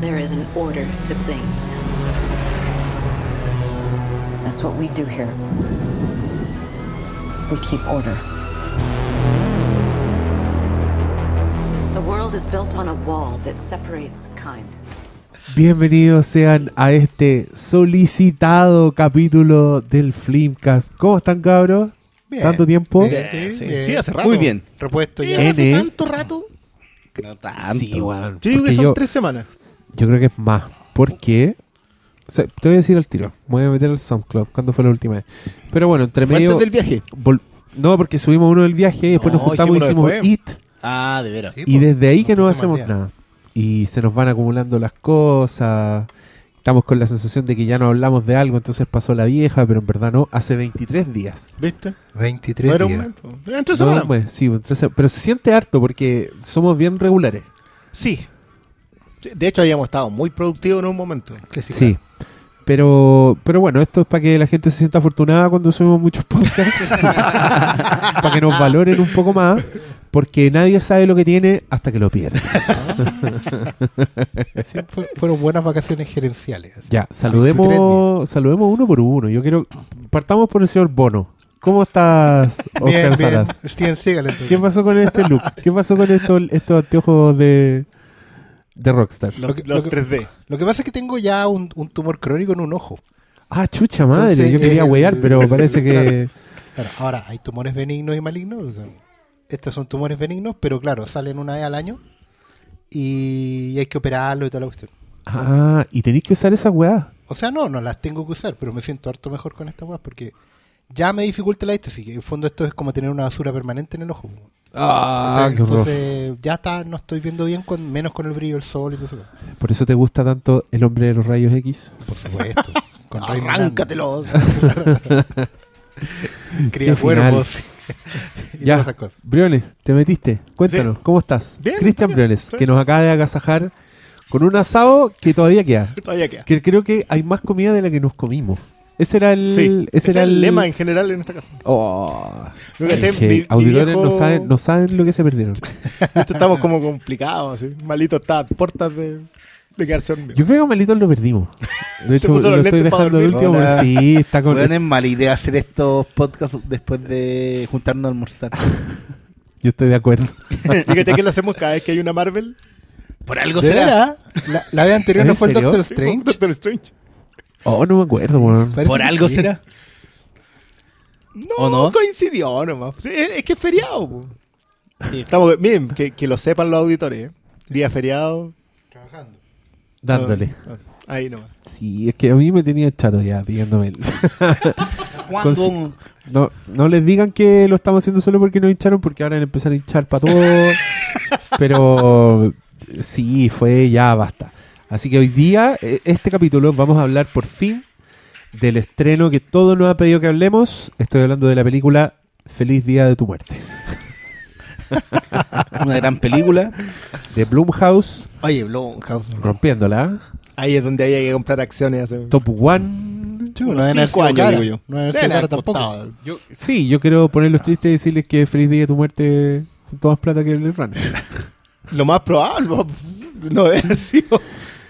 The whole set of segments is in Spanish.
There is an order to things. That's what we do here. We keep order. The world is built on a wall that separates kind. Bienvenidos sean a este solicitado capítulo del Flimcast. ¿Cómo están, cabros? Bien. ¿Tanto tiempo? Bien, Sí, sí, bien. sí, hace rato. Muy bien. Repuesto ya. N. ¿Hace tanto rato? No tanto. Sí, weón. Yo digo que son yo, tres semanas. yo creo que es más. Porque. o sea, te voy a decir al tiro. Me voy a meter al SoundCloud. ¿Cuándo fue la última vez? Pero bueno, entre ¿Fue medio. antes del viaje? vol- No, porque subimos uno del viaje y después No, nos juntamos y hicimos It. Ah, de veras. Sí, Y desde ahí que no hacemos día. nada. Y se nos van acumulando las cosas. Estamos con la sensación de que ya no hablamos de algo, entonces pasó la vieja, pero en verdad no. Hace 23 días. ¿Viste? 23 No era un días. mes, No, pues, sí, se- pero se siente harto porque somos bien regulares. Sí. Sí, De hecho, habíamos estado muy productivos en un momento. Sí. Pero, pero bueno, esto es para que la gente se sienta afortunada cuando subimos muchos podcasts. para que nos valoren un poco más. Porque nadie sabe lo que tiene hasta que lo pierde. Sí, fue- fueron buenas vacaciones gerenciales. Ya, 23 saludemos, saludemos uno por uno. Yo quiero. Partamos por el señor Bono. ¿Cómo estás, Oscar Bien, bien. Salas? Steven entonces. ¿Qué pasó con este look? ¿Qué pasó con estos, estos anteojos de, de Rockstar? Los, Lo que- los lo que- 3D. Lo que pasa es que tengo ya un, un tumor crónico en un ojo. Ah, chucha madre. Entonces, Yo quería eh, huear, pero parece que. Claro, ahora, hay tumores benignos y malignos. o sea, estos son tumores benignos, pero claro, salen una vez al año y hay que operarlo y toda la cuestión. Ah, y tenéis que usar esa weá. O sea, no, no las tengo que usar, pero me siento harto mejor con esta weá porque ya me dificulta la vista. Así que en el fondo esto es como tener una basura permanente en el ojo. Ah, qué horror. Entonces ya está, no estoy viendo bien, con menos con el brillo del sol y todo eso. Por eso te gusta tanto el hombre de los rayos X. Por supuesto. Con. Arráncatelos. Cría cuervos. Y Ya. todas esas cosas. Briones, te metiste. Cuéntanos, ¿cómo estás? Bien, Cristian bien, Briones, que nos acaba de agasajar con un asado que todavía queda. Todavía queda. Que creo que hay más comida de la que nos comimos. Ese era el. Sí. ese Ese era el lema en general en esta casa. Oh, sé, mi auditores no, saben, no saben lo que se perdieron. Esto estamos como complicados, así. Malito está a puertas de, de quedarse dormido. Yo creo que a Malitos lo perdimos. De Se hecho, puso lo los estoy lentes para dejando el dormir. último. Hola. Sí, está con. Weón, es mala idea hacer estos podcasts después de juntarnos a almorzar. Yo estoy de acuerdo. Fíjate que lo hacemos cada vez que hay una Marvel. Por algo ¿De será. La, la vez anterior ¿En no fue el? Doctor Sí, Strange. Doctor Strange. Oh, no me acuerdo, weón. Parece Por algo sí. será. No, ¿O no? coincidió nomás. Sí, es, es que es feriado. po. Estamos, miren, que, que lo sepan los auditores. ¿eh? Día feriado. Trabajando. Dándole. Ah, ah, ahí nomás. Sí, es que a mí me tenía chato ya pidiéndome. el- ¿Cuándo? No, no les digan que lo estamos haciendo solo porque nos hincharon, porque ahora van a empezar a hinchar para todo. Pero sí, fue ya basta. Así que hoy día, eh, este capítulo, vamos a hablar por fin del estreno que todo nos ha pedido que hablemos. Estoy hablando de la película Feliz Día de tu Muerte, Una gran película. de Blumhouse, Oye, Blumhouse. rompiéndola. Ahí es donde hay que comprar acciones. Hace... Top One. No deben haber sido años, cara. digo yo. No deben haber tampoco. Sí, yo quiero ponerlos tristes y decirles que Feliz Día de tu Muerte junto más plata que el Fran. Lo más probable. po. No debe haber sido.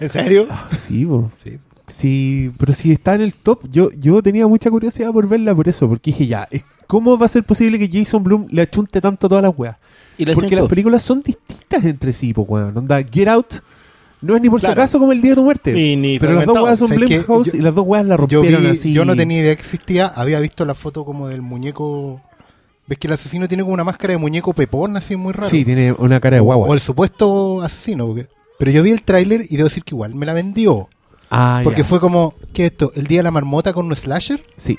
¿En serio? Sí, bo. Sí. Sí, pero si está en el top, yo, yo tenía mucha curiosidad por verla por eso, porque dije ya, ¿cómo va a ser posible que Jason Bloom le achunte tanto a todas las weas? Y la Porque las películas son distintas entre sí, po, weón. Onda, Get Out no es ni por si Claro. acaso como el Día de tu Muerte. Ni- ni pero las dos weas son. Blumhouse Yo- y las dos weas la Yo, rompieron vi- así. yo no tenía idea que existía. Había visto la foto como del muñeco. ¿Ves que el asesino tiene como una máscara de muñeco pepón así muy raro? Sí, tiene una cara de O- guagua. O el supuesto asesino. porque- Pero yo vi el tráiler y debo decir que igual me la vendió. Ah, Porque ya. fue como, ¿qué es esto? ¿El día de la marmota con un slasher? Sí.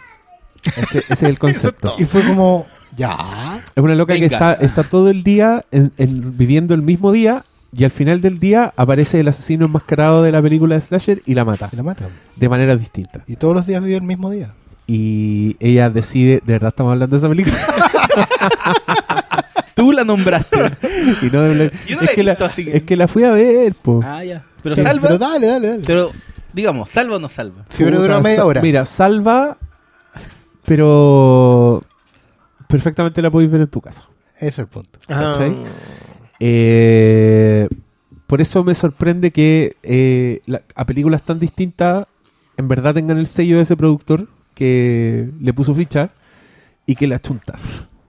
Ese, ese es el concepto. Y fue como, ya. Es una loca que está, está todo el día en- en- viviendo el mismo día y al final del día aparece el asesino enmascarado de la película de Slasher y la mata. Y la matan. De maneras distintas. Y todos los días vive el mismo día. Y ella decide, de verdad estamos hablando de esa película. Tú la nombraste. y no Yo no es, la he que la, así es que la fui a ver, po. ah, ya. Pero Pero, salva. pero dale, dale, dale. Pero, digamos, salva o no salva. Si hubiera durado media hora. Mira, salva, pero perfectamente la podéis ver en tu casa. Ese es el punto. Ah. Eh, por eso me sorprende que eh, la- a películas tan distintas en verdad tengan el sello de ese productor que le puso ficha y que la chunta.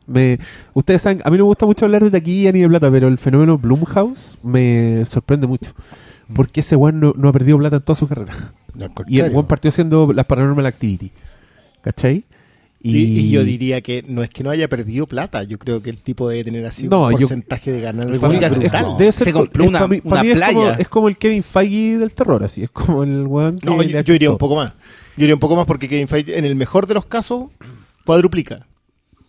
Me, ustedes saben, a mí no me gusta mucho hablar de taquilla ni de plata, pero el fenómeno Blumhouse me sorprende mucho. Porque ese weón no, no ha perdido plata en toda su carrera. Y el weón partió haciendo las Paranormal Activity. ¿Cachai? Y, y yo diría que no es que no haya perdido plata, yo creo que el tipo debe tener así No, un yo- porcentaje de ganancia brutal. es- debe ser Se co- compró es una- para mí- una para mí es como, playa. es como el Kevin Feige del terror, así. Es como el weón que No, yo, iría un poco más. Yo iría un poco más porque Kevin Feige, en el mejor de los casos, cuadruplica.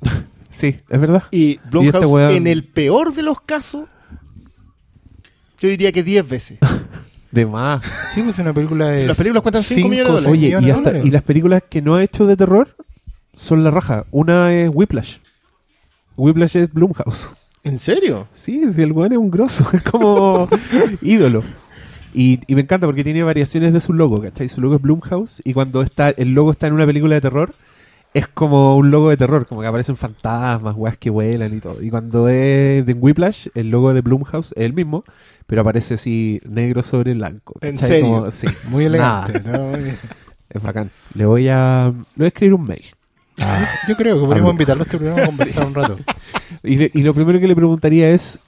Sí, es verdad. Y Blumhouse, este weón- en el peor de los casos, yo diría que 10 veces. De más. Sí, pues una película de. Las películas cuentan cinco cinco, millones de dólares. Oye, millones y, de hasta, dólares. y las películas que no ha hecho de terror son la raja. Una es Whiplash. Whiplash es Blumhouse. ¿En serio? Sí, sí, el weón es un grosso, es como ídolo. Y, y me encanta porque tiene variaciones de su logo, ¿cachai? Su logo es Blumhouse y cuando está el logo está en una película de terror, es como un logo de terror, como que aparecen fantasmas, weas que vuelan y todo. Y cuando es de Whiplash, el logo de Blumhouse es el mismo, pero aparece así negro sobre blanco. ¿En ¿cachai? serio? Como- sí, Muy elegante. Nada, ¿no? Muy- es bacán. Le voy a, le voy a escribir un mail. Ah, Yo creo que podríamos invitarlo a este programa a conversar un rato. Y, le- y lo primero que le preguntaría es,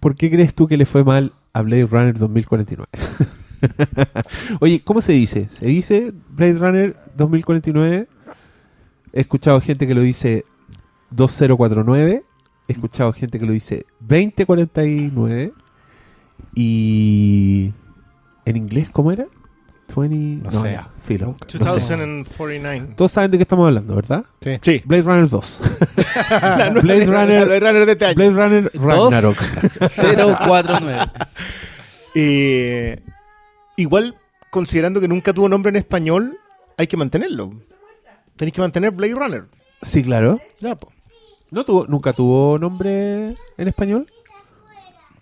¿por qué crees tú que le fue mal a Blade Runner 2049? Oye, ¿cómo se dice? ¿Se dice Blade Runner 2049? He escuchado gente que lo dice 2049. He escuchado gente que lo dice 2049. Y... ¿En inglés cómo era? 20... No No, sé. ya, filo. Nunca. No sé. 2049. Todos saben de qué estamos hablando, ¿verdad? Sí. Sí. Blade Runner 2. La nueva- Blade la Runner- Blade Runner de este año. Blade Runner Ragnarok. 049. Eh, igual, considerando que nunca tuvo nombre en español, hay que mantenerlo. Tenéis que mantener Blade Runner. Sí, claro. Ya, po. ¿No tuvo, ¿Nunca tuvo nombre en español?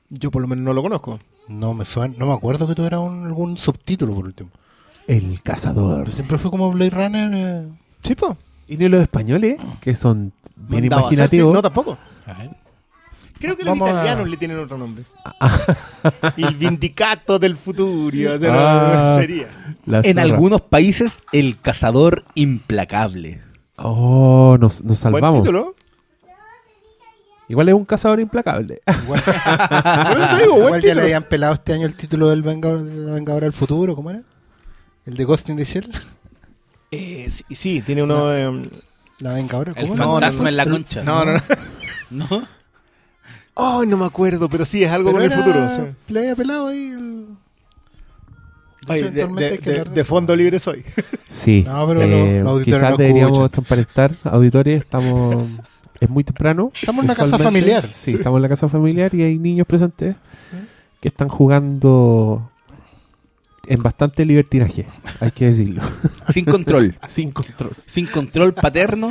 Yo por lo menos no lo conozco. No me suena, no me acuerdo que tuviera un- algún subtítulo por último. El cazador. Pero siempre fue como Blade Runner. eh, Sí, po. ¿Y ni los españoles? Que son bien hacer, imaginativos. sí, No, tampoco. ajá. Creo que los Vamos a- italianos le tienen otro nombre. El Vindicato del Futuro. O sea, no, Ah. sería. La En algunos países, el cazador implacable. Oh, nos, nos salvamos. título. Igual es un cazador implacable. Igual, digo, ya le habían pelado este año el título del Vengador, de la Vengadora del Futuro, ¿cómo era? El de Ghost in the Shell. Eh, sí, sí, tiene uno. eh, La Vengadora, El ¿cómo No, no, fantasma no. en la concha. no, no, no. ¿No? Ay, no me acuerdo, pero sí, es algo Pero con el futuro. sí. Le había pelado ahí el... Ay, hecho, de, fondo libre soy. Sí. No, pero Eh, los- los auditores quizás no deberíamos transparentar, auditores. Estamos. Es muy temprano. Estamos en una casa familiar. Sí, estamos en la casa familiar y hay niños presentes que están jugando en bastante libertinaje, hay que decirlo. Sin control. Sin control. Sin control paterno,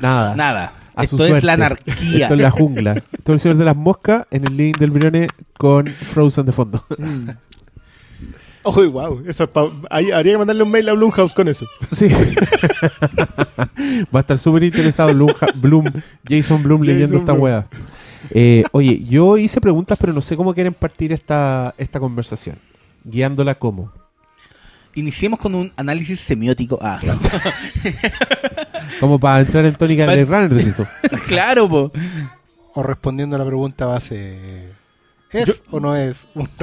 Nada. nada. A su Esto es suerte. la anarquía. Esto es la jungla. Esto es el señor de las moscas en el link del Brione con Frozen de fondo. Uy, wow. Eso es pa- ahí habría que mandarle un mail a Blumhouse con eso. Sí. Va a estar súper interesado Bloom, Bloom- Jason Bloom Jason leyendo esta wea. Eh, oye, yo hice preguntas, pero no sé cómo quieren partir esta, esta conversación. Guiándola cómo. Iniciemos con un análisis semiótico. Ah, Como para entrar en tónica de. Blade Runner, decís tú. claro, po. O respondiendo a la pregunta base... ¿Es o no es un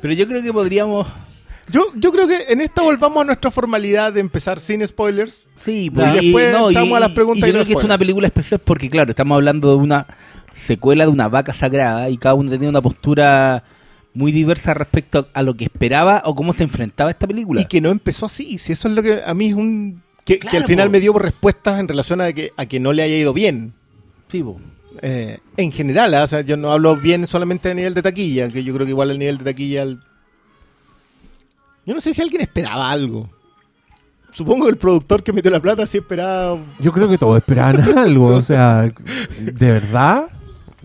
Pero yo creo que podríamos. Yo, yo creo que en esta volvamos a nuestra formalidad de empezar sin spoilers. Sí, Y pues, después entramos a las preguntas y y yo creo que es una película especial porque, claro, estamos hablando de una secuela de una vaca sagrada y cada uno tenía una postura muy diversa respecto a lo que esperaba o cómo se enfrentaba a esta película. Y que no empezó así. Si eso es lo que a mí es un. Que, al final po. me dio respuestas en relación a que, a que no le haya ido bien. Sí, po. Eh, en general, ¿ah? o sea, yo no hablo bien solamente a nivel de taquilla, que yo creo que igual el nivel de taquilla. el- Yo no sé si alguien esperaba algo. Supongo que el productor que metió la plata sí esperaba. Yo creo que todos esperaban algo. O sea, de verdad,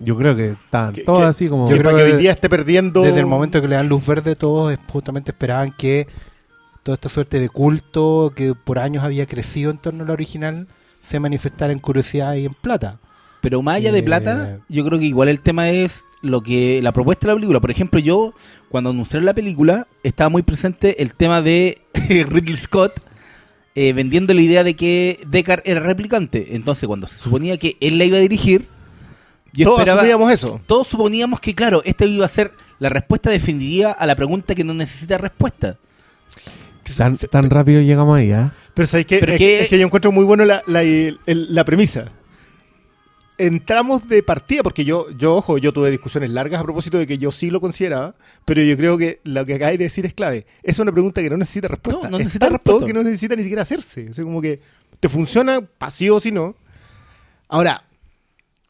yo creo que estaban Que- todos que- así como. que creo que que hoy día esté perdiendo. Desde el momento que le dan luz verde, todos justamente esperaban que toda esta suerte de culto que por años había crecido en torno a la original se manifestara en curiosidad y en plata. Pero más allá de Eh, plata, yo creo que igual el tema es lo que la propuesta de la película. Por ejemplo, yo cuando anunciaron la película estaba muy presente el tema de Ridley Scott eh, vendiendo la idea de que Deckard era replicante. Entonces, cuando se suponía que él la iba a dirigir, yo Todos esperaba, asumíamos eso. todos suponíamos que, claro, esta iba a ser la respuesta definitiva a la pregunta que no necesita respuesta. Tan, tan rápido llegamos ahí, ¿ah? Pero ¿sabes qué? Pero es, que- es que yo encuentro muy bueno la, la, el- la premisa. Entramos de partida, porque yo, yo, ojo, yo tuve discusiones largas a propósito de que yo sí lo consideraba, pero yo creo que lo que acabáis de decir es clave. Es una pregunta que no necesita respuesta. No, no Es necesita tanto respuesta. que no necesita ni siquiera hacerse. O sea, como que te funciona pasivo o si no. Ahora,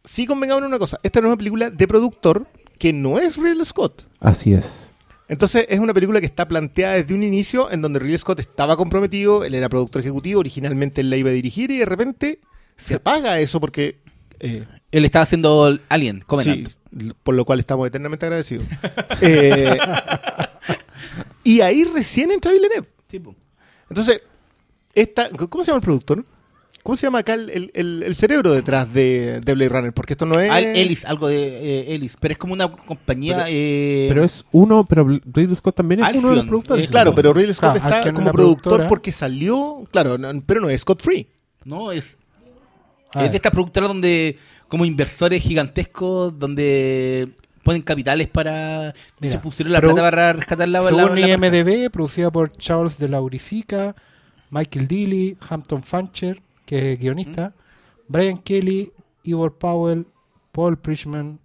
sí convengamos en una cosa. Esta no es una película de productor que no es Ridley Scott. Así es. Entonces es una película que está planteada desde un inicio en donde Ridley Scott estaba comprometido, él era productor ejecutivo, originalmente él la iba a dirigir y de repente se apaga eso porque... eh, Él estaba haciendo Alien, Covenant. sí, por lo cual estamos eternamente agradecidos. Eh, y ahí recién entra Villeneuve. Tipo. Entonces, esta, ¿cómo se llama el productor? ¿Cómo se llama acá el, el- el- el cerebro detrás de, de Blade Runner? Porque esto no es... Al- Ellis, algo de eh, Ellis, pero es como una compañía. Pero- eh, Pero es uno, pero Ridley Scott también es uno de los productores. es- Claro, pero Ridley Scott Claro, está Alcyon como la productor porque salió, claro, no- pero no es Scott Free. No, es, Ah, es de estas productoras donde, como inversores gigantescos, donde ponen capitales para. De hecho, pusieron la pero plata para rescatar la, la, Según la marca. IMDB, producida por Charles de Lauricica, Michael Dilly, Hampton Fancher, que es guionista, Brian Kelly, Ivor Powell, Paul Pritchman,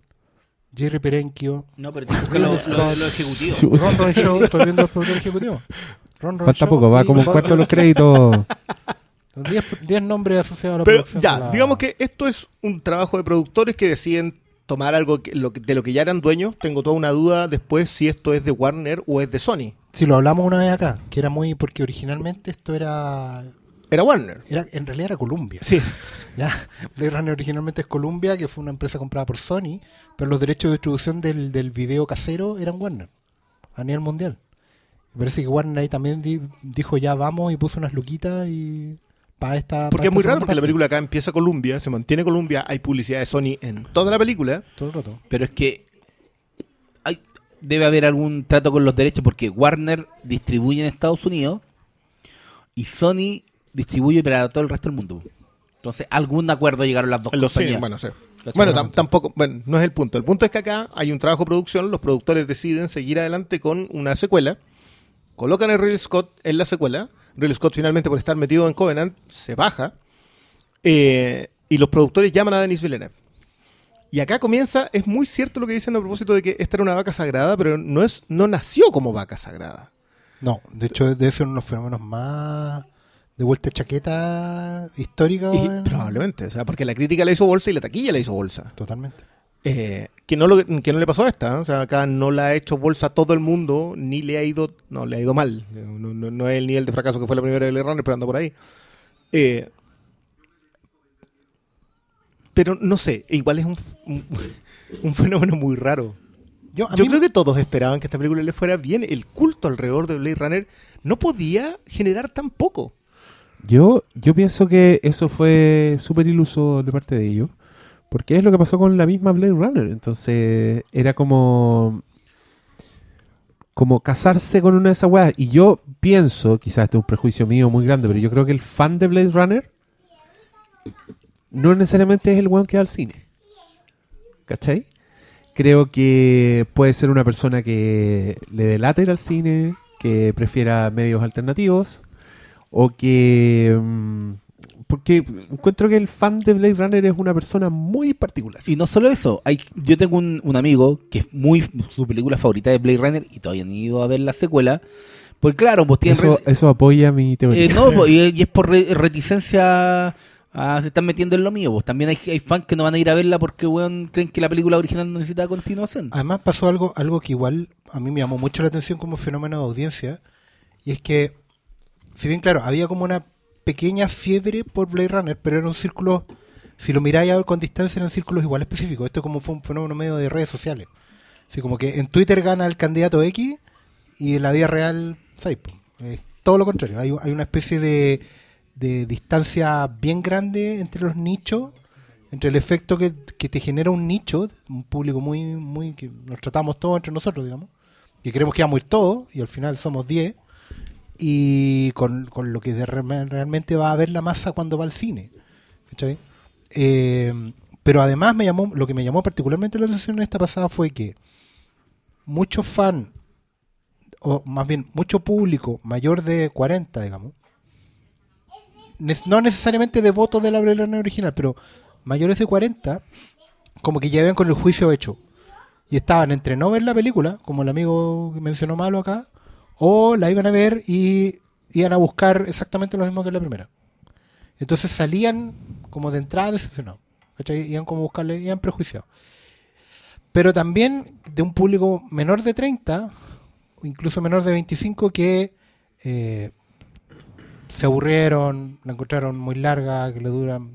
Jerry Perenchio, No, pero que buscar lo- lo- lo ejecutivo. Chucha. Ron Ron Show, estoy viendo el productor ejecutivo. Ron Ron Falta Shaw poco, va como un cuarto de los créditos. 10 nombres asociados a la Pero producción. ya, la- digamos que esto es un trabajo de productores que deciden tomar algo que- lo que- de lo que ya eran dueños. Tengo toda una duda después si esto es de Warner o es de Sony. Sí, lo hablamos una vez acá, que era muy. porque originalmente esto era. Era Warner. era en realidad era Columbia. Sí. Ya, Blade Runner originalmente es Columbia, que fue una empresa comprada por Sony, pero los derechos de distribución del, del video casero eran Warner, a nivel mundial. Me parece que Warner ahí también di- dijo ya vamos y puso unas luquitas y para esta. Porque es muy raro porque la película acá empieza Columbia, se mantiene Columbia, hay publicidad de Sony en toda la película. Todo el rato. Pero es que hay, debe haber algún trato con los derechos porque Warner distribuye en Estados Unidos y Sony distribuye para todo el resto del mundo. Entonces, algún acuerdo llegaron las dos En los compañías. cines, bueno, sí. Bueno, tam- tampoco, bueno, no es el punto. El punto es que acá hay un trabajo de producción, los productores deciden seguir adelante con una secuela, colocan a Ridley Scott en la secuela, Ridley Scott finalmente por estar metido en Covenant se baja, eh, y los productores llaman a Denis Villeneuve. Y acá comienza, es muy cierto lo que dicen a propósito de que esta era una vaca sagrada, pero no es, no nació como vaca sagrada. No, de hecho debe ser uno de los fenómenos más de vuelta chaqueta histórica. Y en- probablemente, o sea, porque la crítica la hizo bolsa y la taquilla la hizo bolsa. Totalmente. Eh, que, no lo, que no le pasó a esta, ¿eh? o sea, acá no la ha hecho bolsa todo el mundo, ni le ha ido, no, le ha ido mal. No, no- no es el nivel de fracaso que fue la primera de Blade Runner, pero anda por ahí. Eh, pero no sé, igual es un, un, un fenómeno muy raro. Yo, a Yo creo que todos esperaban que esta película le fuera bien. El culto alrededor de Blade Runner no podía generar tan poco. Yo, yo pienso que eso fue súper iluso de parte de ellos. Porque es lo que pasó con la misma Blade Runner. Entonces, era como. Como casarse con una de esas weas. Y yo pienso, quizás este es un prejuicio mío muy grande, pero yo creo que el fan de Blade Runner no necesariamente es el weón que va al cine. ¿Cachai? Creo que puede ser una persona que le delata ir al cine, que prefiera medios alternativos, o que... mm, Porque encuentro que el fan de Blade Runner es una persona muy particular. Y no solo eso, hay, yo tengo un, un amigo que es muy su película favorita de Blade Runner y todavía no han ido a ver la secuela. Pues claro, pues tienen Eso, eso apoya mi teoría. eh, no, pues, y, y es por re- reticencia a se están metiendo en lo mío. Pues también hay, hay fans que no van a ir a verla porque weón, creen que la película original no necesita continuación. Además pasó algo, algo que igual a mí me llamó mucho la atención como fenómeno de audiencia, y es que, si bien claro, había como una pequeña fiebre por Blade Runner, pero era un círculo, si lo miráis ahora con distancia, eran círculos igual específicos. Esto como fue un fenómeno medio de redes sociales. Así como que en Twitter gana el candidato X y en la vida real, ¿sabes? todo lo contrario, hay, hay una especie de, de distancia bien grande entre los nichos entre el efecto que, que te genera un nicho, un público muy, muy que nos tratamos todos entre nosotros, digamos, que creemos que vamos a ir todos y al final somos 10, y con, con lo que realmente va a ver la masa cuando va al cine. Eh, pero además me llamó, lo que me llamó particularmente la atención en esta pasada fue que muchos fans, o más bien mucho público mayor de 40, digamos, no necesariamente devotos de la Runner original, pero mayores de 40, como que ya ven con el juicio hecho. Y estaban entre no ver la película, como el amigo que mencionó Malo acá, o la iban a ver y iban a buscar exactamente lo mismo que la primera. Entonces salían como de entrada decepcionados. ¿cachai? Iban como a buscarle, iban prejuiciados. Pero también de un público menor de 30, o incluso menor de 25, que eh, se aburrieron, la encontraron muy larga, que le duran,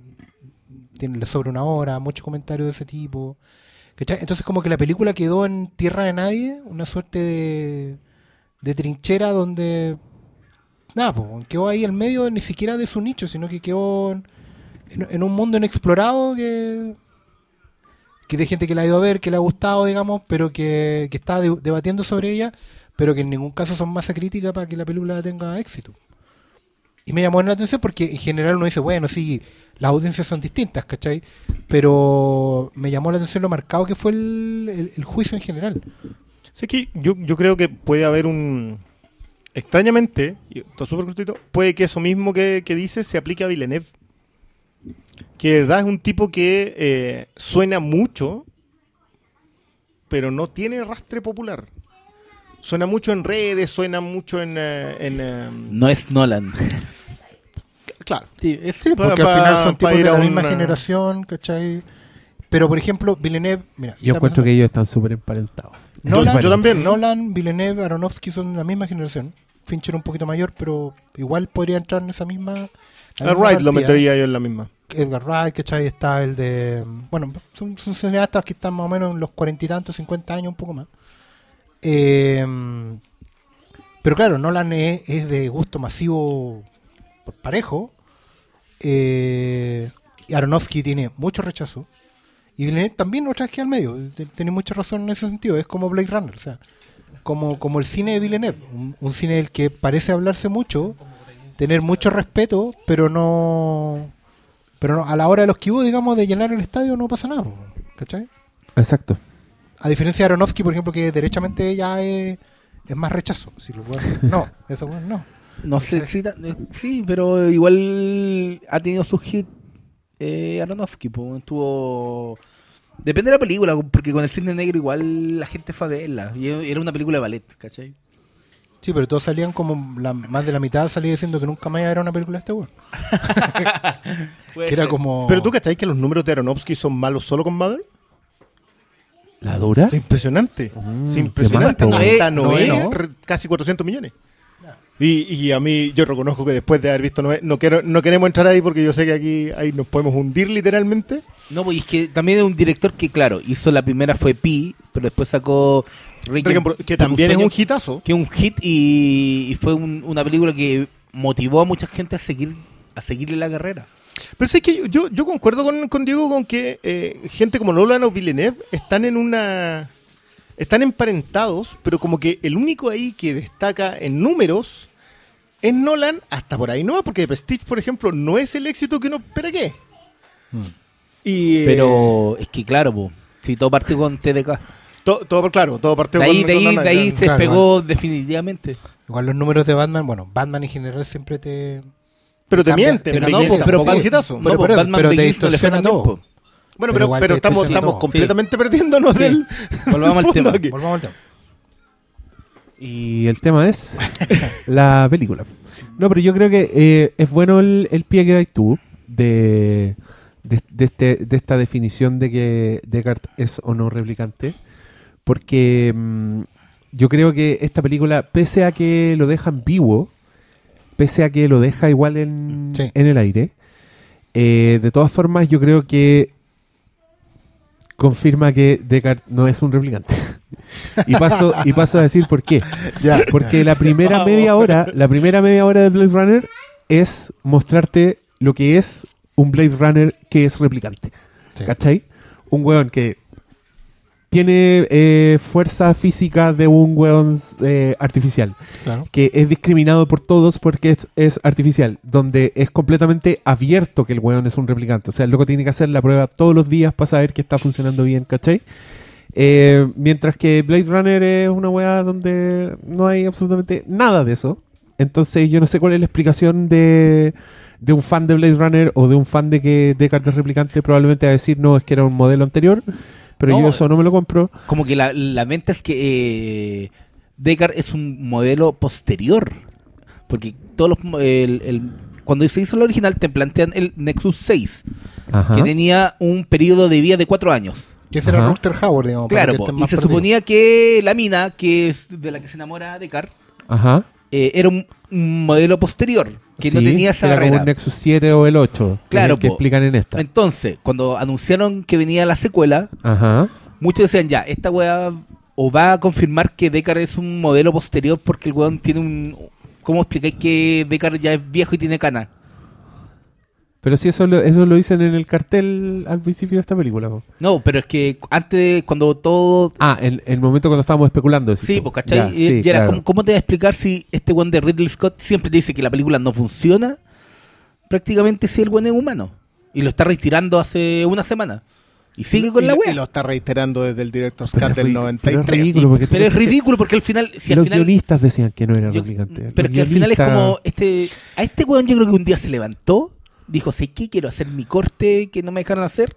tiene, le una hora, muchos comentarios de ese tipo. ¿cachai? Entonces como que la película quedó en tierra de nadie, una suerte de, de trinchera donde nada, pues, quedó ahí en medio ni siquiera de su nicho, sino que quedó en, un mundo inexplorado que, que de gente que la ha ido a ver, que le ha gustado, digamos, pero que, que está de- debatiendo sobre ella, pero que en ningún caso son masa crítica para que la película tenga éxito. Y me llamó la atención porque en general uno dice, bueno, sí, las audiencias son distintas, ¿cachai? Pero me llamó la atención lo marcado que fue el- el juicio en general. Sí, que yo, yo creo que puede haber un. Extrañamente, y esto es súper cortito, puede que eso mismo que, que dices se aplique a Villeneuve. Que de verdad es un tipo que eh, suena mucho, pero no tiene rastre popular. Suena mucho en redes, suena mucho en. eh, en, eh, No es Nolan. claro. Sí, es- Sí, porque pa- al final son tipos de la misma generación, ¿cachai? Pero por ejemplo, Villeneuve, mira, Yo está encuentro pasando- que ellos están súper emparentados. Nolan, Yo- también. Nolan, Villeneuve, Aronofsky son de la misma generación. Fincher un poquito mayor, pero igual podría entrar en esa misma. misma Wright lo metería yo en la misma. Edgar Wright, ¿cachai? Está el de. Bueno, son, son cineastas que están más o menos en los cuarenta y tantos, cincuenta años, un poco más. Eh, pero claro, Nolan es, es de gusto masivo por parejo. Eh, y Aronofsky tiene mucho rechazo. Y Villeneuve también vez que al medio. Tiene mucha razón en ese sentido. Es como Blade Runner. O sea, como, como el cine de Villeneuve. Un, un cine del que parece hablarse mucho, tener mucho respeto, pero no. Pero no, a la hora de los kibos, digamos, de llenar el estadio no pasa nada. ¿Cachai? Exacto. A diferencia de Aronofsky, por ejemplo, que derechamente ya es, es más rechazo. Si lo puedo- no, eso bueno, no. No sé, sí, ta- eh, sí, pero igual ha tenido su hit eh, Aronofsky, pues, tuvo... Depende de la película, porque con el cine negro igual la gente fue a verla. Y era una película de ballet, ¿cachai? Sí, pero todos salían como la- más de la mitad salía diciendo que nunca más era una película de este weón. Que era como. Pero tú cacháis que los números de Aronofsky son malos solo con Mother? ¿La dura? Es impresionante. Mm, impresionante. casi 400 millones. Y, y a mí, yo reconozco que después de haber visto Noé, no, quiero, no queremos entrar ahí porque yo sé que aquí ahí nos podemos hundir literalmente. No, pues es que también es un director que, claro, hizo la primera fue Pi, pero después sacó ejemplo, que también es un hitazo. que es un hit y, y fue un- una película que motivó a mucha gente a seguir a seguirle la carrera. Pero sé que yo, yo, yo concuerdo con, con Diego con que eh, gente como Nolan o Villeneuve están en una. Están emparentados, pero como que el único ahí que destaca en números es Nolan, hasta por ahí no, porque Prestige, por ejemplo, no es el éxito que uno espera que es. Y, eh, Pero es que, claro, si todo partió con TDK. to- todo, claro, todo partió De ahí, con- de con ahí, Nolan, de ahí ya. se Claro, pegó definitivamente. Igual los números de Batman, bueno, Batman en general siempre te. Pero te mienten, pues, pero. No, Pero pero te Begins no le fue tan distorsiona bien, todo. Bueno, Pero pero, pero estamos, estamos completamente perdiéndonos Sí. del. Volvamos al tema. Volvamos al tema. Y el tema es la película. No, pero yo creo que eh, es bueno el, el pie que das tú de, de, de este, de esta definición de que Descartes es o no replicante. Porque mm, yo creo que esta película, pese a que lo deja ambiguo, pese a que lo deja igual en, Sí. en el aire, eh, de todas formas yo creo que confirma que Descartes no es un replicante. y paso y paso a decir por qué. Ya. Porque la primera Vamos. media hora, la primera media hora de Blade Runner es mostrarte lo que es un Blade Runner que es replicante. Sí. ¿Cachai? Un weón que tiene eh, fuerza física de un weón eh, artificial, Claro. que es discriminado por todos porque es, es artificial, donde es completamente abierto que el weón es un replicante. O sea, el loco tiene que hacer la prueba todos los días para saber que está funcionando bien, ¿cachai? Eh, mientras que Blade Runner es una weá donde no hay absolutamente nada de eso. Entonces yo no sé cuál es la explicación de, de un fan de Blade Runner o de un fan de que Deckard es replicante. Probablemente va a decir, no, es que era un modelo anterior. Pero No, yo eso no me lo compro. Como que la, la venta es que eh, Deckard es un modelo posterior. Porque todos los el- el- cuando se hizo el original te plantean el Nexus 6, Ajá. que tenía un periodo de vida de cuatro años. Que ese era. Rutger Hauer, digamos. Claro, que po, estén y se suponía que la mina, que es de la que se enamora Deckard, Ajá. eh, era un, un modelo posterior, que no tenía esa era como barrera. un Nexus 7 o el 8. que Claro, que po. explican en esta. Entonces, cuando anunciaron que venía la secuela, Ajá. muchos decían ya, esta weá o va a confirmar que Deckard es un modelo posterior porque el weón tiene un... ¿Cómo explicáis que Deckard ya es viejo y tiene cana? Pero si eso lo, eso lo dicen en el cartel al principio de esta película. po. No, pero es que antes, cuando todo... Ah, en el momento cuando estábamos especulando. Sí, tú. pues, ¿cachai? Ya, y, sí, y era, claro. ¿cómo, cómo te va a explicar si este weón de Ridley Scott siempre te dice que la película no funciona? Prácticamente si el weón es humano. Y lo está retirando hace una semana. Y sigue con Y la wea. Y lo está reiterando desde el Cut es del ri- 93. pero es ridículo porque Pero es ridículo porque al final... Si al los final guionistas decían que no era replicante. pero Los es que al final es como... este A este weón yo creo que un día se levantó, dijo, sé qué, quiero hacer mi corte que no me dejaron hacer.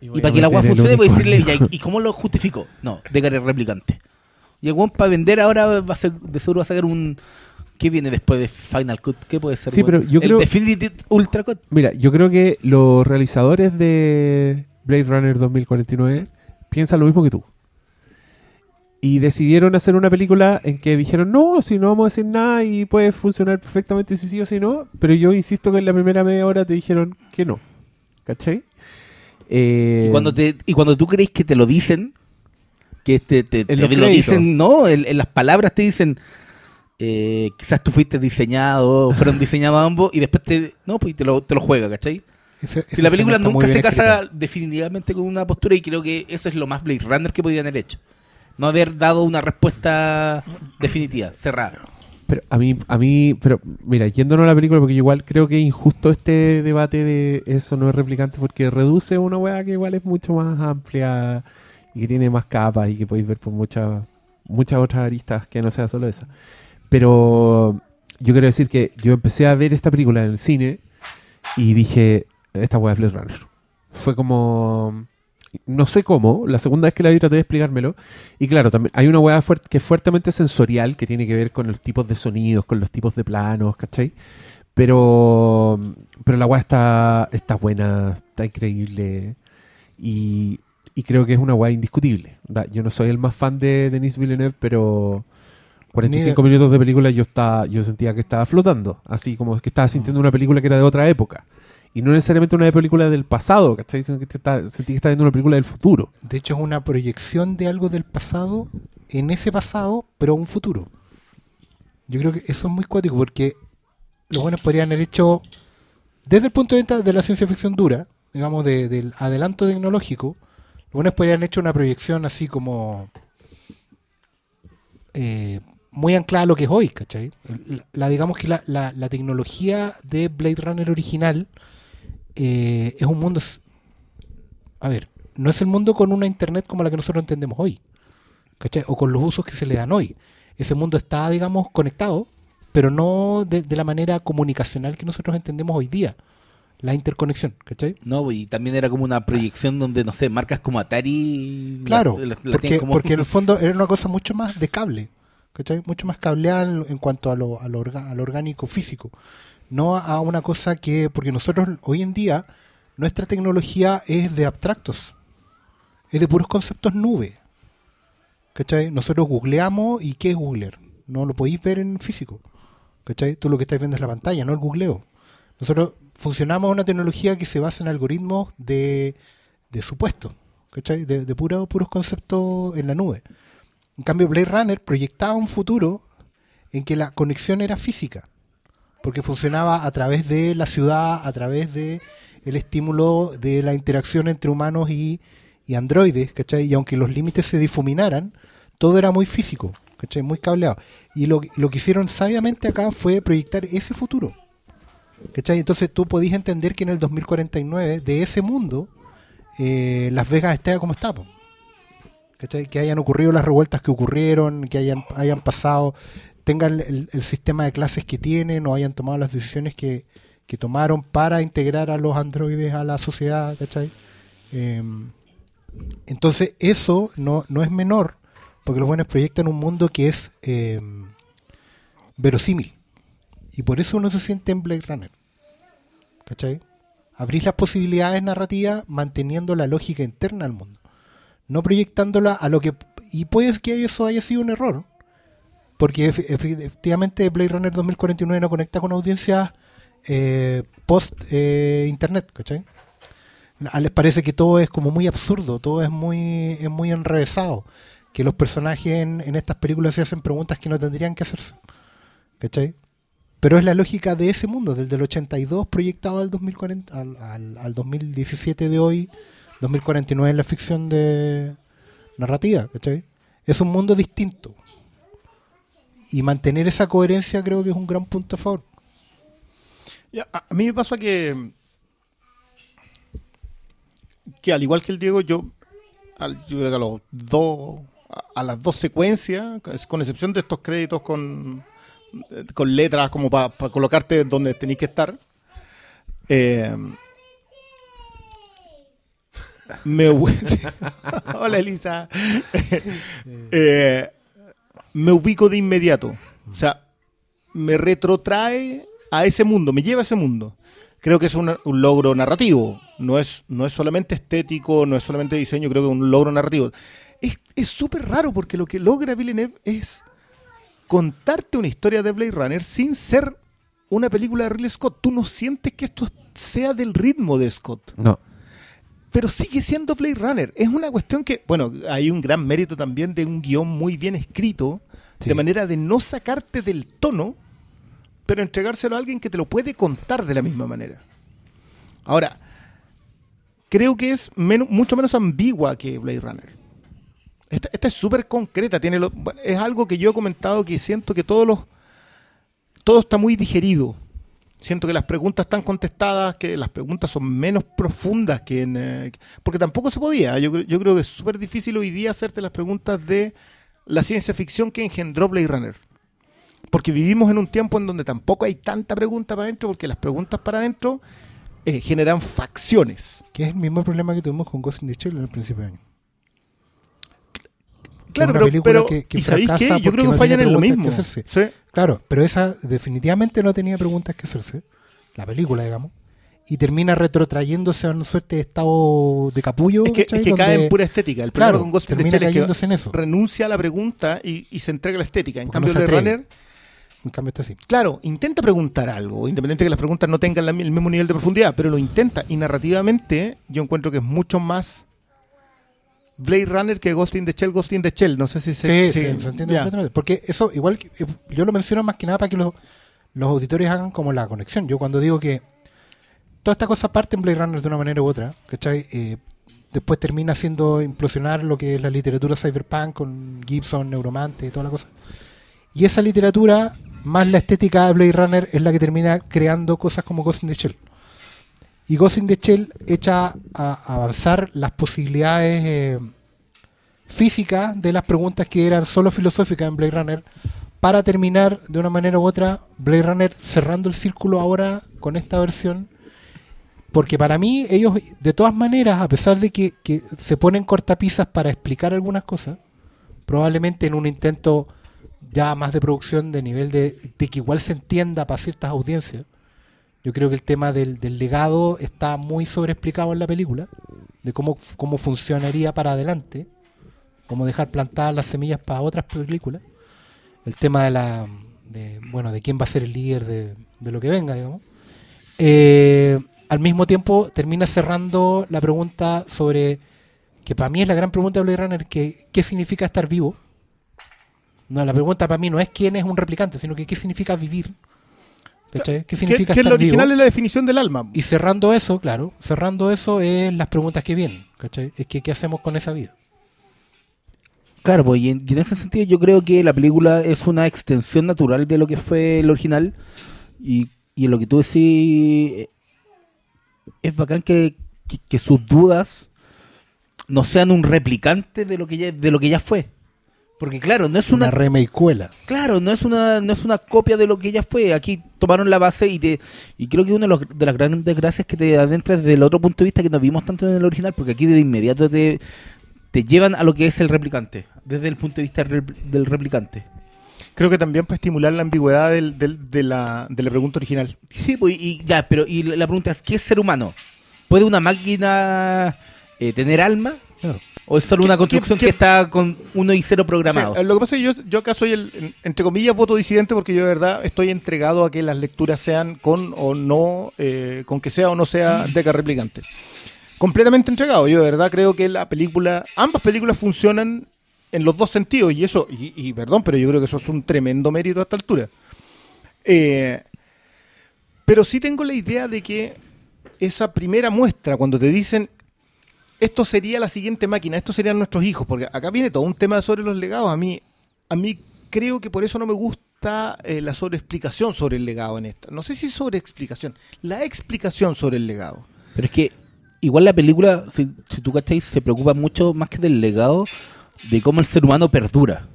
Y, para que la el funcione voy a decirle, unicornio. "Ya, ¿y cómo lo justificó? No, Deckard es replicante. Y el para vender ahora va a ser, de seguro va a sacar un... ¿Qué viene después de Final Cut? ¿Qué puede ser? Sí, pero yo El creo- Definitive Ultra Cut. Mira, yo creo que los realizadores de Blade Runner 2049 piensan lo mismo que tú. Y decidieron hacer una película en que dijeron, no, si no vamos a decir nada y puede funcionar perfectamente si sí o si no. Pero yo insisto que en la primera media hora te dijeron que no. ¿Cachai? Eh, Y cuando, te, y cuando tú crees que te lo dicen, que te, te- lo créditos. dicen, no, en, en las palabras te dicen, eh, quizás tú fuiste diseñado, fueron diseñados ambos, y después te, no, pues y te lo, te lo juega, ¿cachai? Ese- Si la película nunca se casa definitivamente con una postura, y creo que eso es lo más Blade Runner que podían haber hecho. No haber dado una respuesta definitiva, cerrada. Pero a mí, a mí, pero mira, yéndonos a la película, porque yo igual creo que es injusto este debate de eso no es replicante, porque reduce una weá que igual es mucho más amplia y que tiene más capas y que podéis ver por muchas muchas otras aristas que no sea solo esa. Pero yo quiero decir que yo empecé a ver esta película en el cine y dije, esta weá es Blade Runner. Fue como... No sé cómo, la segunda vez que la vi traté de explicármelo. Y claro, también hay una fuert- que es fuertemente sensorial, que tiene que ver con los tipos de sonidos, con los tipos de planos, ¿cachai? Pero, pero la weá está, está buena, está increíble. Y, y creo que es una weá indiscutible. Yo no soy el más fan de Denis Villeneuve, pero 45 minutos de película yo estaba, yo sentía que estaba flotando. Así como que estaba sintiendo una película que era de otra época. Y no necesariamente una película del pasado, ¿cachai? Sino que está- sentí que estaba viendo una película del futuro. De hecho, es una proyección de algo del pasado en ese pasado, pero a un futuro. Yo creo que eso es muy cuático porque los buenos podrían haber hecho, desde el punto de vista de la ciencia ficción dura, digamos, de- del adelanto tecnológico, los buenos podrían haber hecho una proyección así como eh, muy anclada a lo que es hoy, ¿cachai? La, digamos que la- la tecnología de Blade Runner original eh, es un mundo a ver, no es el mundo con una internet como la que nosotros entendemos hoy, ¿cachai? O con los usos que se le dan hoy. Ese mundo está, digamos, conectado, pero no de, de la manera comunicacional que nosotros entendemos hoy día. La interconexión, ¿cachai? No, y también era como una proyección donde, no sé, marcas como Atari... la- Claro, la- la tienen porque, como- porque en el fondo era una cosa mucho más de cable, ¿cachai? Mucho más cableada en, en cuanto a lo, a lo orga- a lo orgánico físico. No a, una cosa que, porque nosotros hoy en día, nuestra tecnología es de abstractos, es de puros conceptos nube. ¿Cachai? Nosotros googleamos y ¿qué es googlear? No lo podéis ver en físico. ¿Cachai? Tú lo que estáis viendo es la pantalla, no el googleo. Nosotros funcionamos una tecnología que se basa en algoritmos de, de supuesto, ¿cachai? De, de puro- puros conceptos en la nube. En cambio, Blade Runner proyectaba un futuro en que la conexión era física, porque funcionaba a través de la ciudad, a través de el estímulo de la interacción entre humanos y, y androides, ¿cachai? Y aunque los límites se difuminaran, todo era muy físico, ¿cachai? Muy cableado. Y lo, lo que hicieron sabiamente acá fue proyectar ese futuro. ¿Cachai? Entonces tú podías entender que en el 2049, de ese mundo, eh, Las Vegas esté como está. ¿Cachai? Que hayan ocurrido las revueltas que ocurrieron, que hayan, hayan pasado, tengan el, sistema de clases que tienen o hayan tomado las decisiones que, que tomaron para integrar a los androides a la sociedad. ¿cachai? Eh, entonces eso no, no es menor, porque los buenos proyectan un mundo que es eh, verosímil. Y por eso uno se siente en Blade Runner. ¿Cachai? Abrís las posibilidades narrativas manteniendo la lógica interna al mundo. No proyectándola a lo que... Y puede que eso haya sido un error. Porque efe- efectivamente Blade Runner 2049 no conecta con audiencias eh, post-internet. ¿Cachai? A les parece que todo es como muy absurdo, todo es muy, es muy enrevesado. Que los personajes en, en estas películas se hacen preguntas que no tendrían que hacerse. ¿Cachai? Pero es la lógica de ese mundo, del del 82 proyectado al 2040, al, al, al 2017 de hoy, 2049 en la ficción de narrativa, ¿cachai? Es un mundo distinto. Y mantener esa coherencia creo que es un gran punto a favor. A, mí me pasa que. Que al igual que el Diego, yo. al- yo a los dos. A, las dos secuencias, con excepción de estos créditos con. eh, con letras como para colocarte donde tenéis que estar. eh, me Hola Elisa. Eh, me ubico de inmediato. O sea, me retrotrae a ese mundo, me lleva a ese mundo. Creo que es un, logro narrativo. No es, no es solamente estético, no es solamente diseño, creo que es un logro narrativo. Es es súper raro porque lo que logra Villeneuve es contarte una historia de Blade Runner sin ser una película de Ridley Scott. Tú no sientes que esto sea del ritmo de Scott No. Pero sigue siendo Blade Runner. Es una cuestión que, bueno, hay un gran mérito también de un guion muy bien escrito, Sí. de manera de no sacarte del tono, pero entregárselo a alguien que te lo puede contar de la misma manera. Ahora, creo que es mucho menos ambigua que Blade Runner. Esta, esta es súper concreta, tiene lo- es algo que yo he comentado que siento que todos los todo está muy digerido. Siento que las preguntas están contestadas, que las preguntas son menos profundas que en... eh, porque tampoco se podía. Yo, cre- yo creo que es súper difícil hoy día hacerte las preguntas de la ciencia ficción que engendró Blade Runner. Porque vivimos en un tiempo en donde tampoco hay tanta pregunta para adentro, porque las preguntas para adentro eh, generan facciones. Que es el mismo problema que tuvimos con Ghost in the Shell en el principio de año. Claro, pero, película pero- que- que ¿y sabéis qué? Yo creo que no fallan en lo mismo. que. Sí. Claro, pero esa definitivamente no tenía preguntas que hacerse, la película, digamos, y termina retrotrayéndose a una suerte de estado de capullo. Es que, es que cae en pura estética. El problema Claro, con Ghost in the termina Shell es cayéndose que en eso. renuncia a la pregunta y, y se entrega a la estética. En Porque cambio, Blade atreve. Runner, En cambio está así. claro, intenta preguntar algo, independiente de que las preguntas no tengan la el mismo nivel de profundidad, pero lo intenta. Y narrativamente, yo encuentro que es mucho más Blade Runner que Ghost in the Shell, Ghost in the Shell. No sé si se, Sí, sí, sí, se entiende completamente. Porque eso, igual que eh, yo lo menciono más que nada para que los, los auditores hagan como la conexión. Yo cuando digo que toda esta cosa parte en Blade Runner de una manera u otra, ¿cachai? Eh, después termina haciendo implosionar lo que es la literatura cyberpunk con Gibson, Neuromante y toda la cosa. Y esa literatura, más la estética de Blade Runner, es la que termina creando cosas como Ghost in the Shell. Y Ghost in the Shell echa a avanzar las posibilidades eh, físicas de las preguntas que eran solo filosóficas en Blade Runner para terminar de una manera u otra Blade Runner cerrando el círculo ahora con esta versión. Porque para mí ellos de todas maneras a pesar de que, que se ponen cortapisas para explicar algunas cosas probablemente en un intento ya más de producción de nivel de, de que igual se entienda para ciertas audiencias yo creo que el tema del, legado está muy sobreexplicado en la película de cómo, cómo funcionaría para adelante cómo dejar plantadas las semillas para otras películas. El tema de la bueno, de quién va a ser el líder de, de lo que venga, digamos. Eh, al mismo tiempo termina cerrando la pregunta sobre que para mí es la gran pregunta de Blade Runner, que qué significa estar vivo. No, la pregunta para mí no es quién es un replicante, sino que qué significa vivir. ¿Cachai? ¿Qué Que, significa que estar lo original vivo? es la definición del alma. Y cerrando eso, claro, cerrando eso es las preguntas que vienen, ¿cachai? Es que ¿qué hacemos con esa vida? Claro, pues, y en, y en ese sentido yo creo que la película es una extensión natural de lo que fue el original. Y, y en lo que tú decís, eh, es bacán que, que- que sus dudas no sean un replicante de lo que ya, de lo que ya fue. Porque claro, no es Una, una, claro, no es una, no es una copia de lo que ya fue. Aquí tomaron la base y te, y creo que una de, los- de las grandes gracias que te adentras desde el otro punto de vista que no vimos tanto en el original, porque aquí de inmediato te, te llevan a lo que es el replicante, desde el punto de vista rep- del replicante. Creo que también para estimular la ambigüedad del- del- de, la, de la pregunta original. Sí, pues, y ya, pero y la pregunta es, ¿qué es ser humano? ¿Puede una máquina eh, tener alma? Claro. ¿O es solo ¿Qué- una construcción que está con uno y cero programados? Sí, lo que pasa es que yo, yo acá soy el, en- entre comillas, voto disidente porque yo de verdad estoy entregado a que las lecturas sean con o no, eh, con que sea o no sea Deca Replicante. Completamente entregado. Yo de verdad creo que la película, ambas películas funcionan en los dos sentidos y eso, y, y perdón, pero yo creo que eso es un tremendo mérito a esta altura. Eh, pero sí tengo la idea de que esa primera muestra, cuando te dicen esto sería la siguiente máquina, estos serían nuestros hijos, porque acá viene todo un tema sobre los legados. A mí, a mí creo que por eso no me gusta eh, la sobreexplicación sobre el legado en esta. No sé si sobreexplicación, la explicación sobre el legado. Pero es que igual la película, si, si tú cacháis, se preocupa mucho más que del legado de cómo el ser humano perdura.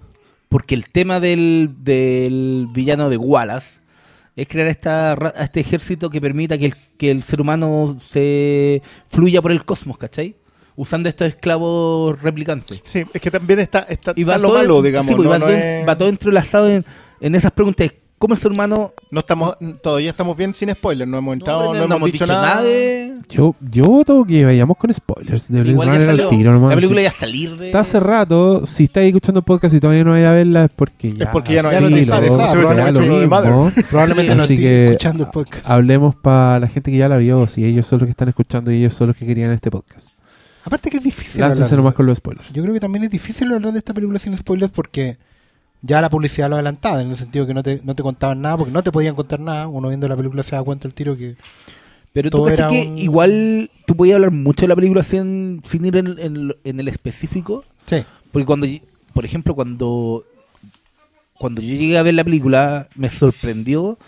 Porque el tema del, del villano de Wallace es crear esta, este ejército que permita que el, que el ser humano se fluya por el cosmos, ¿cachai? Usando estos esclavos replicantes. Sí, es que también está, está, Y está va lo malo, digamos. sí, pues, no, va, no todo, es- va todo entrelazado en, en esas preguntas. ¿Cómo el ser humano no estamos, todavía estamos bien sin spoilers, no hemos entrado, no, hemos, dicho, nada. de... Yo, yo voto que vayamos con spoilers de Blade Igual ya salió. tiro nomás. la película ya salir de... Está hace rato, si estáis escuchando el podcast y todavía no vais a verla es porque ya, porque ya no hay ¿sabes? lo Probablemente lo mismo. Probablemente no Así que escuchando el podcast. hablemos para la gente que ya la vio, si ellos son los que están escuchando y ellos son los que querían este podcast. Aparte que es difícil de- nomás con los spoilers. Yo creo que también es difícil hablar de esta película sin spoilers porque ya la publicidad lo adelantaba, en el sentido que no te, no te contaban nada, porque no te podían contar nada. Uno viendo la película se da cuenta el tiro que Pero tú era que un- igual tú podías hablar mucho de la película sin, sin ir en, en el específico. sí, Porque cuando, por ejemplo, cuando, cuando yo llegué a ver la película, me sorprendió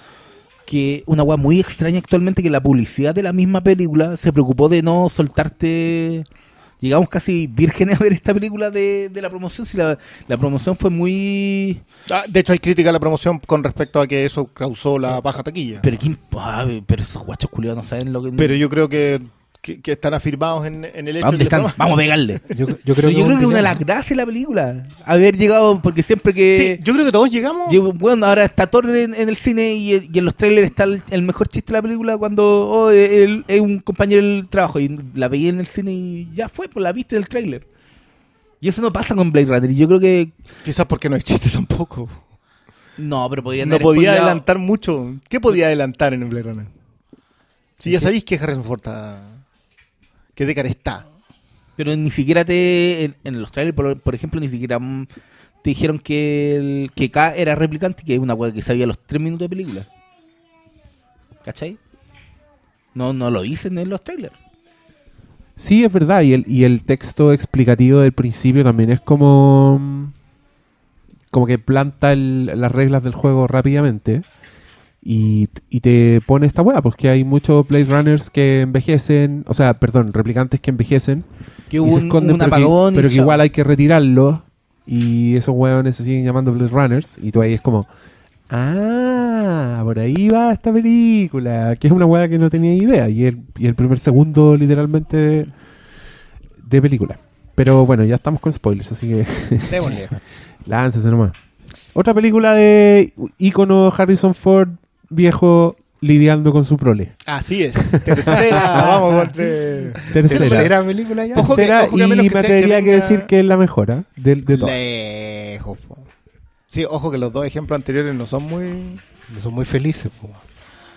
que una weá muy extraña actualmente que la publicidad de la misma película se preocupó de no soltarte. Llegamos casi vírgenes a ver esta película de, de la promoción. Si la, la promoción fue muy. Ah, de hecho, hay crítica a la promoción con respecto a que eso causó la baja taquilla. Pero, ¿quién- ah, pero esos guachos culiados no saben lo que. Pero yo creo que, que, que están afirmados en, en el hecho ¿A dónde están? Vamos a pegarle. yo, yo creo Yo, que, yo creo un que una de las gracias de la película. Haber llegado, porque siempre que. Sí, yo creo que todos llegamos. yo- bueno, ahora está Thor en, en el cine y, y en los trailers está el, el mejor chiste de la película cuando oh, él es un compañero del trabajo y la veía en el cine y ya fue, pues la viste en el trailer. Y eso no pasa con Blade Runner. Y yo creo que. Quizás porque no hay chiste tampoco. No, pero podían No podía spoileado- adelantar mucho. ¿Qué podía adelantar en el Blade Runner? Si ya sabéis que Harrison Ford está... Que Deckard está. Pero ni siquiera te. En, en los trailers, por, por ejemplo, ni siquiera mm, te dijeron que, el, que K era replicante, que es una weá que sabía a los 3 minutos de película. ¿Cachai? No, no lo dicen en los trailers. Sí, es verdad. Y el, y el texto explicativo del principio también es como. Como que planta el- las reglas del juego rápidamente. Y, y te pone esta hueá, pues que hay muchos Blade Runners que envejecen. O sea, perdón, replicantes que envejecen. Que y se esconden, un pero, apagón. que, pero que igual hay que retirarlos. Y esos hueones se siguen llamando Blade Runners. Y tú ahí es como. Ah, por ahí va esta película. Que es una hueá que no tenía idea. Y el, y el primer segundo, literalmente, de, de película. Pero bueno, ya estamos con spoilers, así que Démosle. láncese nomás. Otra película de ícono Harrison Ford, viejo, lidiando con su prole. Así es. Tercera. vamos tres. Tercera. tercera película ya. Ojo que- Tercera, ojo que a menos y que me sea que atrevería que venga- decir que es la mejor, ¿ah? de, de todas. Lejos. po. Sí, ojo que los dos ejemplos anteriores no son muy... Son muy felices. po.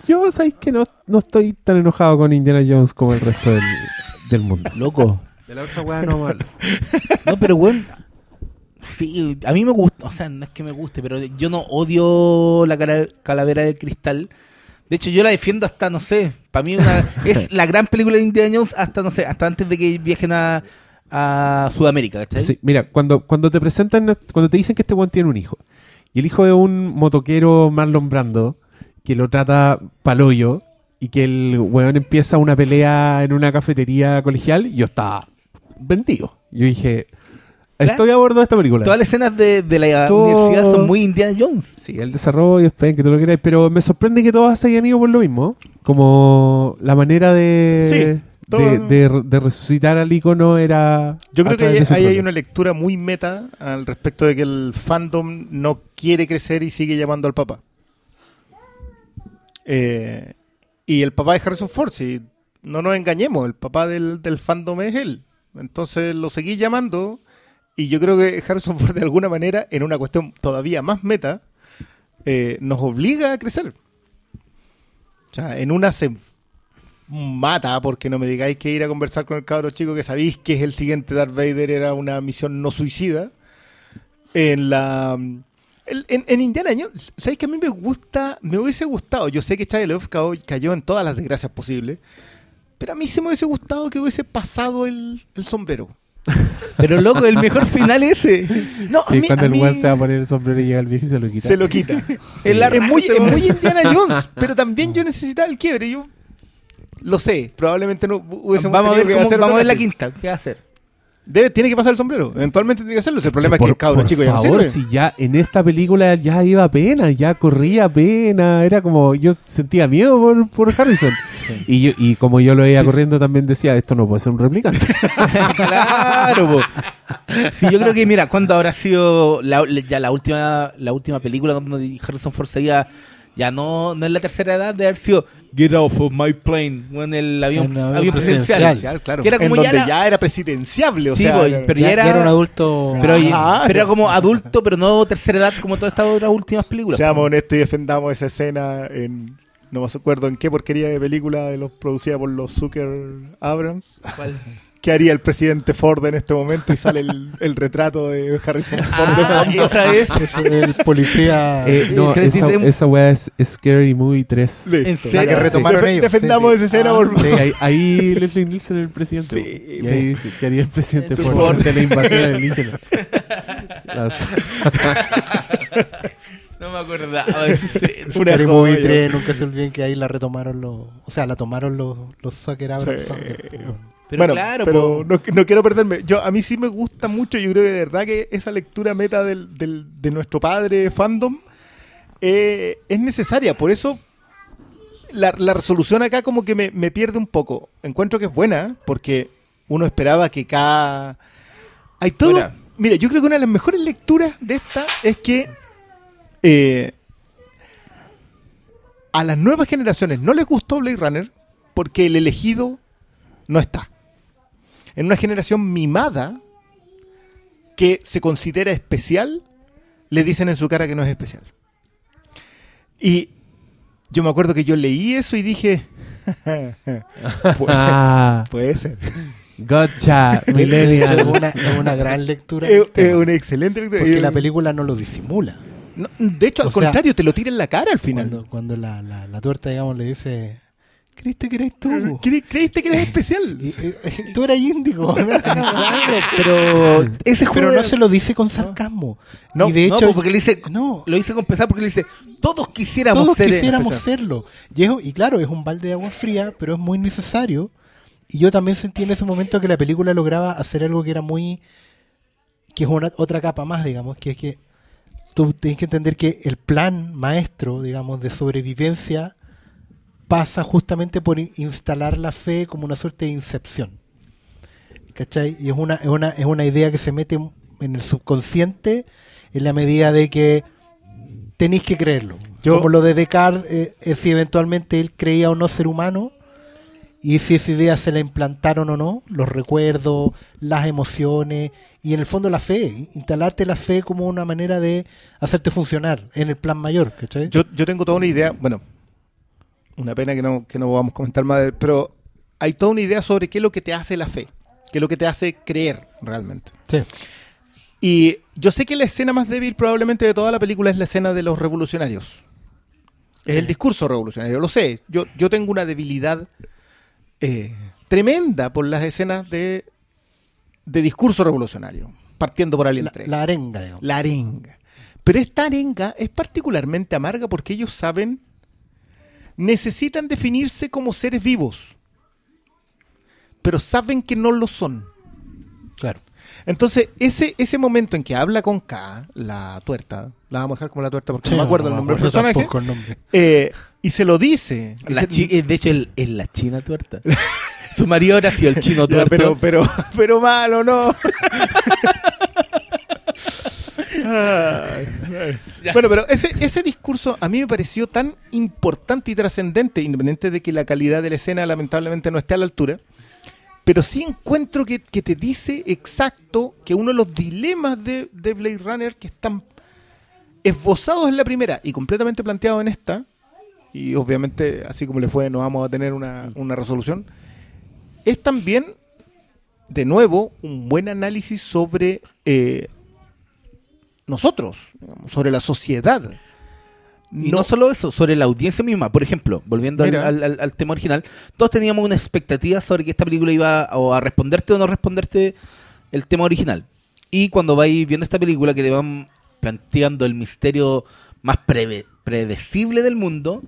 Yo sabéis que no, no estoy tan enojado con Indiana Jones como el resto del, del mundo. Loco. De la otra weá no malo. No, pero bueno. Sí, a mí me gusta. O sea, no es que me guste, pero yo no odio la calavera del cristal. De hecho, yo la defiendo hasta, no sé, para mí una, es la gran película de Indiana Jones hasta, no sé, hasta antes de que viajen a, a Sudamérica, ¿cachai? Sí, mira, cuando, cuando te presentan, cuando te dicen que este weón tiene un hijo, y el hijo es un motoquero Marlon Brando, que lo trata paloyo, y que el weón empieza una pelea en una cafetería colegial, yo estaba vendido. Yo dije, estoy a bordo de esta película. Todas las escenas de, de la Todo- universidad son muy Indiana Jones. Sí, el desarrollo, esperen que tú lo quieras, pero me sorprende que todas se hayan ido por lo mismo. Como la manera de, Sí, todo- de, de- de resucitar al icono era. Yo creo que ahí, hay una lectura muy meta al respecto de que el fandom no quiere crecer y sigue llamando al papá. Eh, y el papá de Harrison Ford, si no nos engañemos, el papá del, del fandom es él. Entonces lo seguí llamando y yo creo que Harrison Ford de alguna manera, en una cuestión todavía más meta, eh, nos obliga a crecer. O sea, en una se mata porque no me digáis que ir a conversar con el cabro chico que sabéis que es el siguiente Darth Vader era una misión no suicida. En la en, Indiana Jones, sabéis que a mí me gusta, me hubiese gustado, yo sé que LaBeouf cayó, en todas las desgracias posibles, pero a mí sí me hubiese gustado que hubiese pasado el sombrero. Pero loco, el mejor final es ese. No, Sí, a mí, cuando a el mí se va a poner el sombrero y llega el viejo y se lo quita. se lo quita. Es la es, muy, es muy Indiana Jones, pero también yo necesitaba el quiebre. Yo lo sé, probablemente no hubiésemos Vamos a ver, cómo, hacer vamos a ver la quinta. ¿Qué va a hacer? Debe, tiene que pasar el sombrero. Eventualmente tiene que hacerlo. El problema es que por, el cabro por chico ya no favor, sirve. si ya en esta película ya iba pena, ya corría pena, era como yo sentía miedo por, por Harrison. Y yo y como yo lo iba corriendo también decía, esto no puede ser un replicante. claro, po. Sí, yo creo que, mira, cuando habrá sido la, ya la última la última película donde Harrison Ford seguía, ya no, no es la tercera edad de haber sido Get off of my plane, o en el avión, En el avión avión presidencial. Presidencial, claro. Que era como en ya donde la- ya era presidenciable. O Sí, sea, era- pero ya, ya era, ya era un adulto. pero, pero era como adulto, pero no tercera edad como todas estas otras últimas películas. Seamos honestos y defendamos esa escena en. No me acuerdo en qué porquería de película de los producida por los Zucker Abrams. ¿Cuál? ¿Qué haría el presidente Ford en este momento? Y sale el, el retrato de Harrison Ford. de Ah, fondo. esa es. Es el policía. Eh, no, esa, esa weá es Scary Movie 3. Listo. ¿En serio? que Sí. retomaron ellos. Defendamos Sí, esa sí. escena, Ah, por Sí, favor. ahí, ahí Leslie Nielsen es el presidente. Sí, y sí. ahí dice que haría el presidente Ford favor. ante la invasión alienígena. Las- No me acordaba. de esa. Una Scary Movie joya. 3, nunca se olviden que ahí la retomaron los. O sea, la tomaron los, los Zucker Abrams. Pero bueno, claro, pero no, no quiero perderme. Yo a mí sí me gusta mucho. Yo creo que de verdad que esa lectura meta del, del- de nuestro padre fandom eh, es necesaria. Por eso la, la resolución acá como que me, me pierde un poco. Encuentro que es buena porque uno esperaba que cada hay todo. Mira, yo creo que una de las mejores lecturas de esta es que eh, a las nuevas generaciones no les gustó Blade Runner porque el elegido no está. En una generación mimada que se considera especial, le dicen en su cara que no es especial. Y yo me acuerdo que yo leí eso y dije, puede, Ah, puede ser. gotcha, millennials. es una, es una gran lectura. Es del es tema, una excelente lectura. porque la película no lo disimula. no, de hecho, al o sea, contrario, te lo tira en la cara al final. Cuando, cuando la, la, la tuerta, digamos, le dice: ¿Creíste que eres tú? Cre- ¿Creíste que eres especial? Tú eras índigo. Pero ese juego. Pero de- no se lo dice con sarcasmo. No, y de no, hecho, pues, porque le dice. no, Lo hice con pesar porque le dice. Todos quisiéramos todos ser. quisiéramos serlo. Y, es- y claro, es un balde de agua fría, pero es muy necesario. Y yo también sentí en ese momento que la película lograba hacer algo que era muy. que es una, otra capa más, digamos, que es que tú tienes que entender que el plan maestro, digamos, de sobrevivencia pasa justamente por in- instalar la fe como una suerte de incepción. ¿Cachai? Y es una, es una, es una idea que se mete en el subconsciente en la medida de que tenéis que creerlo. Yo- Como lo de Descartes, eh, es si eventualmente él creía o no ser humano, y si esa idea se la implantaron o no, los recuerdos, las emociones, y en el fondo la fe, instalarte la fe como una manera de hacerte funcionar en el plan mayor. ¿cachai? Yo, yo tengo toda una idea, bueno, una pena que no, que no vamos a comentar más, de- pero hay toda una idea sobre qué es lo que te hace la fe, qué es lo que te hace creer realmente. Sí. Y yo sé que la escena más débil probablemente de toda la película es la escena de los revolucionarios. Es el discurso revolucionario, lo sé. Yo, yo tengo una debilidad eh, tremenda por las escenas de, de discurso revolucionario, partiendo por Alien La, 3. la arenga, digamos. La arenga. Pero esta arenga es particularmente amarga porque ellos saben, necesitan definirse como seres vivos, pero saben que no lo son. Claro. Entonces, ese, ese momento en que habla con K, la tuerta, la vamos a dejar como la tuerta porque Sí, no me acuerdo no el nombre del personaje, el nombre. eh, y se lo dice. La Dice- eh, de hecho, es la china tuerta. Su marido ha sido el chino Ya, tuerto. pero, pero, pero malo, ¿no? Bueno, pero ese, discurso a mí me pareció tan importante y trascendente, independiente de que la calidad de la escena lamentablemente no esté a la altura, pero sí encuentro que, te dice exacto que uno de los dilemas de, de Blade Runner que están esbozados en la primera y completamente planteados en esta, y obviamente así como le fue no vamos a tener una, una resolución, es también, de nuevo, un buen análisis sobre eh, nosotros, digamos, sobre la sociedad. Y no, solo eso, sobre la audiencia misma. Por ejemplo, volviendo al, Mira. al- al- al tema original, todos teníamos una expectativa sobre que esta película iba o a responderte o no responderte el tema original. Y cuando vais viendo esta película que te van planteando el misterio más preve- predecible del mundo,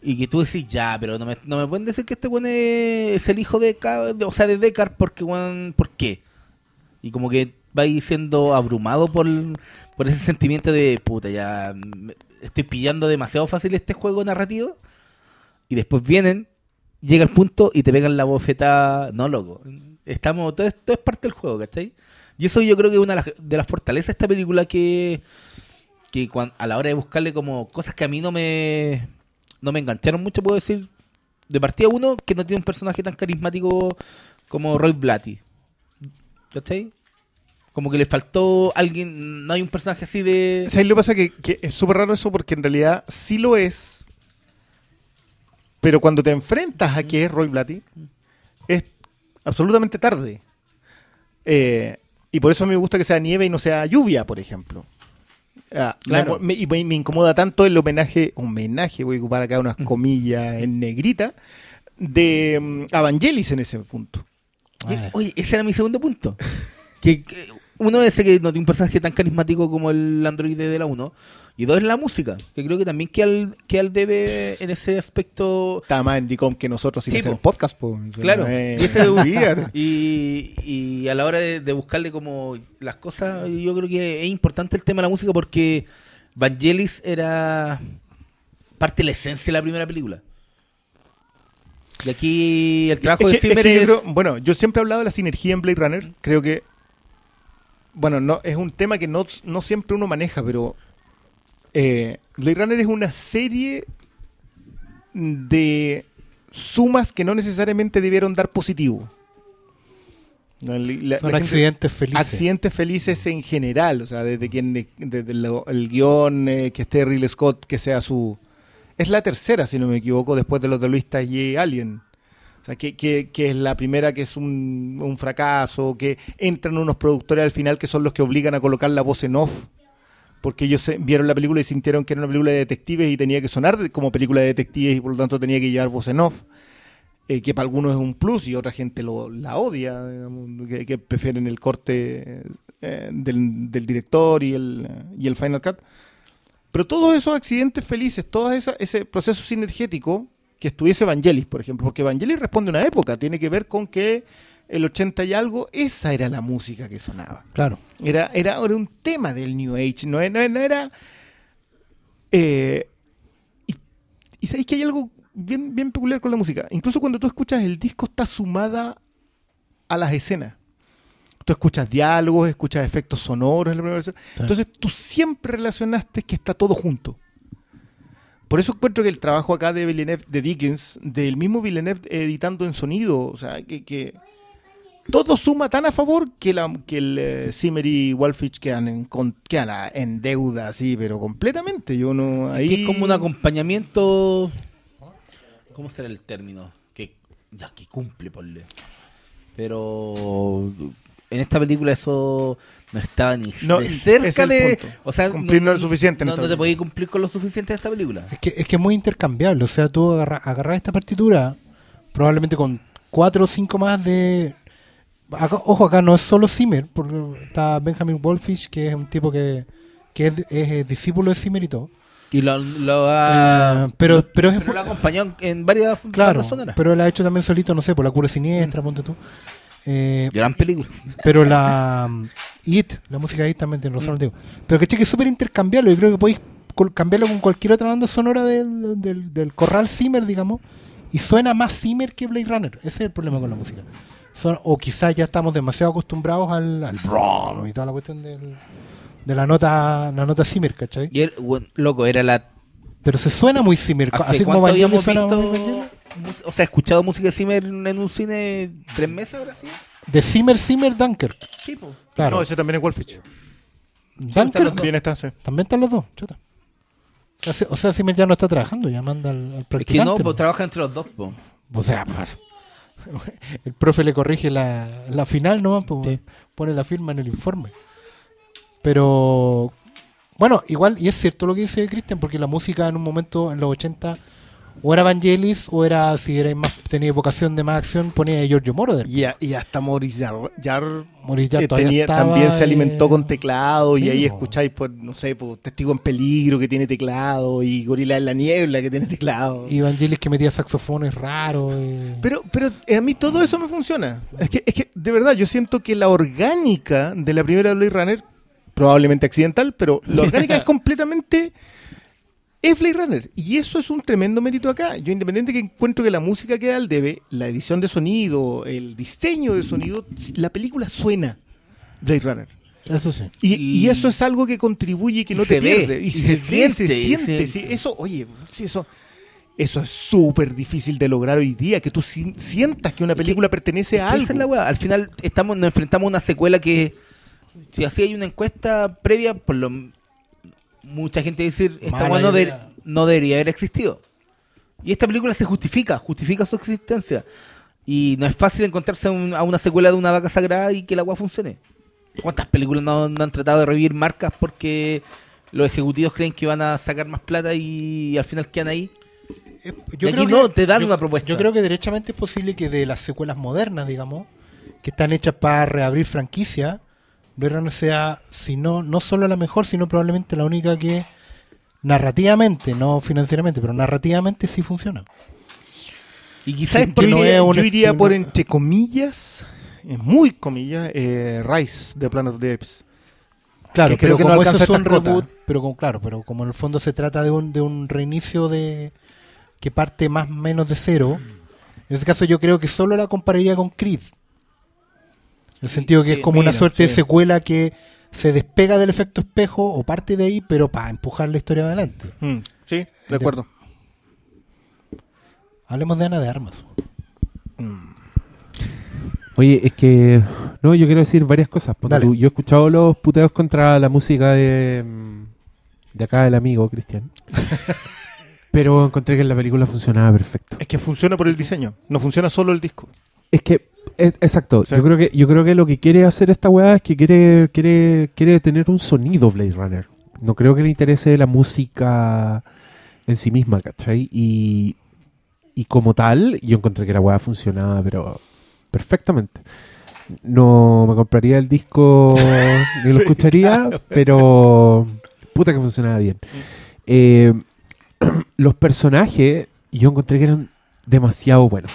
y que tú decís, ya, pero no me, no me pueden decir que este weón es, el hijo de, de- o sea, de Deckard, porque weón, ¿por qué? Y como que vais siendo abrumado por, por ese sentimiento de puta, ya estoy pillando demasiado fácil este juego narrativo. Y después vienen, llega el punto y te pegan la bofeta. No, loco. Estamos, todo, es- todo es parte del juego, ¿cachai? Y eso yo creo que es una de las, fortalezas de esta película que, que a la hora de buscarle como cosas que a mí no me, no me engancharon mucho, puedo decir, de partida uno, que no tiene un personaje tan carismático como Roy Blatty. ¿Cachai? Como que le faltó alguien, no hay un personaje así de... ¿Sabes lo que pasa? Que, que es súper raro eso porque en realidad sí lo es, pero cuando te enfrentas a que es Roy Blatty, es absolutamente tarde. Eh, y por eso a mí me gusta que sea nieve y no sea lluvia, por ejemplo. Ah, Claro. me- y me, me incomoda tanto el homenaje, homenaje, voy a ocupar acá unas comillas en negrita, de mm, Evangelis en ese punto. Y- Oye, ese era mi segundo punto. que, que uno es ese que no tiene un personaje tan carismático como el androide de la 1. Y dos es la música, que creo que también que al, que al debe en ese aspecto. Estaba más en DICOM que nosotros sin Sí, hacer po. podcast. po. Claro, Eh, y, ese- olvídate. y, y a la hora de, de buscarle como las cosas, yo creo que es importante el tema de la música porque Vangelis era parte de la esencia de la primera película. Y aquí el trabajo Es de es Zimmer que yo es... creo- bueno, yo siempre he hablado de la sinergia en Blade Runner. Creo que, bueno, no es un tema que no, no siempre uno maneja, pero eh, Blade Runner es una serie de sumas que no necesariamente debieron dar positivo. La- la- Son la gente- accidentes felices. accidentes felices en general, o sea, desde quien desde lo- el guion eh, que esté Ridley Scott, que sea su es la tercera, si no me equivoco, después de los de Luis y Alien. O sea, que, que- que es la primera que es un, un fracaso, que entran unos productores al final que son los que obligan a colocar la voz en off, porque ellos se- vieron la película y sintieron que era una película de detectives y tenía que sonar como película de detectives y por lo tanto tenía que llevar voz en off. eh, que para algunos es un plus y otra gente lo, la odia, digamos, que, que prefieren el corte eh, del, del director y el, y el Final Cut. Pero todos esos accidentes felices, todo ese proceso sinergético que estuviese Vangelis, por ejemplo, porque Vangelis responde a una época, tiene que ver con que el 80 y algo, esa era la música que sonaba. Claro. Era, era, era un tema del New Age, no, no- no era... eh, y, y sabéis que hay algo bien, bien peculiar con la música. Incluso cuando tú escuchas el disco está sumada a las escenas. Tú escuchas diálogos, escuchas efectos sonoros en la primera versión. Entonces tú siempre relacionaste que está todo junto. Por eso encuentro que el trabajo acá de Villeneuve, de Dickens, del mismo Villeneuve editando en sonido, o sea, que, que todo suma tan a favor que, la, que el eh, Zimmer y Wolfich quedan en, con- quedan en deuda, así, pero completamente. Yo no. Ahí Que es como un acompañamiento. ¿Cómo será el término? Que ya que cumple, ponle. Pero en esta película eso no estaba ni No, de cerca de. O sea, Cumplir no es suficiente en No, no te podías cumplir con lo suficiente en esta película. Es que, es que es muy intercambiable. O sea, tú agarra- agarras esta partitura, probablemente con cuatro o cinco más de. acá- ojo, acá no es solo Zimmer, porque está Benjamin Wolfish, que es un tipo que, que es, es, eh, discípulo de Zimmer y todo. Y lo, lo ha. Eh, pero, pero es. pero lo ha acompañado en- varias claro, pero él ha hecho también solito, no sé, por la cura siniestra, ponte tú. Eh, Gran película. pero la um, It, la música de It también tiene razón, digo. Pero que que es súper intercambiable. Yo creo que podéis cambiarlo con cualquier otra banda sonora del, del, del corral Zimmer, digamos. Y suena más Zimmer que Blade Runner. Ese es el problema con la música. Son- o quizás ya estamos demasiado acostumbrados al, al y toda la cuestión del, de la nota la nota Zimmer, ¿cachai? Y bueno, loco, era la. Pero se suena muy Zimmer. ¿Hace Así como Vangelis suena visto? O sea, escuchado música de Zimmer en un cine tres meses ahora sí. De Zimmer, Zimmer, Dunker. Sí, po. Claro. No, ese también es Wolfich. Dunker También está, sí. también están los dos. chuta. O sea, o sea, Zimmer ya no está trabajando, ya manda al, al Es que no, pues trabaja entre los dos, po. O sea, pues, el profe le corrige la, la final nomás, pues, Sí. pone la firma en el informe. Pero, bueno, igual, y es cierto lo que dice Cristian, porque la música en un momento, en los 80, o era Vangelis, o era, si era más, tenía vocación de más acción, ponía a Giorgio Moroder. Y, a- y hasta Maurice Jarre, Jarre, Maurice Jarre eh, todavía tenía- estaba, también se eh, alimentó con teclado sí, y ahí escucháis, por, no sé, por Testigo en Peligro que tiene teclado y Gorila en la Niebla que tiene teclado. Y Vangelis que metía saxofones raros. eh. Pero, pero a mí todo eso me funciona. Es que, es que, de verdad, yo siento que la orgánica de la primera Blade Runner, probablemente accidental, pero la orgánica es completamente. Es Blade Runner. Y eso es un tremendo mérito acá. Yo, independiente que encuentro que la música queda al debe, la edición de sonido, el diseño de sonido, la película suena Blade Runner. Eso sí. Y, Y- y eso es algo que contribuye y que no se te ve, pierde. Y, y se, se siente, y siente. se- sí, eso, oye, sí, eso, eso es súper difícil de lograr hoy día. Que tú si- sientas que una película pertenece a Es que algo. esa es la weá. Al final estamos, nos enfrentamos a una secuela que, si así hay una encuesta previa, por lo mucha gente decir, esta no, de- no debería haber existido. Y esta película se justifica, justifica su existencia. Y no es fácil encontrarse a, un- a una secuela de una vaca sagrada y que la weá funcione. ¿Cuántas películas no, no han tratado de revivir marcas porque los ejecutivos creen que van a sacar más plata y al final quedan ahí? Eh, Y aquí no, te dan yo- una propuesta. Yo creo que derechamente es posible que de las secuelas modernas, digamos, que están hechas para reabrir franquicia, Blade Runner sea, si no, no solo la mejor, sino probablemente la única que narrativamente, no financieramente, pero narrativamente sí funciona. Y quizás yo, no iría, es yo iría por entre comillas, eh, muy comillas, eh, Rise de Planet of the Apes. Claro, Que creo pero que no eso es un reboot, pero como, claro, pero como en el fondo se trata de un, de un reinicio de que parte más o menos de cero, en ese caso yo creo que solo la compararía con Creed. En el sentido que sí, es como una suerte de secuela que se despega del efecto espejo o parte de ahí, pero para empujar la historia adelante. Mm, sí, de acuerdo. Hablemos de Ana de Armas. Oye, es que. No, yo quiero decir varias cosas. Ponte Dale. tú, Yo he escuchado los puteos contra la música de. mm, De acá del amigo Cristian. Pero encontré que en la película funcionaba perfecto. Es que funciona por el diseño, no funciona solo el disco. Es que, es- exacto. Yo creo que yo creo que lo que quiere hacer esta weá es que quiere quiere quiere tener un sonido Blade Runner. No creo que le interese la música en sí misma, ¿cachai? Y, y como tal, yo encontré que la weá funcionaba, pero perfectamente. No me compraría el disco ni lo escucharía, pero puta que funcionaba bien. Eh, los personajes, yo encontré que eran demasiado buenos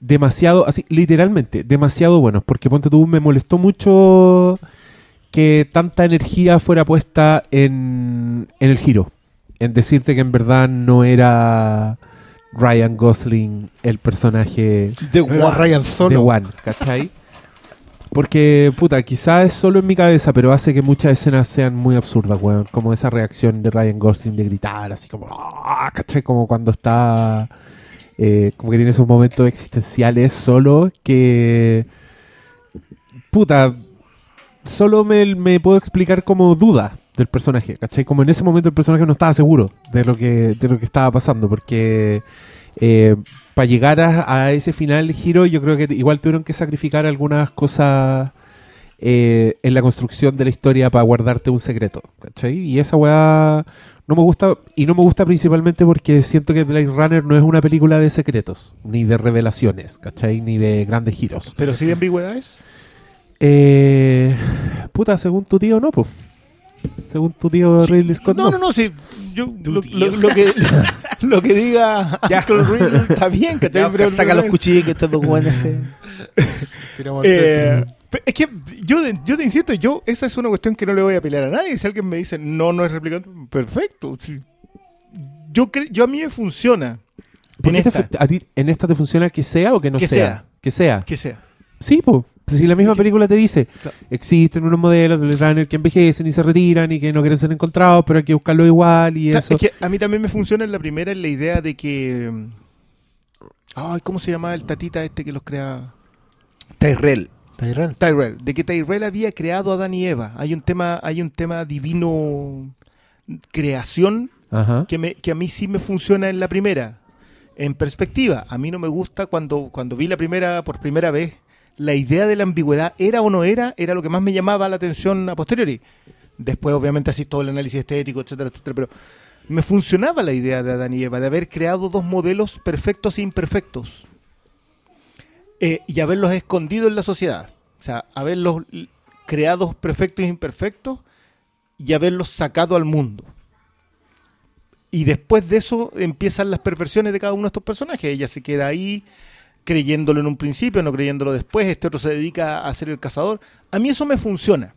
demasiado, así, literalmente, demasiado buenos. Porque ponte tú, me molestó mucho que tanta energía fuera puesta en, en el giro. En decirte que en verdad no era Ryan Gosling el personaje De Era Ryan de Solo. One, ¿cachai? Porque, puta, quizás es solo en mi cabeza, pero hace que muchas escenas sean muy absurdas, weón. Como esa reacción de Ryan Gosling de gritar, así como, "Ah", ¿cachai? Como cuando está, eh, como que tiene esos momentos existenciales solo que, puta, solo me, puedo explicar como duda del personaje, ¿cachai? Como en ese momento el personaje no estaba seguro de lo que, de lo que estaba pasando, porque para llegar a, a ese final giro yo creo que igual tuvieron que sacrificar algunas cosas eh, en la construcción de la historia para guardarte un secreto. ¿Cachai? Y esa weá no me gusta, y no me gusta principalmente porque siento que Blade Runner no es una película de secretos, ni de revelaciones, ¿cachai? Ni de grandes giros. Pero sí de ambigüedades. Eh, puta, según tu tío, no, pues. Según tu tío Ridley Scott, No, no, no, sí. Yo, lo, lo- lo que, lo que diga Ridley está bien, ¿cachai? Ya, Pero- saca los cuchillos que estos dos se... Eh, es que yo, yo te insisto, yo esa es una cuestión que no le voy a pelear a nadie. Si alguien me dice no, no es replicante, perfecto. Yo, yo a mí me funciona. ¿Por En qué te esta, a ti en esta te funciona que sea o que no Que sea? sea. Que sea. que sea. Sí, pues. Si la misma película te dice, Claro. existen unos modelos de Runner que envejecen y se retiran y que no quieren ser encontrados, pero hay que buscarlo igual y Claro, eso. Es que a mí también me funciona en la primera en la idea de que. mm, Ay, ¿cómo se llamaba el tatita este que los crea? Tyrell. Tyrell. Tyrell. De que Tyrell había creado a Adán y Eva. Hay un tema, hay un tema divino creación Ajá. que, me, que a mí sí me funciona en la primera. En perspectiva, a mí no me gusta cuando, cuando vi la primera por primera vez, la idea de la ambigüedad, era o no era, era lo que más me llamaba la atención a posteriori. Después, obviamente, así todo el análisis estético, etcétera, etcétera, pero me funcionaba la idea de Adán y Eva, de haber creado dos modelos perfectos e imperfectos. Eh, y haberlos escondido en la sociedad. O sea, haberlos creados perfectos e imperfectos y haberlos sacado al mundo. Y después de eso empiezan las perversiones de cada uno de estos personajes. Ella se queda ahí creyéndolo en un principio, no creyéndolo después. Este otro se dedica a ser el cazador. A mí eso me funciona.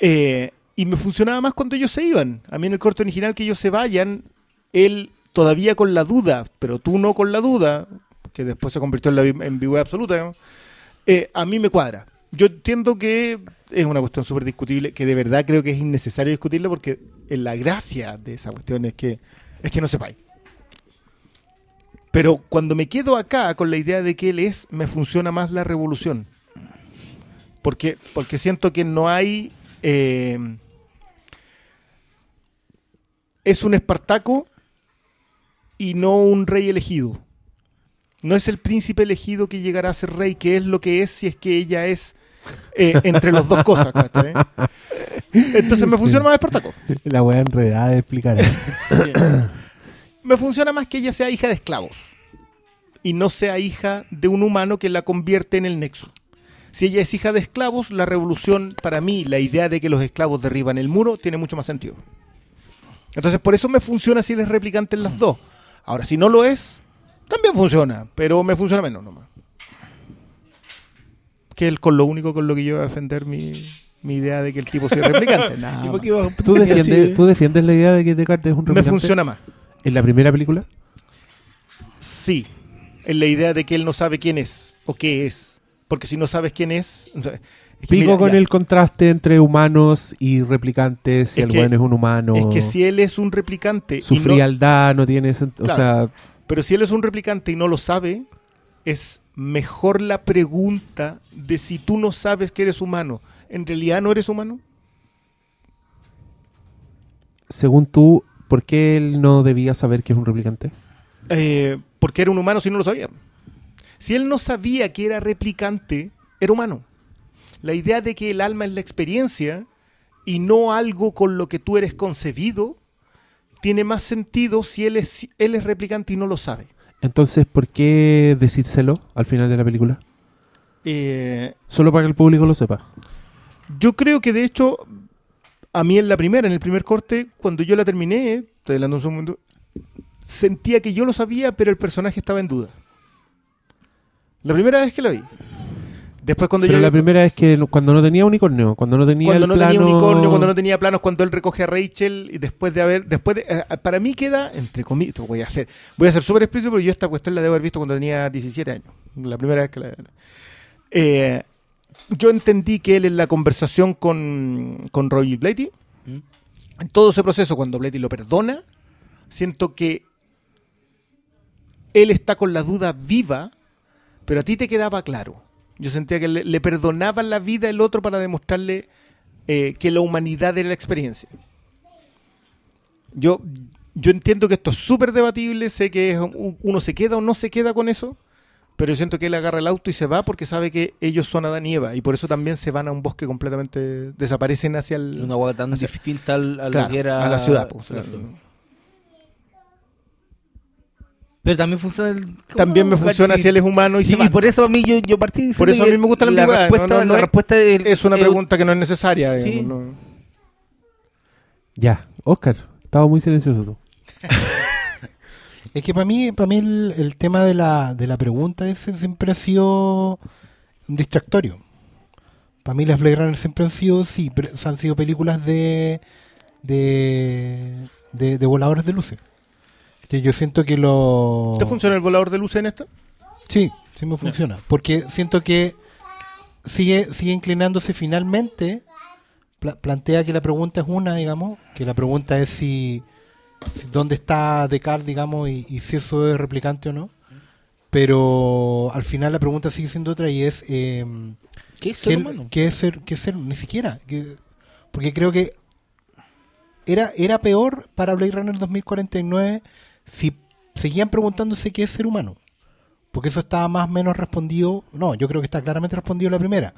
Eh, y me funcionaba más cuando ellos se iban. A mí en el corto original que ellos se vayan, él todavía con la duda, pero tú no con la duda, que después se convirtió en la ambigüedad absoluta. Eh, a mí me cuadra. Yo entiendo que es una cuestión súper discutible, que de verdad creo que es innecesario discutirla porque la gracia de esa cuestión es que, es que no sepáis. Pero cuando me quedo acá con la idea de que él es, me funciona más la revolución. Porque, porque siento que no hay... eh, es un Espartaco y no un rey elegido. No es el príncipe elegido que llegará a ser rey, que es lo que es si es que ella es eh, entre las dos cosas, ¿cachai? Entonces me funciona más Espartaco. La weá enredada de explicar. Me funciona más que ella sea hija de esclavos y no sea hija de un humano que la convierte en el nexo. Si ella es hija de esclavos, la revolución, para mí, la idea de que los esclavos derriban el muro, tiene mucho más sentido. Entonces, por eso me funciona si él es replicante en las dos. Ahora, si no lo es, también funciona, pero me funciona menos nomás. Que es con lo único con lo que yo voy a defender mi, mi idea de que el tipo sea replicante. Nada ¿Y por más. qué iba- ¿Tú defiendes, ¿Tú defiendes la idea de que Descartes es un Me replicante? funciona más. ¿En la primera película? Sí, en la idea de que él no sabe quién es o qué es. Porque si no sabes quién es... o sea, es que Pico mira, con ya, el contraste entre humanos y replicantes, si Es el que- weón es un humano. Es que si él es un replicante... Su no- frialdad no tiene sentido. O Claro. sea, pero si él es un replicante y no lo sabe, es mejor la pregunta de si tú no sabes que eres humano. ¿En realidad no eres humano? según tú, ¿por qué él no debía saber que es un replicante? Eh, porque era un humano si no lo sabía. Si él no sabía que era replicante, era humano. La idea de que el alma es la experiencia y no algo con lo que tú eres concebido, tiene más sentido si él es, él es replicante y no lo sabe. Entonces, ¿por qué decírselo al final de la película? Eh, Solo para que el público lo sepa. yo creo que de hecho, a mí en la primera, en el primer corte, cuando yo la terminé, estoy adelantando un segundo, sentía que yo lo sabía, pero el personaje estaba en duda. La primera vez que la vi. Después cuando Pero yo la primera es que no- cuando no tenía unicornio, cuando no tenía cuando el no plano... tenía unicornio, cuando no tenía planos, cuando él recoge a Rachel y después de haber, después de, eh, para mí queda entre comillas, voy a hacer, voy a ser súper explícito porque yo esta cuestión la debo haber visto cuando tenía 17 años, la primera vez que la, Eh, yo entendí que él en la conversación con con Roy Blatty, ¿Mm? en todo ese proceso cuando Blatty lo perdona, siento que él está con la duda viva, pero a ti te quedaba claro. Yo sentía que le, le perdonaba la vida el otro para demostrarle eh, que la humanidad era la experiencia. Yo, yo entiendo que esto es súper debatible, sé que es un- uno se queda o no se queda con eso, Pero yo siento que él agarra el auto y se va porque sabe que ellos son Adán y Eva. Y por eso también se van a un bosque completamente. desaparecen hacia el. Una hueá tan distinta al- a, claro, lo que era. a la ciudad. pues, Claro. Pero también funciona. el- También me funciona Sí. si él es humano y, se y por eso a mí yo, yo partí Por eso a mí me gusta la la ambigüedad, respuesta, no, no, no la es- respuesta del- Es una eh, pregunta que no es necesaria. Sí. digamos, no. Ya, Oscar, estaba muy silencioso tú. Es que para mí, para mí el, el tema de la, de la pregunta ese siempre ha sido un distractorio. Para mí las Blade Runner siempre han sido, sí, pero han sido películas de de, de, de voladores de luces. Que yo siento que lo... ¿Te funciona el volador de luz en esto? Sí, sí me funciona. Porque siento que sigue, sigue inclinándose finalmente. pla- plantea que la pregunta es una, digamos. Que la pregunta es si, si dónde está Descartes, digamos, y, y si eso es replicante o no. Pero al final la pregunta sigue siendo otra y es eh, ¿Qué es ¿qué, ser humano? qué es ser, qué es ser? Ni siquiera. que- porque creo que era, era peor para Blade Runner 2049 si seguían preguntándose qué es ser humano. Porque eso estaba más o menos respondido. No, yo creo que está claramente respondido la primera.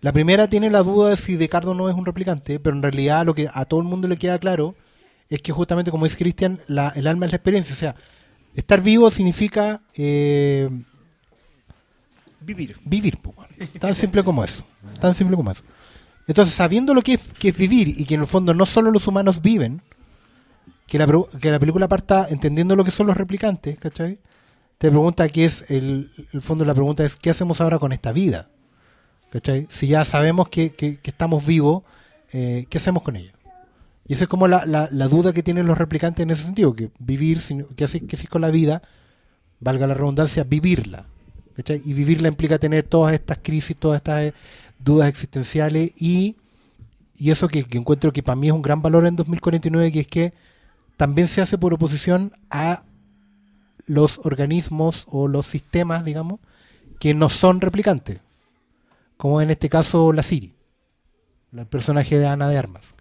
La primera tiene la duda de si Decardo no es un replicante, pero en realidad lo que a todo el mundo le queda claro es que justamente, como dice Cristian, el alma es la experiencia. O sea, estar vivo significa eh, Vivir. vivir. Tan simple como eso. Tan simple como eso. Entonces, sabiendo lo que es, que es vivir y que en el fondo no solo los humanos viven, que la, que la película parta entendiendo lo que son los replicantes, ¿cachai? Te pregunta qué es, el, fondo de la pregunta es, ¿qué hacemos ahora con esta vida? ¿Cachai? Si ya sabemos que, que- que estamos vivos, eh, ¿qué hacemos con ella? Y esa es como la, la- duda que tienen los replicantes en ese sentido, que vivir, sino- ¿qué haces qué haces con la vida? Valga la redundancia, vivirla. ¿cachai? Y vivirla implica tener todas estas crisis, todas estas eh, dudas existenciales y, y eso que, que encuentro que para mí es un gran valor en 2049, que es que también se hace por oposición a los organismos o los sistemas, digamos, que no son replicantes, como en este caso la Siri, el personaje de Ana de Armas,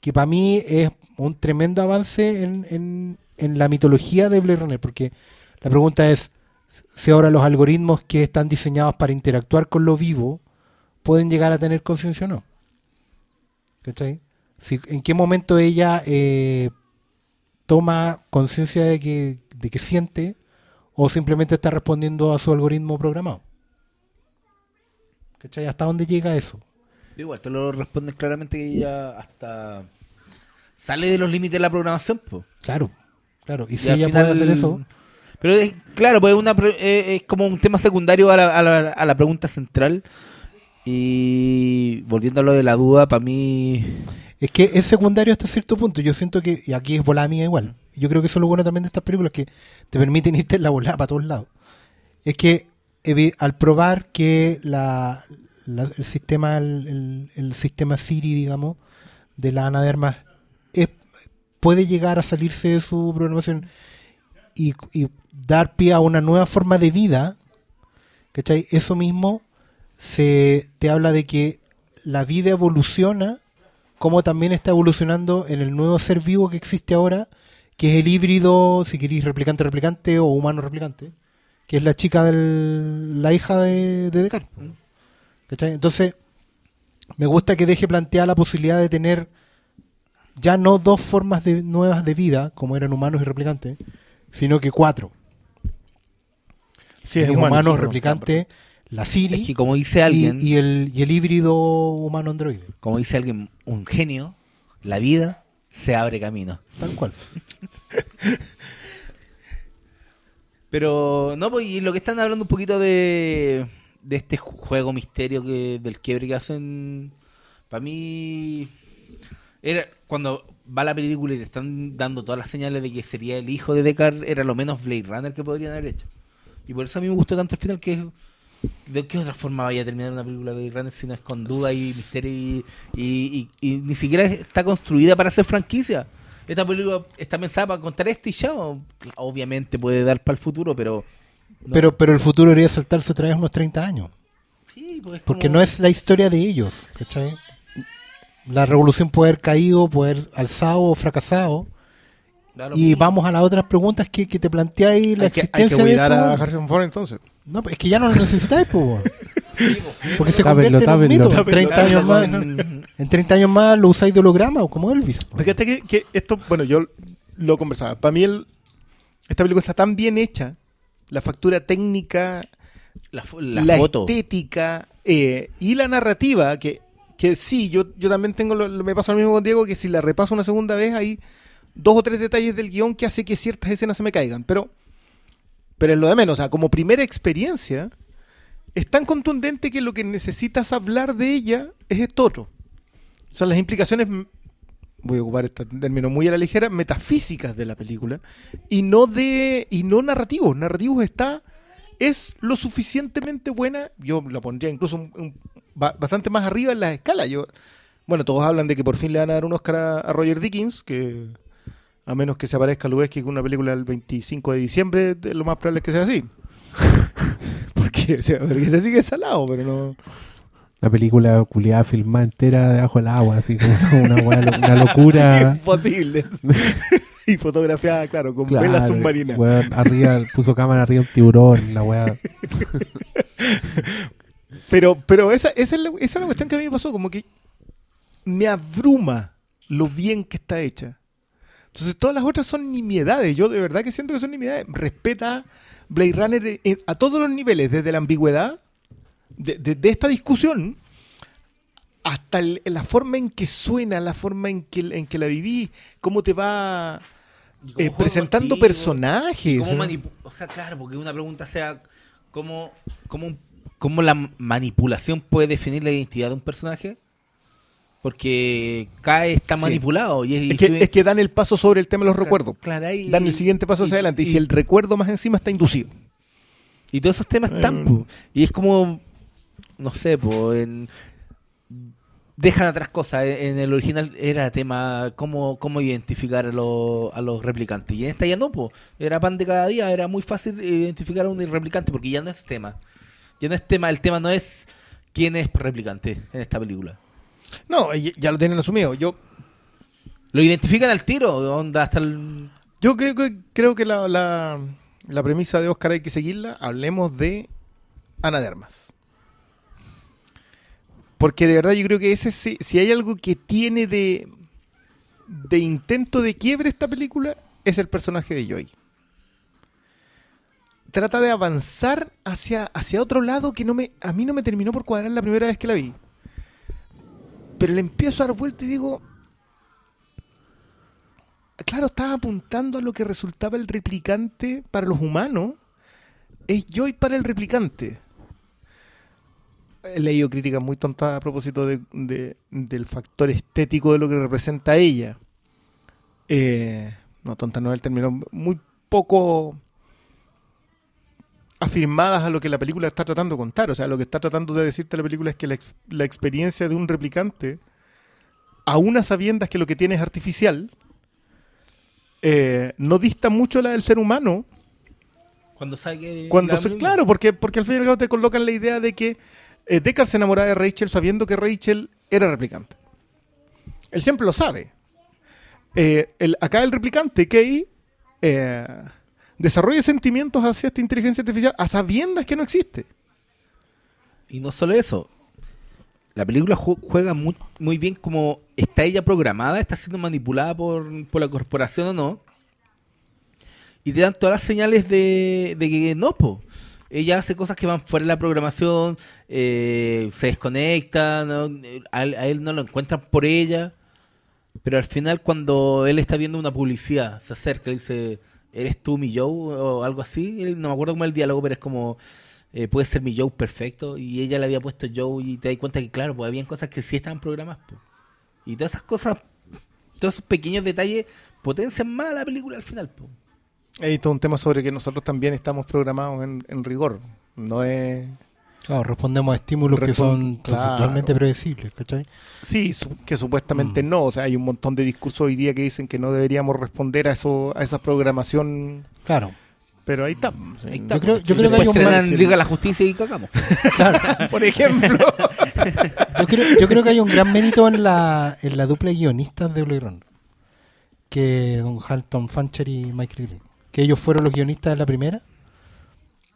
que para mí es un tremendo avance en, en- en la mitología de Blade Runner, porque la pregunta es si ahora los algoritmos que están diseñados para interactuar con lo vivo pueden llegar a tener conciencia o no. ¿Cachai? Si, ¿En qué momento ella eh, toma conciencia de que, de que siente o simplemente está respondiendo a su algoritmo programado? ¿Cachai? ¿Hasta dónde llega eso? Igual, te lo responden claramente que ella hasta sale de los límites de la programación, pues. Claro, claro. Y si ella final- puede hacer eso, Pero es, claro, pues es, una, eh, es como un tema secundario a la, a la- a la pregunta central. Y volviendo a lo de la duda, para mí. Es que es secundario hasta cierto punto. Yo siento que, y aquí es volada mía igual. Yo creo que eso es lo bueno también de estas películas, que te permiten irte en la volada para todos lados. Es que al probar que el sistema el, sistema Siri, digamos, de la Ana de Armas puede llegar a salirse de su programación y, y dar pie a una nueva forma de vida, ¿cachai? Eso mismo se te habla de que la vida evoluciona como también está evolucionando en el nuevo ser vivo que existe ahora, que es el híbrido, si queréis, replicante-replicante o humano-replicante, que es la chica del, la hija de, de Descartes. ¿Cachai? Entonces, me gusta que deje planteada la posibilidad de tener ya no dos formas de, nuevas de vida, como eran humanos y replicantes, sino que cuatro. Sí, es humano, humanos, no, replicante, la Siri Es que como dice y, alguien, y el, y el híbrido humano-androide. como dice alguien, un genio, la vida se abre camino. Tal cual. Pero, no, pues, y lo que están hablando un poquito de, de este juego misterio que del quiebre que hacen, para mí, era cuando va la película y te están dando todas las señales de que sería el hijo de Deckard, era lo menos Blade Runner que podrían haber hecho. Y por eso a mí me gustó tanto el final que ¿De qué otra forma vaya a terminar una película de Runner si no es con duda y misterio y, y- y- y ni siquiera está construida para ser franquicia? Esta película está pensada para contar esto y ya. Obviamente puede dar para el futuro, pero... no. Pero, pero el futuro debería saltarse otra vez unos 30 años. Sí, pues es Porque como- no es la historia de ellos. ¿cachai? La revolución puede haber caído, puede haber alzado o fracasado. Y vamos a las otras preguntas que, que te planteáis la Hay que, hay existencia que de cuidar esto. a Harrison Ford entonces. No, es que ya no lo necesitáis, po, Porque se Tápenlo, convierte en un mito. En 30 años más, En- en 30 años más lo usáis de holograma o como Elvis. po. Fíjate que, que esto, bueno, yo lo conversaba. Para mí el, esta película está tan bien hecha, la factura técnica, La, fo- la la, foto. estética eh, y la narrativa, que, que sí, yo, yo también tengo, lo, lo- me pasa lo mismo con Diego, que si la repaso una segunda vez hay dos o tres detalles del guion que hace que ciertas escenas se me caigan, pero, pero es lo de menos, o sea, como primera experiencia, es tan contundente que lo que necesitas hablar de ella es esto otro. O sea, las implicaciones, voy a ocupar este término muy a la ligera, metafísicas de la película y no de y no narrativos. Narrativos está es lo suficientemente buena, yo la pondría incluso un- un- ba- bastante más arriba en la escala. Bueno, todos hablan de que por fin le van a dar un Oscar a, a Roger Dickens, que a menos que se aparezca Lubeski con una película el 25 de diciembre, lo más probable es que sea así. porque, o sea, porque ese sí que es salado, pero no. La película culiada filmada entera debajo del agua, así como una, una locura. Imposible. y fotografiada, claro, con Claro, vela submarina. weón, arriba, puso cámara arriba un tiburón, la weá. Pero, pero esa, esa, es la, esa es la cuestión que a mí me pasó, como que me abruma lo bien que está hecha. Entonces todas las otras son nimiedades. Yo de verdad que siento que son nimiedades. Respeta Blade Runner a todos los niveles, desde la ambigüedad de, de- de esta discusión hasta el- la forma en que suena, la forma en que, en que la viví, cómo te va cómo eh, presentando contigo, personajes. cómo ¿no? manipu- o sea, claro, porque una pregunta sea cómo, cómo, cómo la manipulación puede definir la identidad de un personaje. Porque K está Sí. manipulado. Y es, que, es que dan el paso sobre el tema de los Claro, recuerdos. claro, ahí- Dan el siguiente paso hacia y- adelante. Y, si el recuerdo más encima está inducido. Y todos esos temas están, po. Y es como, no sé, po, en... Dejan atrás cosas. En en el original era tema cómo, cómo identificar a, los- a los replicantes. Y en esta ya no, po. Era pan de cada día. Era muy fácil identificar a un replicante porque ya no es tema. Ya no es tema. El tema no es quién es replicante en esta película. No, ya lo tienen asumido. Yo, Lo identifican al tiro. Onda hasta el... yo creo que, creo que la, la, la premisa de Oscar hay que seguirla. Hablemos de Ana de Armas. Porque de verdad yo creo que ese sí- si hay algo que tiene de, de intento de quiebre esta película, es el personaje de Joy. Trata de avanzar hacia, hacia otro lado que no me, a mí no me terminó por cuadrar la primera vez que la vi. Pero le empiezo a dar vuelta y digo, claro, estaba apuntando a lo que resultaba el replicante para los humanos. Es Joy para el replicante. He leído críticas muy tontas a propósito de- de- del factor estético de lo que representa ella. Eh, no, tonta no es el término. Muy poco afirmadas a lo que la película está tratando de contar. O sea, lo que está tratando de decirte la película es que la, ex- la experiencia de un replicante, a unas sabiendas que lo que tiene es artificial, eh, no dista mucho la del ser humano. Cuando sabe Cuando se- claro, porque, porque al fin y al cabo te colocan la idea de que eh, Deckard se enamoraba de Rachel sabiendo que Rachel era replicante. Él siempre lo sabe. Eh, el- acá el replicante, Kay, eh, desarrolla sentimientos hacia esta inteligencia artificial a sabiendas que no existe. Y no solo eso. La película ju- juega muy, bien como está ella programada, está siendo manipulada por, por la corporación o no. Y te dan todas las señales de, que no, po. Ella hace cosas que van fuera de la programación, eh, se desconecta, ¿no? A, él, a él no lo encuentran por ella. Pero al final cuando él está viendo una publicidad, se acerca y dice, ¿eres tú mi Joe? O algo así. No me acuerdo cómo el diálogo, pero es como, eh, puede ser mi Joe perfecto. Y ella le había puesto Joe y te das cuenta que, claro, pues habían cosas que sí estaban programadas. po. Y todas esas cosas, todos esos pequeños detalles potencian más la película al final. po. Hay todo un tema sobre que nosotros también estamos programados en rigor. No es. Claro, respondemos a estímulos que son claro. totalmente predecibles, ¿cachai? Sí, su- que supuestamente Mm. no. O sea, hay un montón de discursos hoy día que dicen que no deberíamos responder a eso, a esa programación. Claro. Pero ahí está. Ahí está, Yo creo- po. yo creo que hay un Liga de la Justicia y cagamos. Por ejemplo. Yo creo, yo creo que hay un gran mérito en la, en la dupla de guionistas de Blade Runner. que Don Halton Fancher y Michael Green. Que ellos fueron los guionistas de la primera.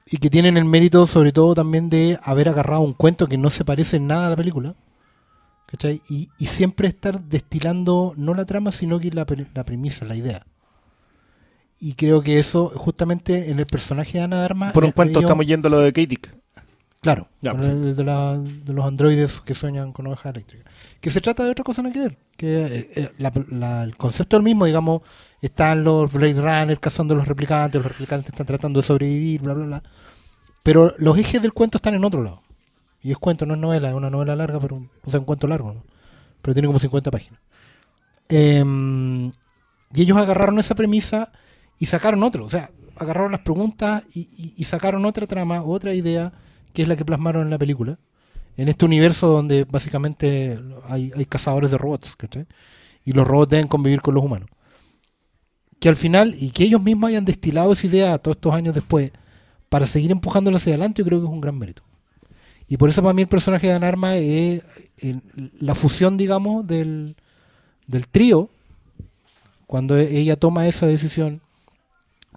Y que tienen el mérito, sobre todo, también de haber agarrado un cuento que no se parece en nada a la película. ¿Cachai? Y, y siempre estar destilando no la trama, sino que la, la premisa, la idea. Y creo que eso, justamente en el personaje de Ana de Armas. Por un eh, cuento ellos- estamos yendo a lo de Katic. Claro, de, la- de los androides que sueñan con ovejas eléctricas. Que se trata de otra cosa nada que ver. Que eh, eh, la- la- el concepto es el mismo, digamos, están los Blade Runner cazando a los replicantes, los replicantes están tratando de sobrevivir, bla, bla, bla. Pero los ejes del cuento están en otro lado. Y es cuento, no es novela, es una novela larga, pero o sea, un cuento largo, ¿no? pero tiene como 50 páginas. Em, y ellos agarraron esa premisa y sacaron otro. O sea, agarraron las preguntas y, sacaron otra trama, otra idea, que es la que plasmaron en la película. En este universo donde básicamente hay, hay cazadores de robots, ¿cachai? Y los robots deben convivir con los humanos. Que al final, y que ellos mismos hayan destilado esa idea todos estos años después, para seguir empujándola hacia adelante, yo creo que es un gran mérito. Y por eso para mí el personaje de Anarma es la fusión, digamos, del, del trío, cuando e- ella toma esa decisión,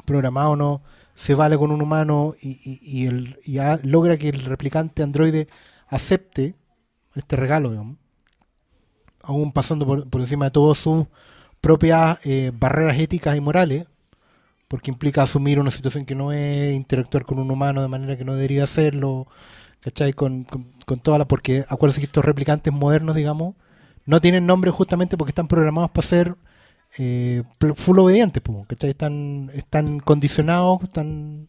programada o no, se vale con un humano y, y- el, logra que el replicante androide acepte este regalo, digamos, aún pasando por, por encima de todas sus propias eh, barreras éticas y morales, porque implica asumir una situación que no es, interactuar con un humano de manera que no debería hacerlo, ¿cachai? Con, con, con toda porque acuérdense que estos replicantes modernos, digamos, no tienen nombre justamente porque están programados para ser eh, full obedientes, ¿cachai? Están, están condicionados, están,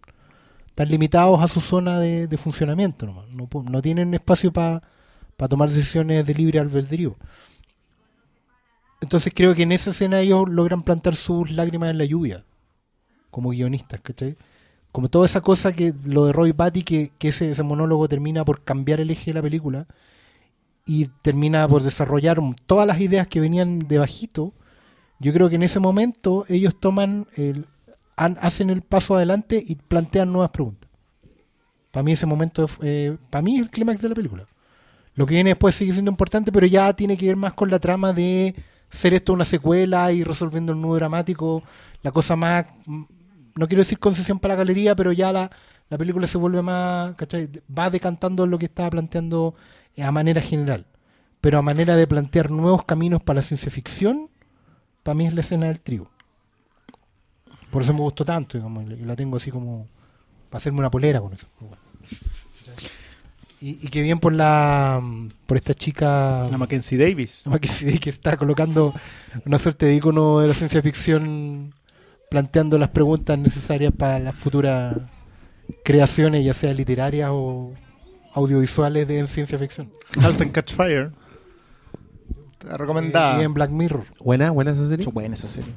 están limitados a su zona de, funcionamiento, nomás. No, no tienen espacio para tomar decisiones de libre albedrío. Entonces creo que en esa escena ellos logran plantar sus lágrimas en la lluvia, como guionistas, ¿cachai? Como toda esa cosa que lo de Roy Batty, que, ese, monólogo termina por cambiar el eje de la película y termina por desarrollar todas las ideas que venían de bajito. Yo creo que en ese momento ellos toman el, han- hacen el paso adelante y plantean nuevas preguntas. Para mí ese momento, eh, para mí es el clímax de la película. Lo que viene después sigue siendo importante, pero ya tiene que ver más con la trama de ser esto una secuela y resolviendo el nudo dramático, la cosa más, no quiero decir concesión para la galería, pero ya la, la película se vuelve más, ¿cachai? va decantando lo que estaba planteando eh, a manera general. Pero a manera de plantear nuevos caminos para la ciencia ficción, para mí es la escena del trigo. Por eso me gustó tanto, digamos, y la tengo así como para hacerme una polera con eso. Y, y que bien por la por esta chica A Mackenzie Davis. que, sí, que está colocando una suerte de icono de la ciencia ficción, planteando las preguntas necesarias para las futuras creaciones, ya sea literarias o audiovisuales de en ciencia ficción. Halt and Catch Fire. Recomendada. Y en Black Mirror. Buena, buena esa serie. Buena esa serie.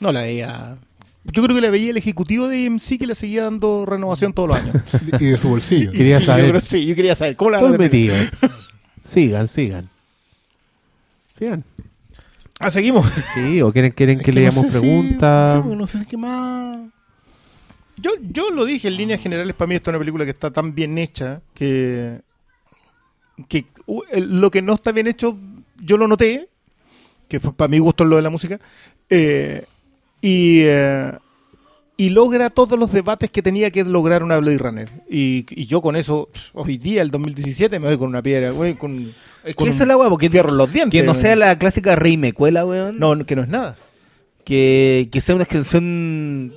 No la veía. Yo creo que la veía el ejecutivo de AMC que le seguía dando renovación todos los años. Y de su bolsillo. Quería Yo saber. creo- sí, yo quería saber. ¿Cómo la van metido. Sigan, sigan. Sigan. Ah, seguimos. Sí, o quieren, quieren Es que, que no leamos sé si- preguntas. sí, porque no sé si qué más. Yo, yo lo dije en líneas generales, para mí esta es una película que está tan bien hecha que, que uh, lo que no está bien hecho, yo lo noté, que fue, para mi gusto es lo de la música, eh, y, eh, y logra todos los debates que tenía que lograr una Blade Runner. Y, y yo con eso, hoy día, el 2017, me voy con una piedra, güey, con, Es que esa es la weá, porque fierro en los dientes. que no sea la clásica rey mecuela, weón. No, que no es nada. que, que sea una extensión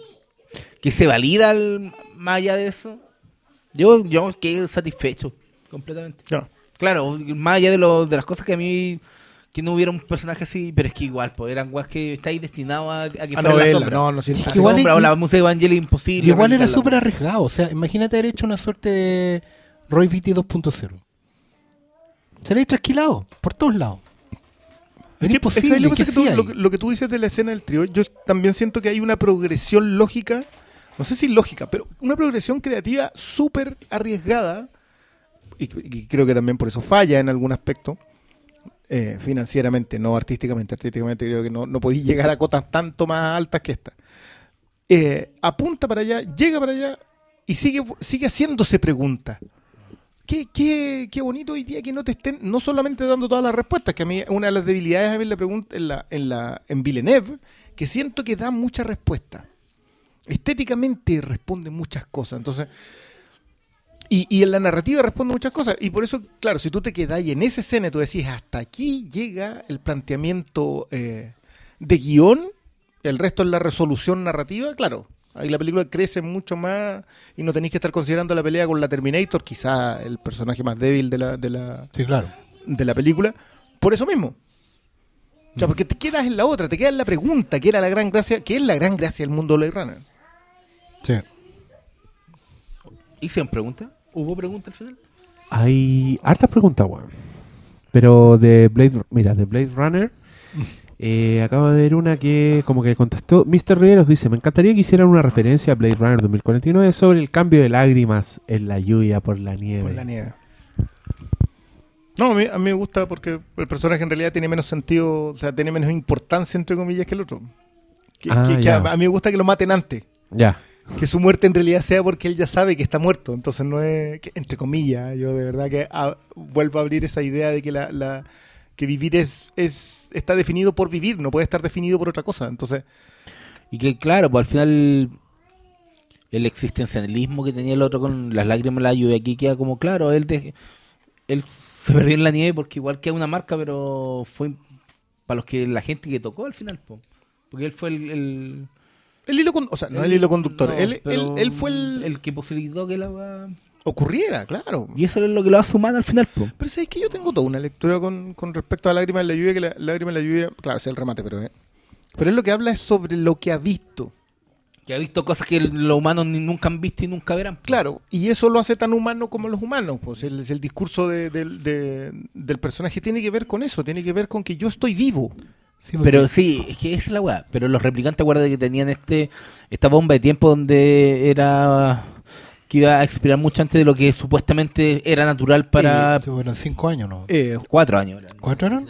que se valida al- más allá de eso. Yo, yo quedé satisfecho completamente. No. Claro, más allá de, lo, de las cosas que a mí que no hubiera un personaje así, pero es que igual, pues eran weas que estáis destinados a, a que A fuera la novela, sombra. no, no siento La Igual sombra es- o la música de Evangelio imposible. Y igual era súper arriesgado. O sea, imagínate haber hecho una suerte de Roy Vitti 2.0. Se le ha trasquilado por todos lados. Es que, imposible. ¿sabes lo, que. Que tú- lo, que- lo que tú dices de la escena del trío, yo también siento que hay una progresión lógica, no sé si lógica, pero una progresión creativa súper arriesgada, y, y creo que también por eso falla en algún aspecto, eh, financieramente, no artísticamente. Artísticamente creo que no, no podéis llegar a cotas tanto más altas que esta. Eh, apunta para allá, llega para allá y sigue, sigue haciéndose preguntas. qué, qué, qué bonito hoy día que no te estén, no solamente dando todas las respuestas, que a mí una de las debilidades a mí la pregunta en la, en la, en Villeneuve, que siento que da mucha respuesta. Estéticamente responde muchas cosas. Entonces, y, y en la narrativa responde muchas cosas. Y por eso, claro, si tú te quedas ahí en esa escena y tú decís, hasta aquí llega el planteamiento eh, de guion, el resto es la resolución narrativa, claro. Ahí la película crece mucho más y no tenéis que estar considerando la pelea con la Terminator, quizá el personaje más débil de la, de la, Sí, claro. de la película, por eso mismo. O sea, porque te quedas en la otra, te quedas en la pregunta, que era la gran gracia, que es la gran gracia del mundo de Blade Runner. Sí. ¿Hicieron pregunta? ¿Hubo pregunta al final? Hay hartas preguntas, weón. Pero de Blade, mira, de Blade Runner, eh, acabo de ver una que como que contestó, Mr. Riveros dice, me encantaría que hicieran una referencia a Blade Runner 2049 sobre el cambio de lágrimas en la lluvia por la nieve. Por la nieve. No, a mí, a mí me gusta porque el personaje en realidad tiene menos sentido, o sea, tiene menos importancia, entre comillas, que el otro. Que, Ah, que- que ya. a, a mí me gusta que lo maten antes. Ya. Que su muerte en realidad sea porque él ya sabe que está muerto. Entonces no es, entre comillas, yo de verdad que ah, vuelvo a abrir esa idea de que la, que vivir es, es está definido por vivir, no puede estar definido por otra cosa. Entonces, Y que claro, pues al final el existencialismo que tenía el otro con las lágrimas la lluvia aquí queda como claro, él de- él se perdió en la nieve porque igual queda una marca, pero fue para los que la gente que tocó al final, po. porque él fue el- el hilo, con- o sea, no el hilo conductor, no, él, él, él fue el, el que posibilitó que la ocurriera, claro. y eso es lo que lo hace humano al final, po. Pero sabes que yo tengo toda una lectura con, con respecto a Lágrimas en la lluvia, que la Lágrimas en la lluvia, claro, es el remate, pero eh, pero él lo que habla es sobre lo que ha visto. que ha visto cosas que los humanos ni nunca han visto y nunca verán. po. Claro, y eso lo hace tan humano como los humanos. Pues el, el discurso de- de- del personaje tiene que ver con eso, tiene que ver con que yo estoy vivo. Sí, porque- Pero sí, es que esa es la weá. Pero los replicantes, acuérdate que tenían este esta bomba de tiempo donde era que iba a expirar mucho antes de lo que supuestamente era natural para Sí, bueno, cinco años, ¿no? Eh, cuatro años. eran. ¿Cuatro eran?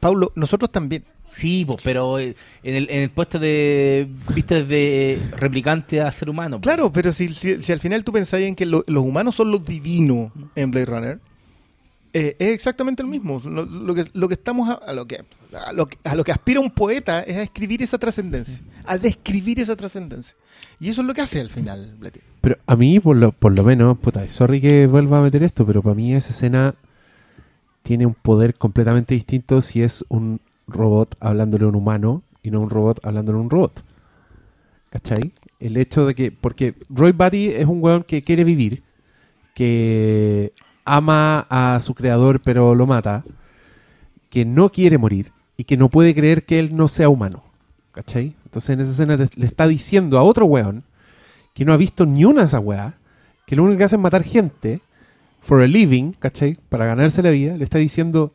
Paulo, nosotros también. Sí, po, pero eh, en el, en el puesto de vista desde replicante a ser humano. po. Claro, pero si, si, si al final tú pensáis en que lo- los humanos son los divinos en Blade Runner, eh, es exactamente lo mismo. Lo, lo que, lo que estamos a, a lo que, a, lo, que- aspira un poeta es a escribir esa trascendencia, a describir esa trascendencia. Y eso es lo que hace al final. Blade. Pero a mí, por lo, por lo menos, puta, sorry que vuelva a meter esto, pero para mí esa escena tiene un poder completamente distinto si es un robot hablándole a un humano y no un robot hablándole a un robot. ¿Cachai? El hecho de que, porque Roy Batty es un weón que quiere vivir, que ama a su creador pero lo mata, que no quiere morir y que no puede creer que él no sea humano. ¿Cachai? Entonces en esa escena le está diciendo a otro weón que no ha visto ni una de esas weas, que lo único que hace es matar gente for a living, ¿cachai? Para ganarse la vida, le está diciendo,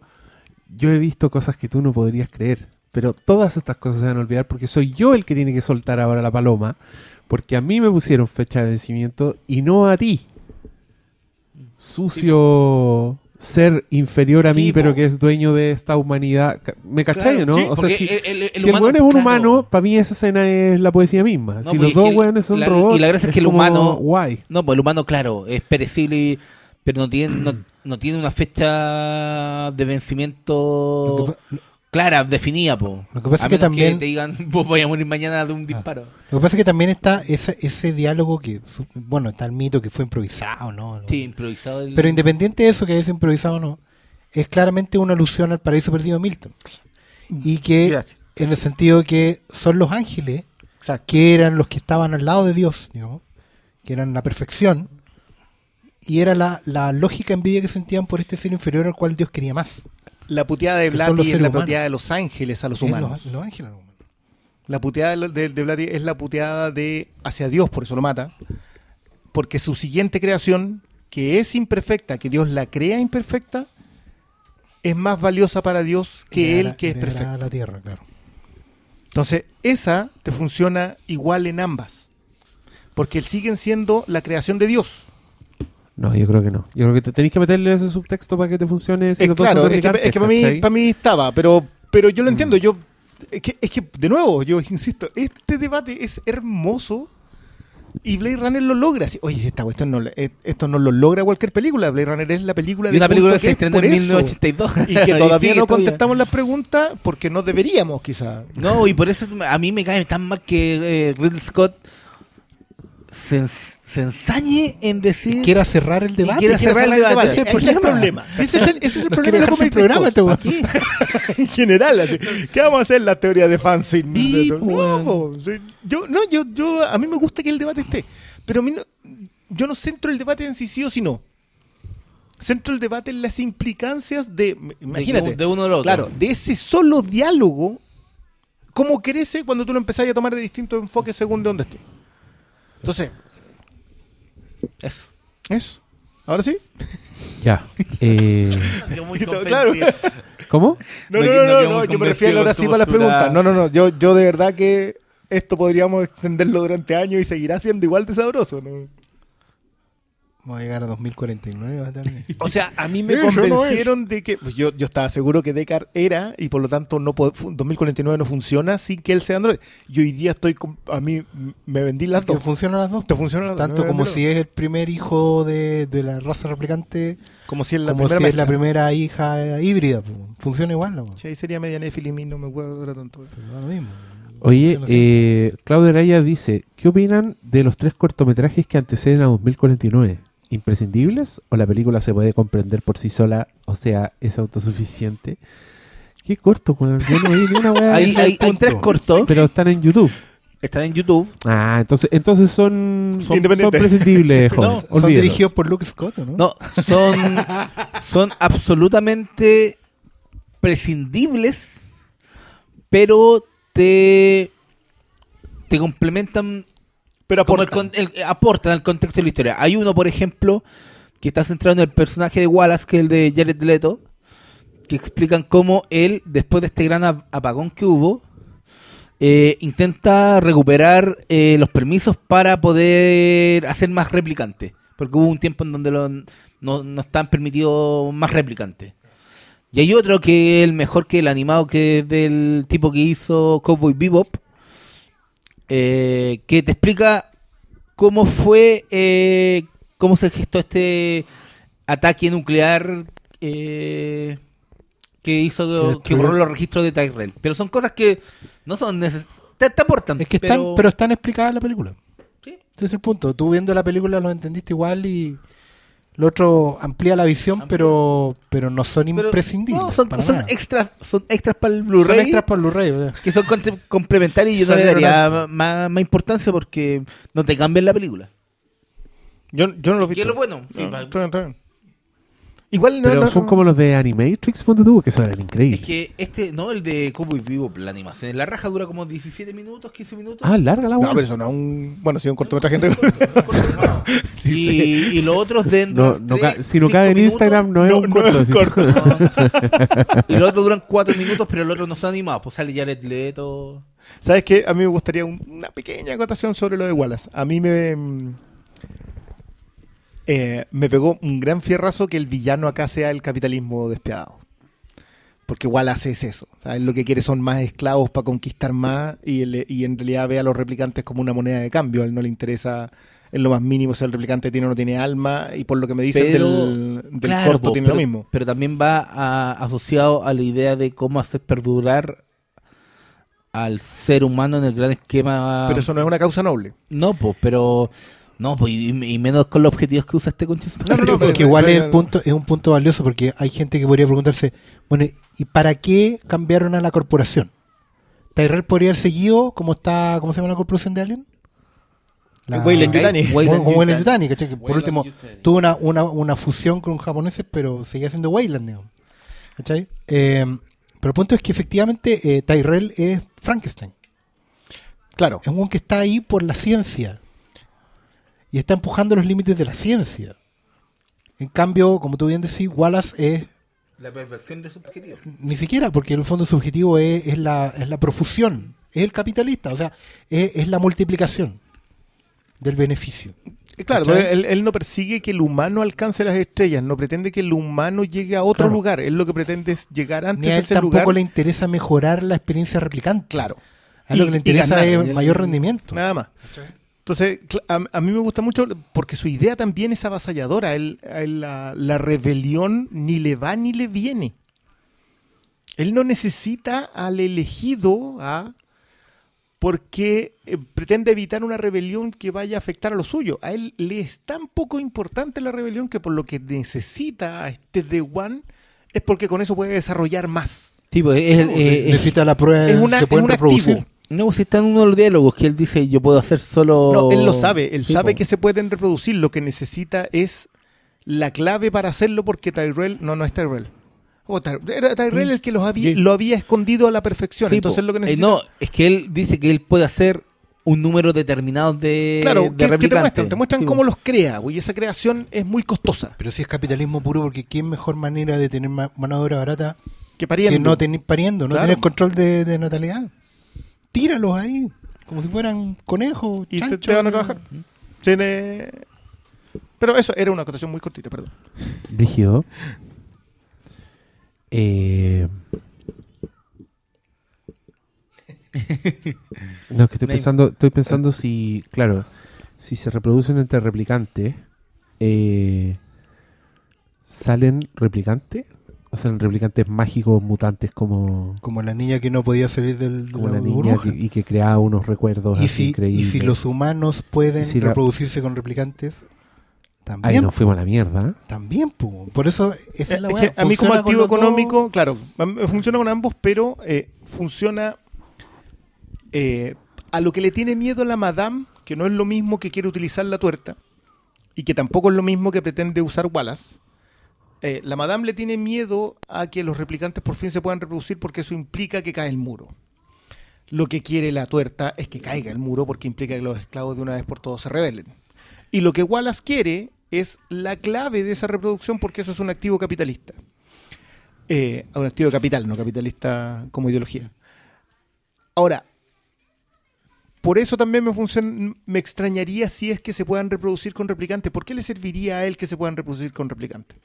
yo he visto cosas que tú no podrías creer, pero todas estas cosas se van a olvidar porque soy yo el que tiene que soltar ahora la paloma, porque a mí me pusieron fecha de vencimiento y no a ti. Sucio ser inferior a mí, pero que es dueño de esta humanidad. ¿Me cachai Claro, no? sí, o sea, si, el- el- el si humano, es un claro. humano, para mí esa escena es la poesía misma. No, si pues los dos que weones son la- robots, y la gracia es que el humano- guay. No, pues el humano, claro, es perecible, y- pero no tiene, no, no tiene una fecha de vencimiento clara, definida, po. Lo que pasa A es que menos también- te digan, vos vais a morir mañana de un disparo. Lo que pasa es que también está ese, ese diálogo que, bueno, está el mito que fue improvisado, ¿no? Sí, improvisado. el- Pero independiente de eso, que haya sido improvisado o no, es claramente una alusión al paraíso perdido de Milton. Y que, Gracias. en el sentido que son los ángeles Exacto. que eran los que estaban al lado de Dios, digamos, que eran la perfección, y era la, la lógica envidia que sentían por este ser inferior al cual Dios quería más. La puteada de los Blatty es la humanos. puteada de los ángeles a los humanos. Los, los ángeles. humanos. La puteada de, de, de Blatty es la puteada de hacia Dios, por eso lo mata. Porque su siguiente creación, que es imperfecta, que Dios la crea imperfecta, es más valiosa para Dios que él, que es perfecto. la tierra, claro. Entonces, esa te funciona igual en ambas. Porque siguen siendo la creación de Dios. No, yo creo que no. Yo creo que te tenéis que meterle ese subtexto para que te funcione. si claro, es que, es que para, mí, para mí estaba, pero, pero yo lo entiendo. Yo, es, que, es que, de nuevo, yo insisto, este debate es hermoso Y Blade Runner lo logra. Sí, Oye, si esta cuestión no, eh, esto no lo logra cualquier película. Blade Runner es la película Y de una película que se es estrenó en eso. 1982. Y que todavía sigue no contestamos las preguntas porque no deberíamos, quizá. No, y por eso a mí me cae tan mal que eh, Ridley Scott se, se ensañe en decir... Quiera cerrar el debate. quiera cerrar el debate. Ese es el el problema. problema. Sí, ese es el, ese es el No problema de Comedy programa este weón. en general, así. ¿Qué vamos a hacer la teoría de fanzine? Sí, no, pues. sí. yo, no, yo, yo, a mí me gusta que el debate esté, pero a mí no, yo no centro el debate en si sí o si no. Centro el debate en las implicancias de, imagínate, de uno del otro. claro, de ese solo diálogo, cómo crece cuando tú lo empezás a tomar de distintos enfoques según de dónde estés. Entonces, Eso. eso. ¿Ahora sí? Ya. Eh, Claro. ¿Cómo? No, No, no, no, no no, quedó no, muy yo me refiero ahora sí para las preguntas. No, no, no, yo, yo de verdad que esto podríamos extenderlo durante años y seguirá siendo igual de sabroso. ¿no? Vamos a llegar a 2049. va a estar bien. O sea, a mí me no convencieron de que pues yo, yo estaba seguro que Descartes era y por lo tanto no pod- fu- 2049 no funciona sin que él sea Android. Y hoy día estoy con- a mí me vendí las dos. funcionan las dos. Te funcionan las dos, Tanto como si es el primer hijo de, de la raza replicante, como si es la como si primera es la mezcla. primera hija híbrida. pues. Funciona igual, ¿no? Sí, ahí sería media y no me acuerdo tanto. Pero da lo mismo. Oye, eh, Claudio Araya dice, ¿qué opinan de los tres cortometrajes que anteceden a 2049? ¿Imprescindibles o la película se puede comprender por sí sola, o sea, es autosuficiente? Qué corto. Yo no vi ni una weá. Hay, tres cortos. Pero están en YouTube. Están en YouTube. Ah, entonces, entonces son, son, son prescindibles. No, Son dirigidos por Luke Scott, ¿o ¿no? No, son, son absolutamente prescindibles, pero te, te complementan, Pero como el el- aportan al contexto de la historia. Hay uno, por ejemplo, que está centrado en el personaje de Wallace, que es el de Jared Leto, que explican cómo él, después de este gran ap- apagón que hubo, eh, intenta recuperar eh, los permisos para poder hacer más replicantes. Porque hubo un tiempo en donde lo- no, no estaban permitidos más replicantes. Y hay otro que es el mejor que el animado, que es del tipo que hizo Cowboy Bebop, eh, que te explica cómo fue, eh, cómo se gestó este ataque nuclear eh, que hizo Que borró los registros de Tyrell. Pero son cosas que no son necesarias. Te, te aportan. Es que están, pero, pero están explicadas en la película. Sí. Ese es el punto. Tú viendo la película lo entendiste igual y lo otro amplía la visión, pero pero no son pero- imprescindibles. no, son, para son extras, son extras para el Son Blu-ray. extras para Blu-ray. o sea. que son complementarios y yo no le daría más, más importancia porque no te cambian la película. Yo, yo no lo vi. ¿Qué es lo bueno? Sí, No, pa- está bien, está bien. Igual no, Pero no- son como los de Animatrix, ponte tú, que son increíbles. Es que este, no, el de Cowboy Vivo, la animación en la raja dura como 17 minutos, 15 minutos. Ah, larga la No, pero es un. Bueno, sí, un cortometraje en y, y los otros de No, no ca- si no cabe en Instagram, no es un no corto. es corto. y los otros duran 4 minutos, pero los otros no son animados. Pues sale Jared Leto. ¿Sabes qué? A mí me gustaría un- una pequeña acotación sobre lo de Wallace. A mí me. Eh, me pegó un gran fierrazo que el villano acá sea el capitalismo despiadado. Porque Wallace es eso. ¿sabes? Lo que quiere son más esclavos para conquistar más y, el- y en realidad ve a los replicantes como una moneda de cambio. A él no le interesa en lo más mínimo si el replicante tiene o no tiene alma y por lo que me dicen Pero, del, del claro, corto po, tiene pero, lo mismo. Pero también va a- asociado a la idea de cómo hacer perdurar al ser humano en el gran esquema. Pero eso no es una causa noble. No, pues, pero. No, pues, y, y menos con los objetivos que usa este concha. No, no, no, porque igual es, el punto, es un punto valioso porque hay gente que podría preguntarse, bueno, ¿y para qué cambiaron a la corporación? ¿Tyrell podría haber seguido como está, ¿cómo se llama la corporación de Alien? La- Weyland Yutani. Como- Weyland Yutani. ¿cachai? Que por último Yutani. tuvo una, una, una fusión con japoneses, pero seguía siendo Weyland, digamos. ¿Cachai? Eh, pero el punto es que efectivamente eh, Tyrell es Frankenstein. Claro. Es un que está ahí por la ciencia. Y está empujando los límites de la ciencia. En cambio, como tú bien decís, Wallace es La perversión de su objetivo. ni siquiera, porque en el fondo su objetivo es, es la, es la profusión, es el capitalista, o sea, es, es la multiplicación del beneficio. Eh, Claro, él, él no persigue que el humano alcance las estrellas, no pretende que el humano llegue a otro Claro. lugar. Él lo que pretende es llegar antes Ni a a él ese tampoco lugar. le interesa mejorar la experiencia replicante. Claro. A él lo que le interesa ganar, es mayor rendimiento. Nada más. Entonces, a, a mí me gusta mucho porque su idea también es avasalladora. Él- a él la, la rebelión ni le va ni le viene. Él no necesita al elegido ¿ah? porque eh, pretende evitar una rebelión que vaya a afectar a lo suyo. A él le es tan poco importante la rebelión que por lo que necesita a este The One es porque con eso puede desarrollar más. Sí, pues, es eh, es- Necesita la prueba, Es, una, se pueden reproducir. activo. No, si está en uno de los diálogos que él dice, yo puedo hacer solo... No, él lo sabe, él Sí, sabe po. que se pueden reproducir, lo que necesita es la clave para hacerlo porque Tyrell, no, no es Tyrell. Oh, Ty- era Tyrell el que los había, lo había escondido a la perfección, Sí, entonces po. lo que Eh, necesita... no, es que él dice que él puede hacer un número determinado de claro, de que, que te muestran, te muestran Sí, cómo los crea, güey, y esa creación es muy costosa. Pero si es capitalismo puro, porque ¿qué mejor manera de tener ma- mano de obra barata Que pariendo. que no tener pariendo, no Claro. tener control de, de natalidad? Tíralos ahí, como si fueran conejos. y te, van a trabajar. Tiene- Pero eso era una acotación muy cortita, perdón. Rígido. Eh... No, es que estoy pensando, estoy pensando si, claro, si se reproducen entre replicantes, eh, ¿salen replicantes? ¿O salen replicantes mágicos, mutantes como, Como la niña que no podía salir del, de como la la niña que- y que creaba unos recuerdos y, así si, y increíbles? si los humanos pueden Y la- reproducirse con replicantes, Ahí también. nos fuimos a la mierda. También, po. por eso esa Eh, es la es que a mí como activo económico, claro, funciona con ambos, pero eh, funciona eh, a lo que le tiene miedo la madame, que no es lo mismo que quiere utilizar la tuerta, y que tampoco es lo mismo que pretende usar Wallace. Eh, la madame le tiene miedo a que los replicantes por fin se puedan reproducir porque eso implica que cae el muro. Lo que quiere la tuerta es que caiga el muro porque implica que los esclavos de una vez por todas se rebelen. Y lo que Wallace quiere es la clave de esa reproducción porque eso es un activo capitalista. Eh, un activo capital, no capitalista como ideología. Ahora, por eso también me, me extrañaría si es que se puedan reproducir con replicantes. ¿Por qué le serviría a él que se puedan reproducir con replicantes?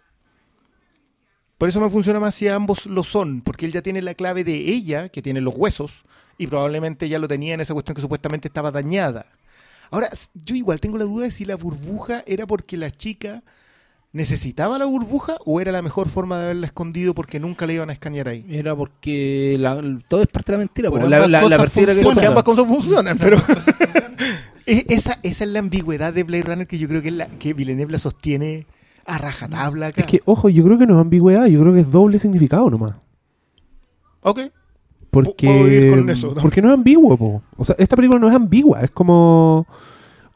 Por eso me funciona más si ambos lo son, porque él ya tiene la clave de ella, que tiene los huesos, y probablemente ya lo tenía en esa cuestión que supuestamente estaba dañada. Ahora, yo igual tengo la duda de si la burbuja era porque la chica necesitaba la burbuja o era la mejor forma de haberla escondido porque nunca le iban a escanear ahí. Era porque la- todo es parte de la mentira. Por porque la, la, la mentira que. Porque ambas cosas funcionan, pero E- esa, esa es la ambigüedad de Blade Runner que yo creo que es la que Villeneuve la sostiene a rajatabla acá. Es que, ojo, yo creo que no es ambigüedad, yo creo que es doble significado nomás. Ok. Porque, Puedo ir con eso, ¿no? porque no es ambiguo, po. O sea, esta película no es ambigua, es como...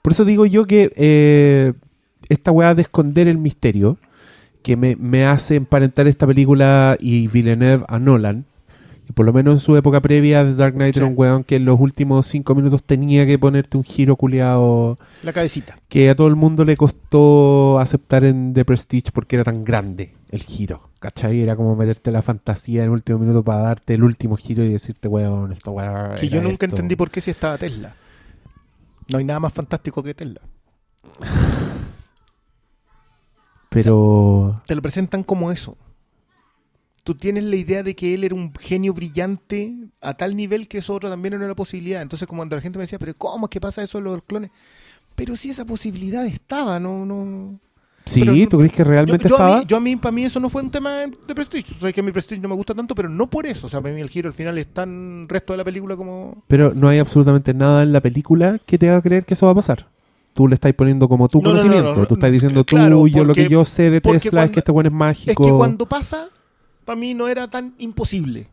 Por eso digo yo que eh, esta weá de esconder el misterio, que me, me hace emparentar esta película y Villeneuve a Nolan, por lo menos en su época previa de Dark Knight era un weón que en los últimos cinco minutos tenía que ponerte un giro culiado La cabecita. que a todo el mundo le costó aceptar en The Prestige porque era tan grande el giro. ¿Cachai? Era como meterte la fantasía en el último minuto para darte el último giro y decirte, weón, esta weá. Que yo nunca esto". entendí por qué si estaba Tesla. No hay nada más fantástico que Tesla. Pero. Te lo presentan como eso. Tú tienes la idea de que él era un genio brillante a tal nivel que eso otro también era una posibilidad. Entonces, como cuando la gente me decía, pero ¿cómo es que pasa eso de los clones? Pero si esa posibilidad estaba, no, no. Sí, Pero- ¿tú crees que Yo, realmente yo a estaba? mí, yo a mí, para mí eso no fue un tema de prestigio. O sea, que mi prestigio no me gusta tanto, pero no por eso. O sea, para mí el giro al final es tan resto de la película como... Pero no hay absolutamente nada en la película que te haga creer que eso va a pasar. Tú le estás poniendo como tu No, no, no, conocimiento. no, Tú estás diciendo tú, yo lo que yo sé de Tesla es que este weón es Es mágico. que cuando pasa, para mí no era tan imposible.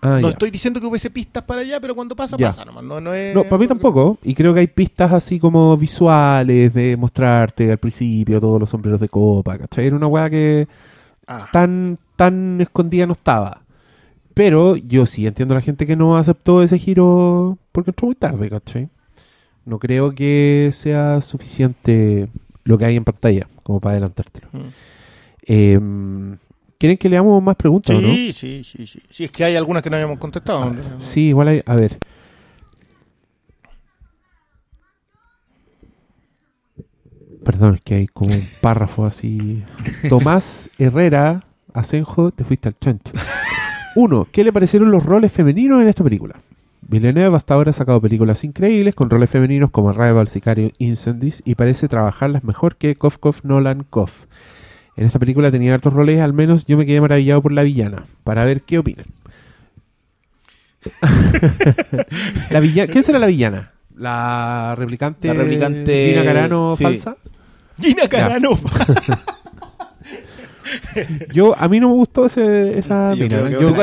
Ah, no ya. estoy diciendo que hubiese pistas para allá, pero cuando pasa, Ya. pasa nomás. No, no, es, No, para mí tampoco. Y creo que hay pistas así como visuales de mostrarte al principio todos los sombreros de copa, ¿cachai? Era una weá que Ah, tan, tan escondida no estaba. Pero yo sí entiendo a la gente que no aceptó ese giro porque entró muy tarde, ¿cachai? No creo que sea suficiente lo que hay en pantalla como para adelantártelo. Mm. Eh, ¿Quieren que leamos más preguntas o no? sí, sí, sí, sí. Sí, es que hay algunas que no hayamos contestado. Sí, igual hay. A ver. Perdón, es que hay como un párrafo así. Tomás Herrera, Asenjo, te fuiste al chancho. Uno, ¿qué le parecieron los roles femeninos en esta película? Villeneuve hasta ahora ha sacado películas increíbles con roles femeninos como Rival, Sicario, Incendies y parece trabajarlas mejor que Kof Kof Nolan Kof. En esta película tenía hartos roles, al menos yo me quedé maravillado por la villana, para ver qué opinan. la villa- ¿Quién será la villana? ¿La replicante, La replicante- Gina Carano sí. falsa? Gina Carano. Yo, a mí no me gustó ese, esa Yo mina. Yo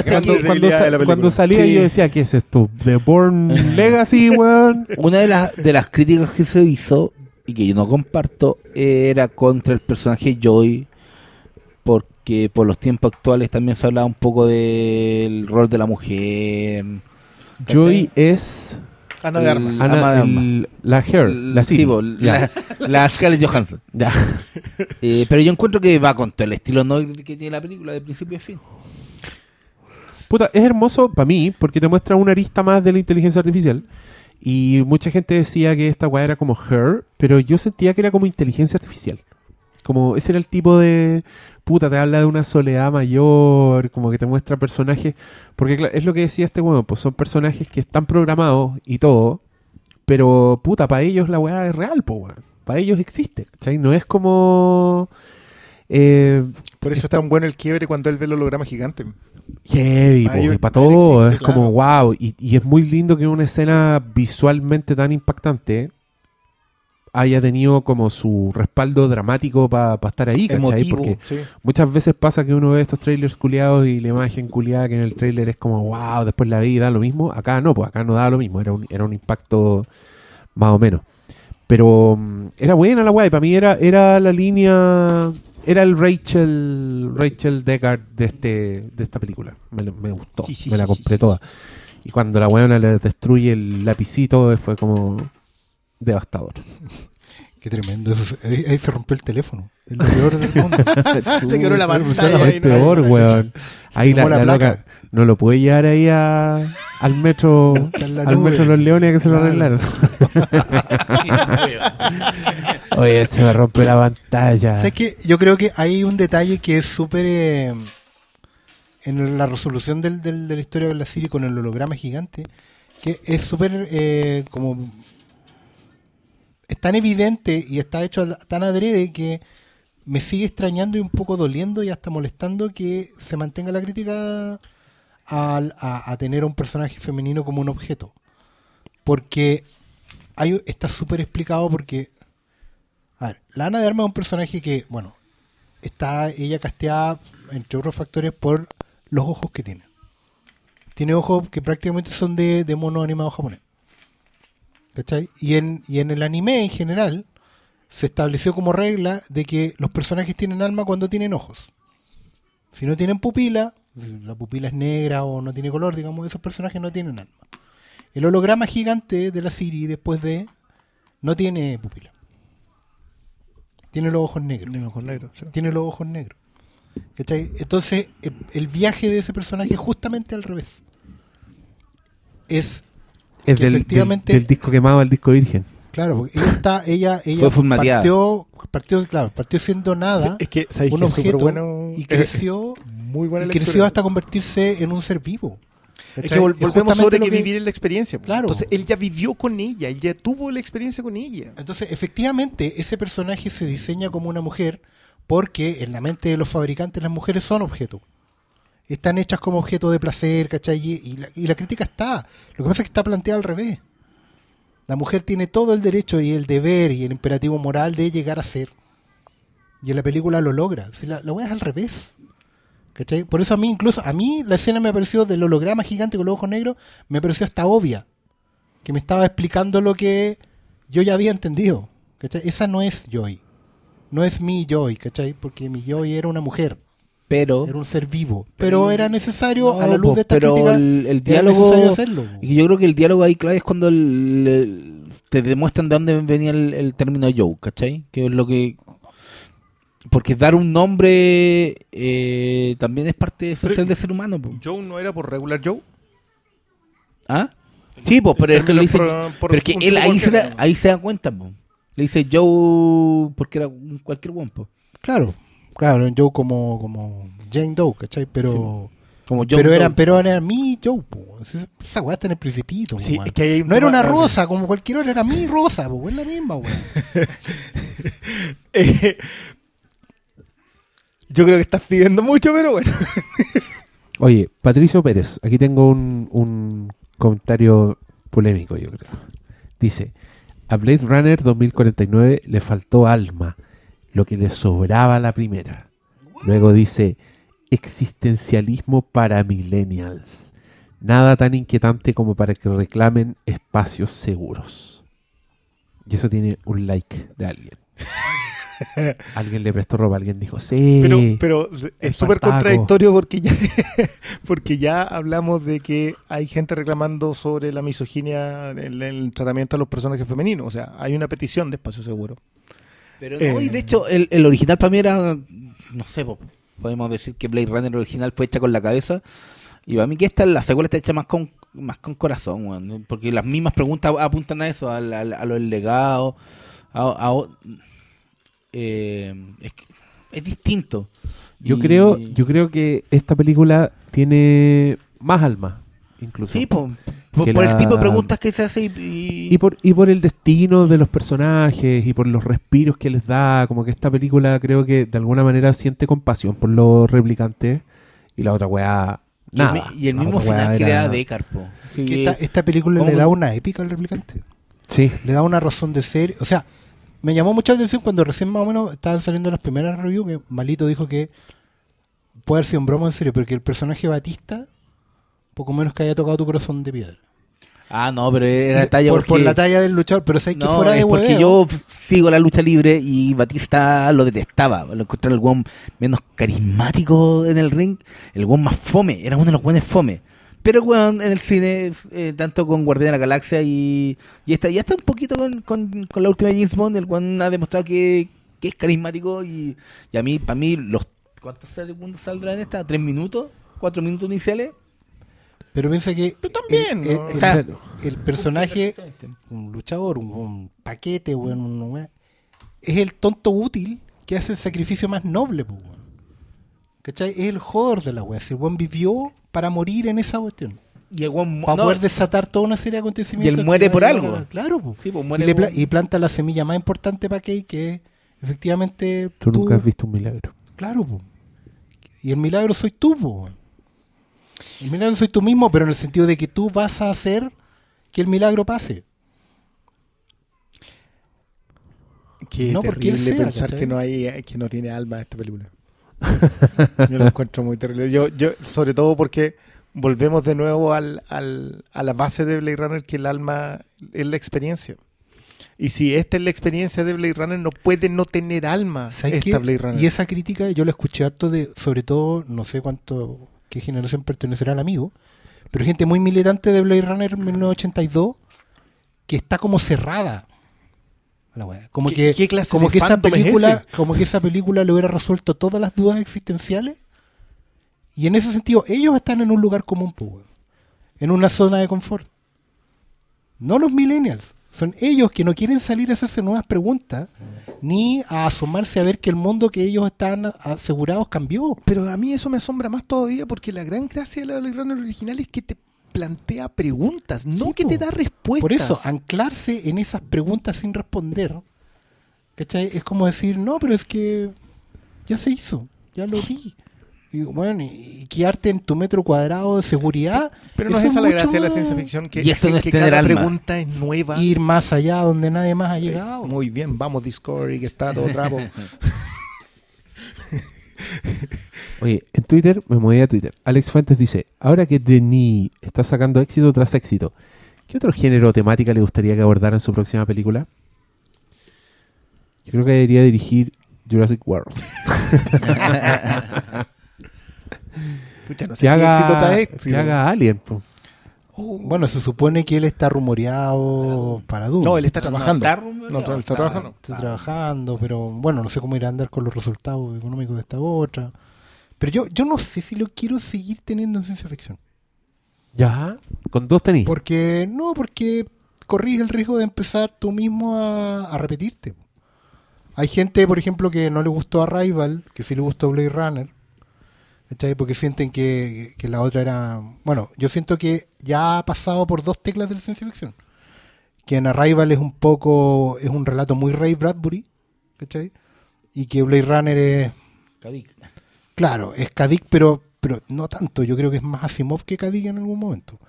cuando, sa- salía Sí. yo decía, ¿qué es esto? ¿The Born Legacy, weón? Una de las, de las críticas que se hizo y que yo no comparto era contra el personaje Joy porque por los tiempos actuales también se hablaba un poco del rol de la mujer. Joy es Ana de Armas. Ana- de el- la Hair, la Sí, Siri. bo, Ya, la, la Scarlett Johansson. ya. Eh, pero yo encuentro que va con todo el estilo noir que tiene la película de principio a fin. Puta, es hermoso para mí porque te muestra una arista más de la inteligencia artificial. Y mucha gente decía que esta weá era como Her, pero yo sentía que era como inteligencia artificial. Como ese era el tipo de. Puta, te habla de una soledad mayor, como que te muestra personajes. Porque es lo que decía este weón, pues son personajes que están programados y todo, pero puta, para ellos la weá es real, pues weón. Para ellos existe, ¿cachai? No es como. Eh, Por eso es tan bueno el quiebre cuando él ve el holograma gigante. Heavy, ellos- para para todo, existe, es como wow. Y, y es muy lindo que una escena visualmente tan impactante haya tenido como su respaldo dramático para estar ahí, ¿cachai? Emotivo. Porque sí. muchas veces pasa que uno ve estos trailers culiados y la imagen culiada que en el trailer es como wow, después la ve y da lo mismo. Acá no, pues acá no da lo mismo, era un, era un impacto más o menos. Pero mm, era buena la guay, para mí era, era la línea, era el Rachel Rachel Deckard de este de esta película. Me, gustó, Sí, sí, me la compré sí, toda. Y cuando la weona le destruye el lapicito fue como devastador. Qué tremendo. eso. Ahí, ahí se rompió el teléfono. Es lo peor del mundo. Te quebró la pantalla. es no- peor, weón. Ahí la, la loca no lo puede llevar ahí a, al metro al nube. metro de los leones que se lo arreglaron. Oye, se me rompe la pantalla. ¿Sabes qué? Yo creo que hay un detalle que es súper. eh, en la resolución del, del- de la historia de la serie con el holograma gigante, que es súper eh, como. Es tan evidente y está hecho tan adrede que me sigue extrañando y un poco doliendo y hasta molestando que se mantenga la crítica a, tener a un personaje femenino como un objeto. Porque hay, está súper explicado porque a ver, la Ana de Armas es un personaje que, bueno, está ella casteada, entre otros factores, por los ojos que tiene. Tiene ojos que prácticamente son de, de mono animado japonés. ¿Cachai? Y en, y en el anime en general se estableció como regla de que los personajes tienen alma cuando tienen ojos. Si no tienen pupila, si la pupila es negra o no tiene color, digamos, esos personajes no tienen alma. El holograma gigante de la Siri después de no tiene pupila. Tiene los ojos negros. De ojos negros, sí. Tiene los ojos negros. ¿Cachai? Entonces, el, el viaje de ese personaje es justamente al revés. es Es, que del, del- efectivamente- del disco quemado al disco virgen. claro, porque ella está, ella, ella Fue partió, partió, claro, partió siendo nada, Es que, ¿sabes un objeto, bueno. y creció, es muy buena y lectura. creció hasta convertirse en un ser vivo. Es que volvemos sobre lo que que- vivir la experiencia. po. Claro. Entonces, él ya vivió con ella, él ya tuvo la experiencia con ella. Entonces, efectivamente, ese personaje se diseña como una mujer porque en la mente de los fabricantes las mujeres son objetos. Están hechas como objeto de placer, ¿cachai? Y, la, y la crítica está. Lo que pasa es que está planteada al revés. La mujer tiene todo el derecho y el deber y el imperativo moral de llegar a ser. Y en la película lo logra. Si la, la es al revés. ¿Cachai? Por eso a mí incluso, a mí la escena me pareció del holograma gigante con los ojos negros, me pareció hasta obvia. Que me estaba explicando lo que yo ya había entendido. ¿cachai? Esa no es Joy. No es mi Joy, ¿cachai? Porque mi Joy era una mujer, Pero, era un ser vivo. Pero era necesario, No, a la luz po, de esta pero crítica, el, el era diálogo hacerlo. po. y yo creo que el diálogo ahí clave es cuando el- el- te demuestran de dónde venía el, el término Joe, ¿cachai? Que es lo que porque dar un nombre eh, también es parte esencial del ser humano. po. Joe no era por regular Joe. ¿Ah? Sí, pues, pero es que le dice, por- por pero es que un él ahí se, da, ahí se da cuenta, po. le dice Joe porque era un cualquier guampo. Claro, claro, yo como, como Jane Doe, ¿cachai? Pero, Como John pero Doe. eran, pero eran mi Joe, po. Esa weá está en el principito, po, Sí, es que hay un No era una rosa, como cualquier otra, era mi rosa, po, es la misma, weón. Eh, yo creo que estás pidiendo mucho, pero bueno. Oye, Patricio Pérez, aquí tengo un, un comentario polémico, yo creo. Dice, a Blade Runner 2049 le faltó alma, lo que le sobraba a la primera. Luego dice, existencialismo para millennials. Nada tan inquietante como para que reclamen espacios seguros. Y eso tiene un like de alguien. alguien le prestó ropa, alguien dijo, sí. Pero, pero es súper contradictorio porque ya, porque ya hablamos de que hay gente reclamando sobre la misoginia en el tratamiento a los personajes femeninos. O sea, hay una petición de espacio seguro. Pero Eh. no, y de hecho, el, el original para mí era, no sé, po, podemos decir que Blade Runner original fue hecha con la cabeza. Y para mí que esta, la secuela está hecha más con más con corazón, porque las mismas preguntas apuntan a eso, al- al- a, lo del legado. A, a- eh, es, que es distinto. Yo Y- creo, yo creo que esta película tiene más alma, incluso. Sí, po, por, el tipo de preguntas que se hace y, y- Y por, y por el destino de los personajes y por los respiros que les da, como que esta película creo que de alguna manera siente compasión por los replicantes y la otra weá, y el, nada. y el mismo final que era- era Deckard, po. Sí, Que esta, esta película ¿Cómo? le da una épica al replicante. Sí, Le da una razón de ser. O sea, me llamó mucha atención cuando recién más o menos estaban saliendo las primeras reviews que Malito dijo que puede haber sido un broma en serio, pero que el personaje Batista, poco menos que haya tocado tu corazón de piedra. Ah, no, pero era la talla por, la talla del luchador, pero sabes que fuera de es porque hueveo, yo sigo la lucha libre y Batista lo detestaba. Lo encontré el weón menos carismático en el ring, el weón más fome, era uno de los weones fome. Pero weón en el cine, eh, tanto con Guardián de la Galaxia y, y está, ya está un poquito con, con, con la última James Bond, el weón ha demostrado que, que es carismático y, y a mí, para mí, los ¿cuántos segundos saldrá en esta? ¿Tres minutos? ¿Cuatro minutos iniciales? Pero piensa que Pero también, el, el- ¿no? el- Está- el personaje, un luchador, un, un paquete, weón, es el tonto útil que hace el sacrificio más noble, weón. ¿Cachai? Es el joder de la weá. Si el weón vivió para morir en esa cuestión. Y el weón Para no, poder desatar toda una serie de acontecimientos. Y él muere por algo. Claro, po. Sí, pues, y, muere le pla- por- y planta la semilla más importante para Kay, que es efectivamente tú nunca has visto un milagro. Claro, po. Y el milagro soy tú, po. El milagro soy tú mismo, pero en el sentido de que tú vas a hacer que el milagro pase. Qué No, porque terrible sea, pensar ¿cachai? que no hay que no tiene alma esta película. yo lo encuentro muy terrible. Yo, yo, sobre todo porque volvemos de nuevo al, al- a la base de Blade Runner, que el alma es la experiencia. Y si esta es la experiencia de Blade Runner, no puede no tener alma ¿Sabes esta qué? Blade Runner. Y esa crítica yo la escuché harto de, sobre todo, no sé cuánto, qué generación pertenecerá al amigo, pero gente muy militante de Blade Runner 1982 que está como cerrada. a La wea. Como ¿Qué- que, qué clase como de que esa es película, como que esa película le hubiera resuelto todas las dudas existenciales. Y en ese sentido, ellos están en un lugar común, weón. en una zona de confort. No los millennials. Son ellos que no quieren salir a hacerse nuevas preguntas, ni a asomarse a ver que el mundo que ellos están asegurados cambió. Pero a mí eso me asombra más todavía porque la gran gracia de la Runner original es que te plantea preguntas, no Sí, que te da respuestas. Por eso, anclarse en esas preguntas sin responder, ¿cachai? Es como decir, no, pero es que ya se hizo, ya lo vi. Y bueno, y, y quedarte en tu metro cuadrado de seguridad. Pero no es esa la gracia de la ciencia ficción, que, Y eso no es que tener cada alma. pregunta es nueva. Ir más allá donde nadie más ha llegado. Muy bien, vamos Discovery, que está todo trapo. Oye, en Twitter, me moví a Twitter. Alex Fuentes dice, ahora que Denis está sacando éxito tras éxito, ¿qué otro género o temática le gustaría que abordara en su próxima película? Yo creo que debería dirigir Jurassic World. Pucha, no sé Que si haga, éxito trae éxito. que haga Alien. po. Bueno, se supone que él está rumoreado para Doom. No, él está trabajando. está No, rumoreado, está trabajando. Está trabajando, pero bueno, no sé cómo irá a andar con los resultados económicos de esta otra. Pero yo, yo no sé si lo quiero seguir teniendo en ciencia ficción. Ya, con dos tenis. Porque, no, porque corrís el riesgo de empezar tú mismo a, a repetirte. Hay gente, por ejemplo, que no le gustó Arrival, que sí le gustó Blade Runner. ¿Cachai? Porque sienten que, que la otra era... Bueno, yo siento que ya ha pasado por dos teclas de la ciencia ficción. Que en Arrival es un poco... Es un relato muy Ray Bradbury. ¿Cachai? Y que Blade Runner es... Claro, es Kadik, pero, pero no tanto. Yo creo que es más Asimov que Kadik en algún momento.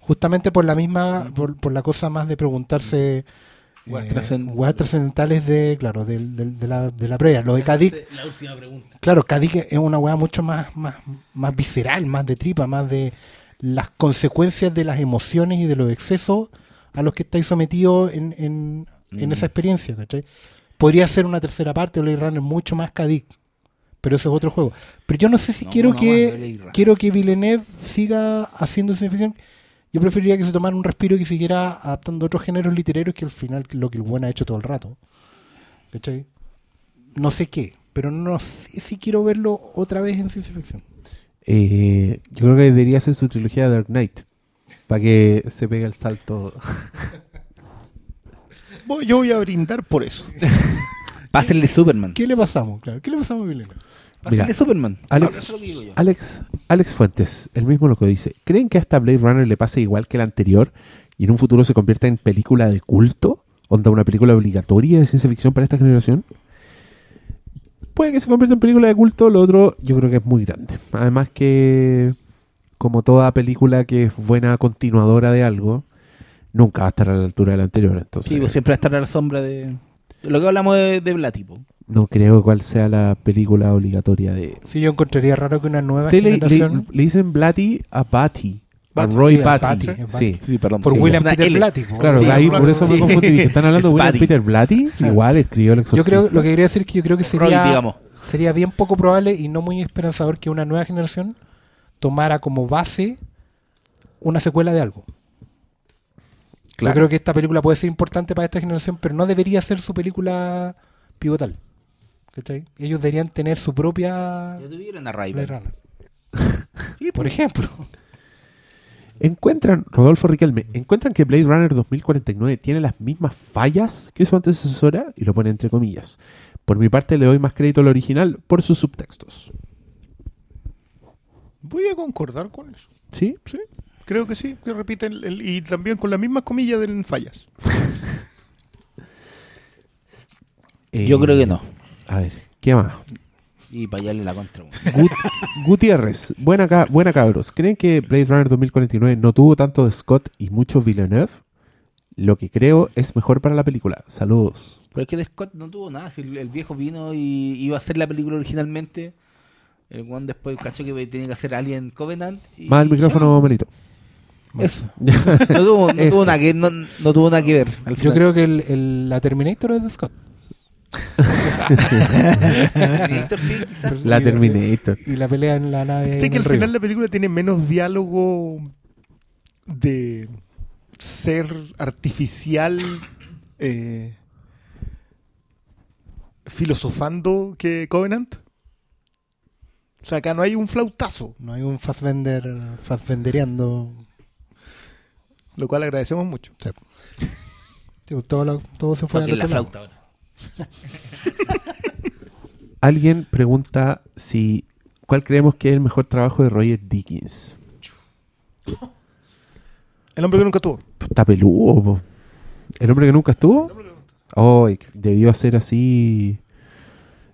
Justamente por la misma... Por, por la cosa más de preguntarse... Weas eh, trascendentales de, claro, del- del- de, la, de la previa. Lo de Kadik La última pregunta. Claro, Kadik es una weá mucho más, más, más visceral, más de tripa, más de las consecuencias de las emociones y de los excesos a los que estáis sometidos en, en, en Mm. esa experiencia, ¿cachai? Podría ser una tercera parte de Blade Runner mucho más Kadik, pero eso es otro juego. Pero yo no sé si No, quiero no de que quiero que Villeneuve siga haciendo ciencia ficción. Yo preferiría que se tomara un respiro y que siguiera adaptando otros géneros literarios que al final lo que el buen ha hecho todo el rato. ¿Cachai? no sé qué, pero no sé si quiero verlo otra vez en ciencia ficción. Eh, yo creo que debería hacer su trilogía de Dark Knight. Para que se pegue el salto. Yo voy a brindar por eso. Pásenle Superman. ¿Qué le pasamos? Claro, ¿qué le pasamos a Villeneuve? Mira, Superman. Alex-. Alex, Alex Fuentes, el mismo lo que dice. ¿Creen que a esta Blade Runner le pase igual que la anterior y en un futuro se convierta en película de culto? ¿Onda una película obligatoria de ciencia ficción para esta generación? Puede que se convierta en película de culto, lo otro yo creo que es muy grande. Además que, como toda película que es buena continuadora de algo, nunca va a estar a la altura de la anterior. Entonces, Sí, pues siempre va a estar a la sombra de. Lo que hablamos de, de Blatty, po. no creo cuál sea la película obligatoria de... Sí, yo encontraría raro que una nueva generación le- le dicen Blatty a Batty. A Roy sí, a Batty. Batty, a Batty. Sí. Sí, perdón. por sí, William Peter L. Blatty. po. Claro, Sí, ahí por eso me confundí. ¿Están hablando de William Batty. Peter Blatty? Igual escribió el Yo exorcista. creo, lo que quería decir es que yo creo que Roy, sería, digamos. sería bien poco probable y no muy esperanzador que una nueva generación tomara como base una secuela de algo. Claro. Yo creo que esta película puede ser importante para esta generación, pero no debería ser su película pivotal. ¿Cachai? Ellos deberían tener su propia Ya tuvieron a Blade Rival. Runner. Por ejemplo. Encuentran, Rodolfo Riquelme, encuentran que Blade Runner 2049 tiene las mismas fallas que su antecesora y lo pone entre comillas. Por mi parte le doy más crédito al original por sus subtextos. Voy a concordar con eso. ¿Sí? Sí, creo que sí, que repiten el- y también con las mismas comillas de fallas. Yo creo que no. A ver, ¿qué más? Y para allá la contra. Gut- Gutiérrez, buena, ca- buena cabros. ¿Creen que Blade Runner 2049 no tuvo tanto de Scott y mucho Villeneuve? Lo que creo es mejor para la película. Saludos. Pero es que de Scott no tuvo nada. Si el, el viejo vino y iba a hacer la película originalmente. El one después cachó que tenía que hacer Alien Covenant. Y Más el micrófono, Melito. Eso. No tuvo, no Eso. tuvo nada que, no, no tuvo nada que ver. al Yo final. creo que el, el- la Terminator es de Scott. Terminator sí, quizás. La Terminator. Y la pelea en la nave. Sé en que el al río. final la película tiene menos diálogo de ser artificial eh, filosofando que Covenant. O sea, acá no hay un flautazo, No hay un Fassbender Fassbendereando. Lo cual agradecemos mucho. Sí, pues todo, lo- todo se fue al la flauta ahora. Alguien pregunta si cuál creemos que es el mejor trabajo de Roger Dickens. El hombre que nunca tuvo. Está peludo. po. ¿El hombre que nunca estuvo? Oh, debió hacer así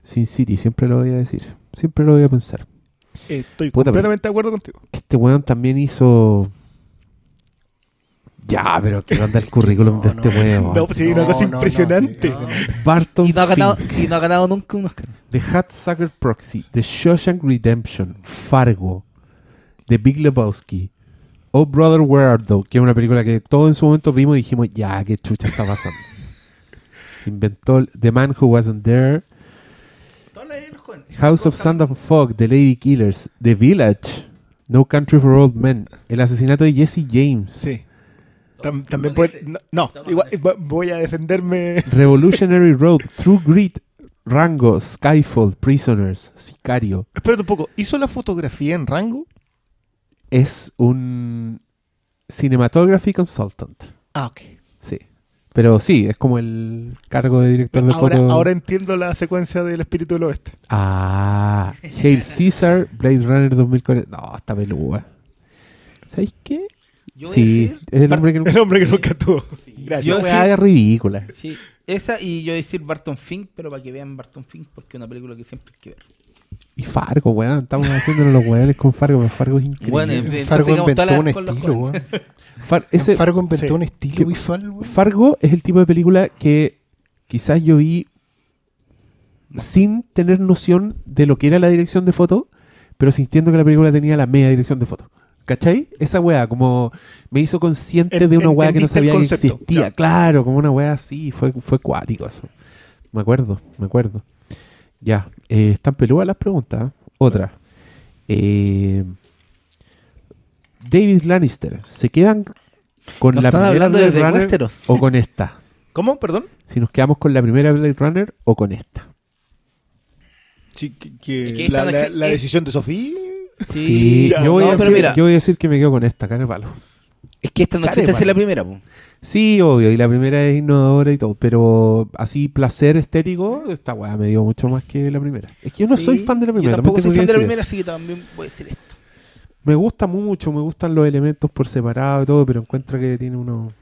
Sin City, siempre lo voy a decir. Siempre lo voy a pensar. Estoy Puta, completamente de acuerdo contigo. Que este weón también hizo... Ya, pero que onda el currículum de este weón. No, pues sí, una cosa impresionante. no, no. Barton Y no, ha ganado, Fink. y no ha ganado nunca un Oscar. The Hatsucker Proxy, The Shawshank Redemption, Fargo, The Big Lebowski, Oh Brother Where Art Thou, que es una película que todos en su momento vimos y dijimos, ya, qué chucha está pasando. Inventó The Man Who Wasn't There, House of Sand and Fog, The Lady Killers, The Village, No Country for Old Men, El asesinato de Jesse James, Sí. Tam- también puede. No, no, igual, vo- voy a defenderme. Revolutionary Road, True Grit, Rango, Skyfall, Prisoners, Sicario. Espérate un poco. ¿Hizo la fotografía en rango? Es un cinematography consultant. Ah, ok. Sí. Pero sí, es como el cargo de director de Ahora, foto. ahora entiendo la secuencia del espíritu del oeste. Ah, Hail Caesar, Blade Runner 2040. No, está pelúa. ¿Sabéis qué? Yo voy a Sí, decir- es el hombre que nunca. El hombre que nunca tuvo. Gracias. Yo- es ridícula. Sí, esa y yo voy a decir Barton Fink, pero para que vean Barton Fink, porque es una película que siempre hay que ver. Y Fargo, weón. Estamos haciéndonos los weones con Fargo, pero Fargo es increíble. Bueno, entonces Fargo inventó un estilo, weón. Far- ese- Fargo inventó sí. un estilo ¿Qué- visual, weón. Fargo es el tipo de película que quizás yo vi sin tener noción de lo que era la dirección de foto, pero sintiendo que la película tenía la media dirección de foto. ¿Cachai? Esa weá, como me hizo consciente En- de una weá que no sabía que existía. claro. Claro, como una weá así, fue, fue cuático eso. Me acuerdo, me acuerdo. Ya, eh, están peludas las preguntas. ¿eh? Otra. Eh, David Lannister, ¿se quedan con ¿No la están primera hablando Blade de Runner Westeros? o con esta? ¿Cómo? Perdón. Si nos quedamos con la primera Blade Runner o con esta. Sí, que, la, la- decisión de Sofía. Sí, yo, voy no, a decir, mira. yo voy a decir que me quedo con esta, cara de palo. Es que esta no existe, es la primera. po. Sí, obvio, y la primera es innovadora y todo, pero así placer estético, esta weá me dio mucho más que la primera. Es que yo no Sí, soy fan de la Yo primera. tampoco también soy fan de la primera, eso. así que también voy a decir esto. Me gusta mucho, me gustan los elementos por separado y todo, pero encuentro que tiene unos,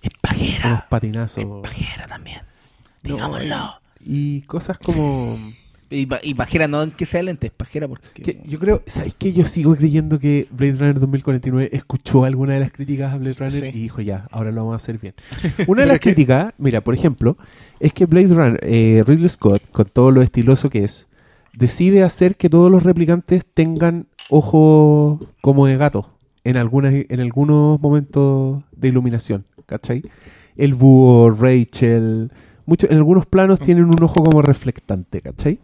Es pajera. unos patinazos. Es pajera también. No, Digámoslo. Y cosas como... Y, pa- y pajera no en que sea lente, es pajera porque... que yo creo, ¿sabes qué? Yo sigo creyendo que Blade Runner 2049 escuchó alguna de las críticas a Blade Runner Sí. y dijo ya, ahora lo vamos a hacer bien. Una de las críticas, mira, por ejemplo, es que Blade Runner, eh, Ridley Scott, con todo lo estiloso que es, decide hacer que todos los replicantes tengan ojos como de gato en, algunas, en algunos momentos de iluminación, ¿cachai? El búho, Rachel, mucho, en algunos planos Mm. tienen un ojo como reflectante, ¿cachai?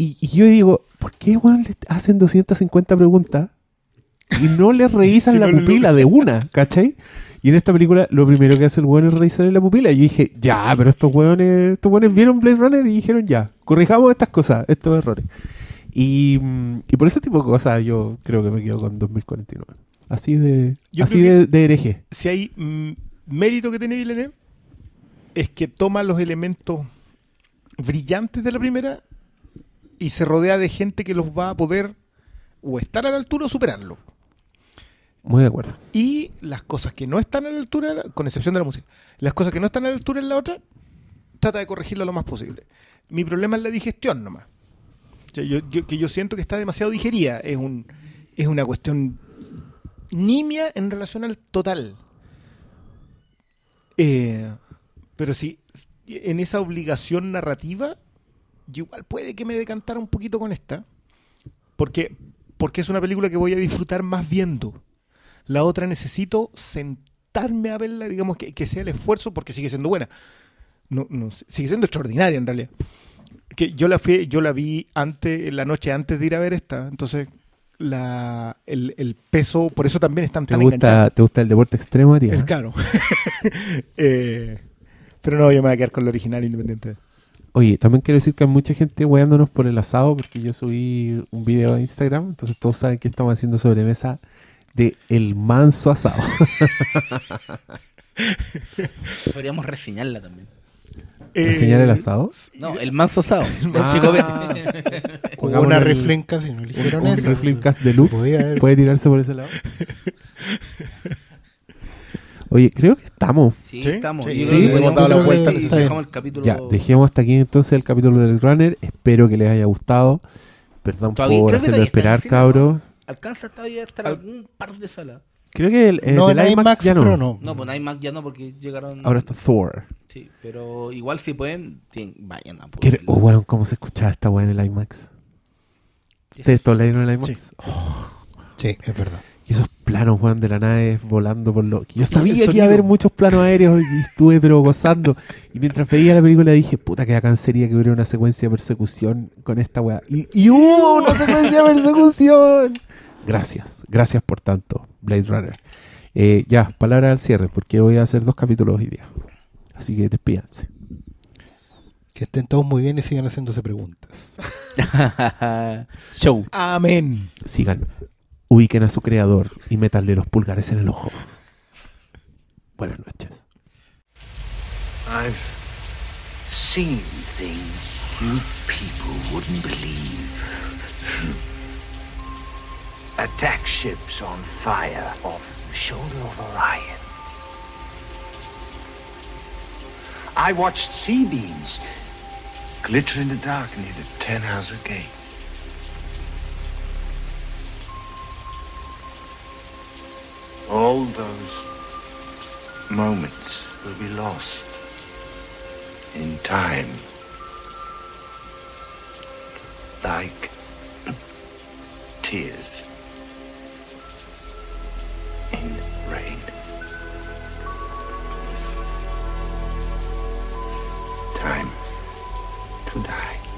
Y, y yo digo, ¿por qué weón, le hacen 250 preguntas y no le revisan Si la no pupila de una, ¿cachai? Y en esta película lo primero que hace el weón es revisarle la pupila. Y yo dije, ya, pero estos weones, estos weones vieron Blade Runner y dijeron, ya, corrijamos estas cosas, estos errores. Y, y por ese tipo de cosas yo creo que me quedo con 2049. Así de, Yo así de, de hereje. Si hay mm, mérito que tiene Villeneuve, es que toma los elementos brillantes de la primera y se rodea de gente que los va a poder o estar a la altura o superarlo. Muy de acuerdo. Y las cosas que no están a la altura, con excepción de la música, las cosas que no están a la altura en la otra, trata de corregirla lo más posible. Mi problema es la digestión nomás. O sea, yo, yo- que yo siento que está demasiado digerida. Es, un, es una cuestión nimia en relación al total. Eh, pero sí, en esa obligación narrativa, yo igual puede que me decantara un poquito con esta. Porque, porque es una película que voy a disfrutar más viendo. La otra necesito sentarme a verla, digamos, que, que sea el esfuerzo, porque sigue siendo buena. No, no, sigue siendo extraordinaria en realidad. Que yo la fui, yo la vi antes, la noche antes de ir a ver esta, entonces la, el, el peso, por eso también están ¿Te tan enganchados. gusta, ¿Te gusta el deporte extremo, tía? Es caro. Eh, pero no, yo me voy a quedar con la original independiente. Oye, también quiero decir que hay mucha gente weándonos por el asado porque yo subí un video a Instagram, entonces todos saben que estamos haciendo sobremesa de el manso asado. Podríamos reseñarla también. ¿Enseñar el Eh, asado? No, el manso asado. El Ah. chico una el- reflenca si no eligieron Un eso. Reflimcast Se Deluxe puede tirarse por ese lado. Oye, creo que estamos. Sí, Sí, estamos. sí, sí, hemos dado la vuelta que necesaria. dejamos el capítulo. Ya, dejemos hasta aquí entonces el capítulo del Runner. Espero que les haya gustado. Perdón por hacerlo esperar, cabros. Alcanza todavía a estar Al- algún par de salas. Creo que el, el no, del en IMAX, IMAX, ya no. no. No, pues IMAX ya no, porque llegaron. Ahora está Thor. Sí, pero igual si pueden, vayan a poder. Oh, weón, ¿cómo se escuchaba esta weá en el IMAX? ¿Ustedes todos en el IMAX? Sí. Sí, es verdad. Y esos planos, weón, de la nave volando por lo... Yo sabía que iba a haber muchos planos aéreos y estuve pero gozando. Y mientras veía la película dije, puta que sería que hubiera una secuencia de persecución con esta weá. Y, y hubo una secuencia de persecución. Gracias, gracias por tanto, Blade Runner. Eh, ya, palabra al cierre, porque voy a hacer dos capítulos hoy día. Así que despídanse. Que estén todos muy bien y sigan haciéndose preguntas. Show. Amén. Sigan, ubiquen a su creador y métanle los pulgares en el ojo. Buenas noches. I've seen things you people wouldn't believe. Attack ships on fire off the shoulder of Orion. I watched sea beams glitter in the dark near the Ten Hauser Gate. all those moments will be lost in time. Like tears in rain. Time to die.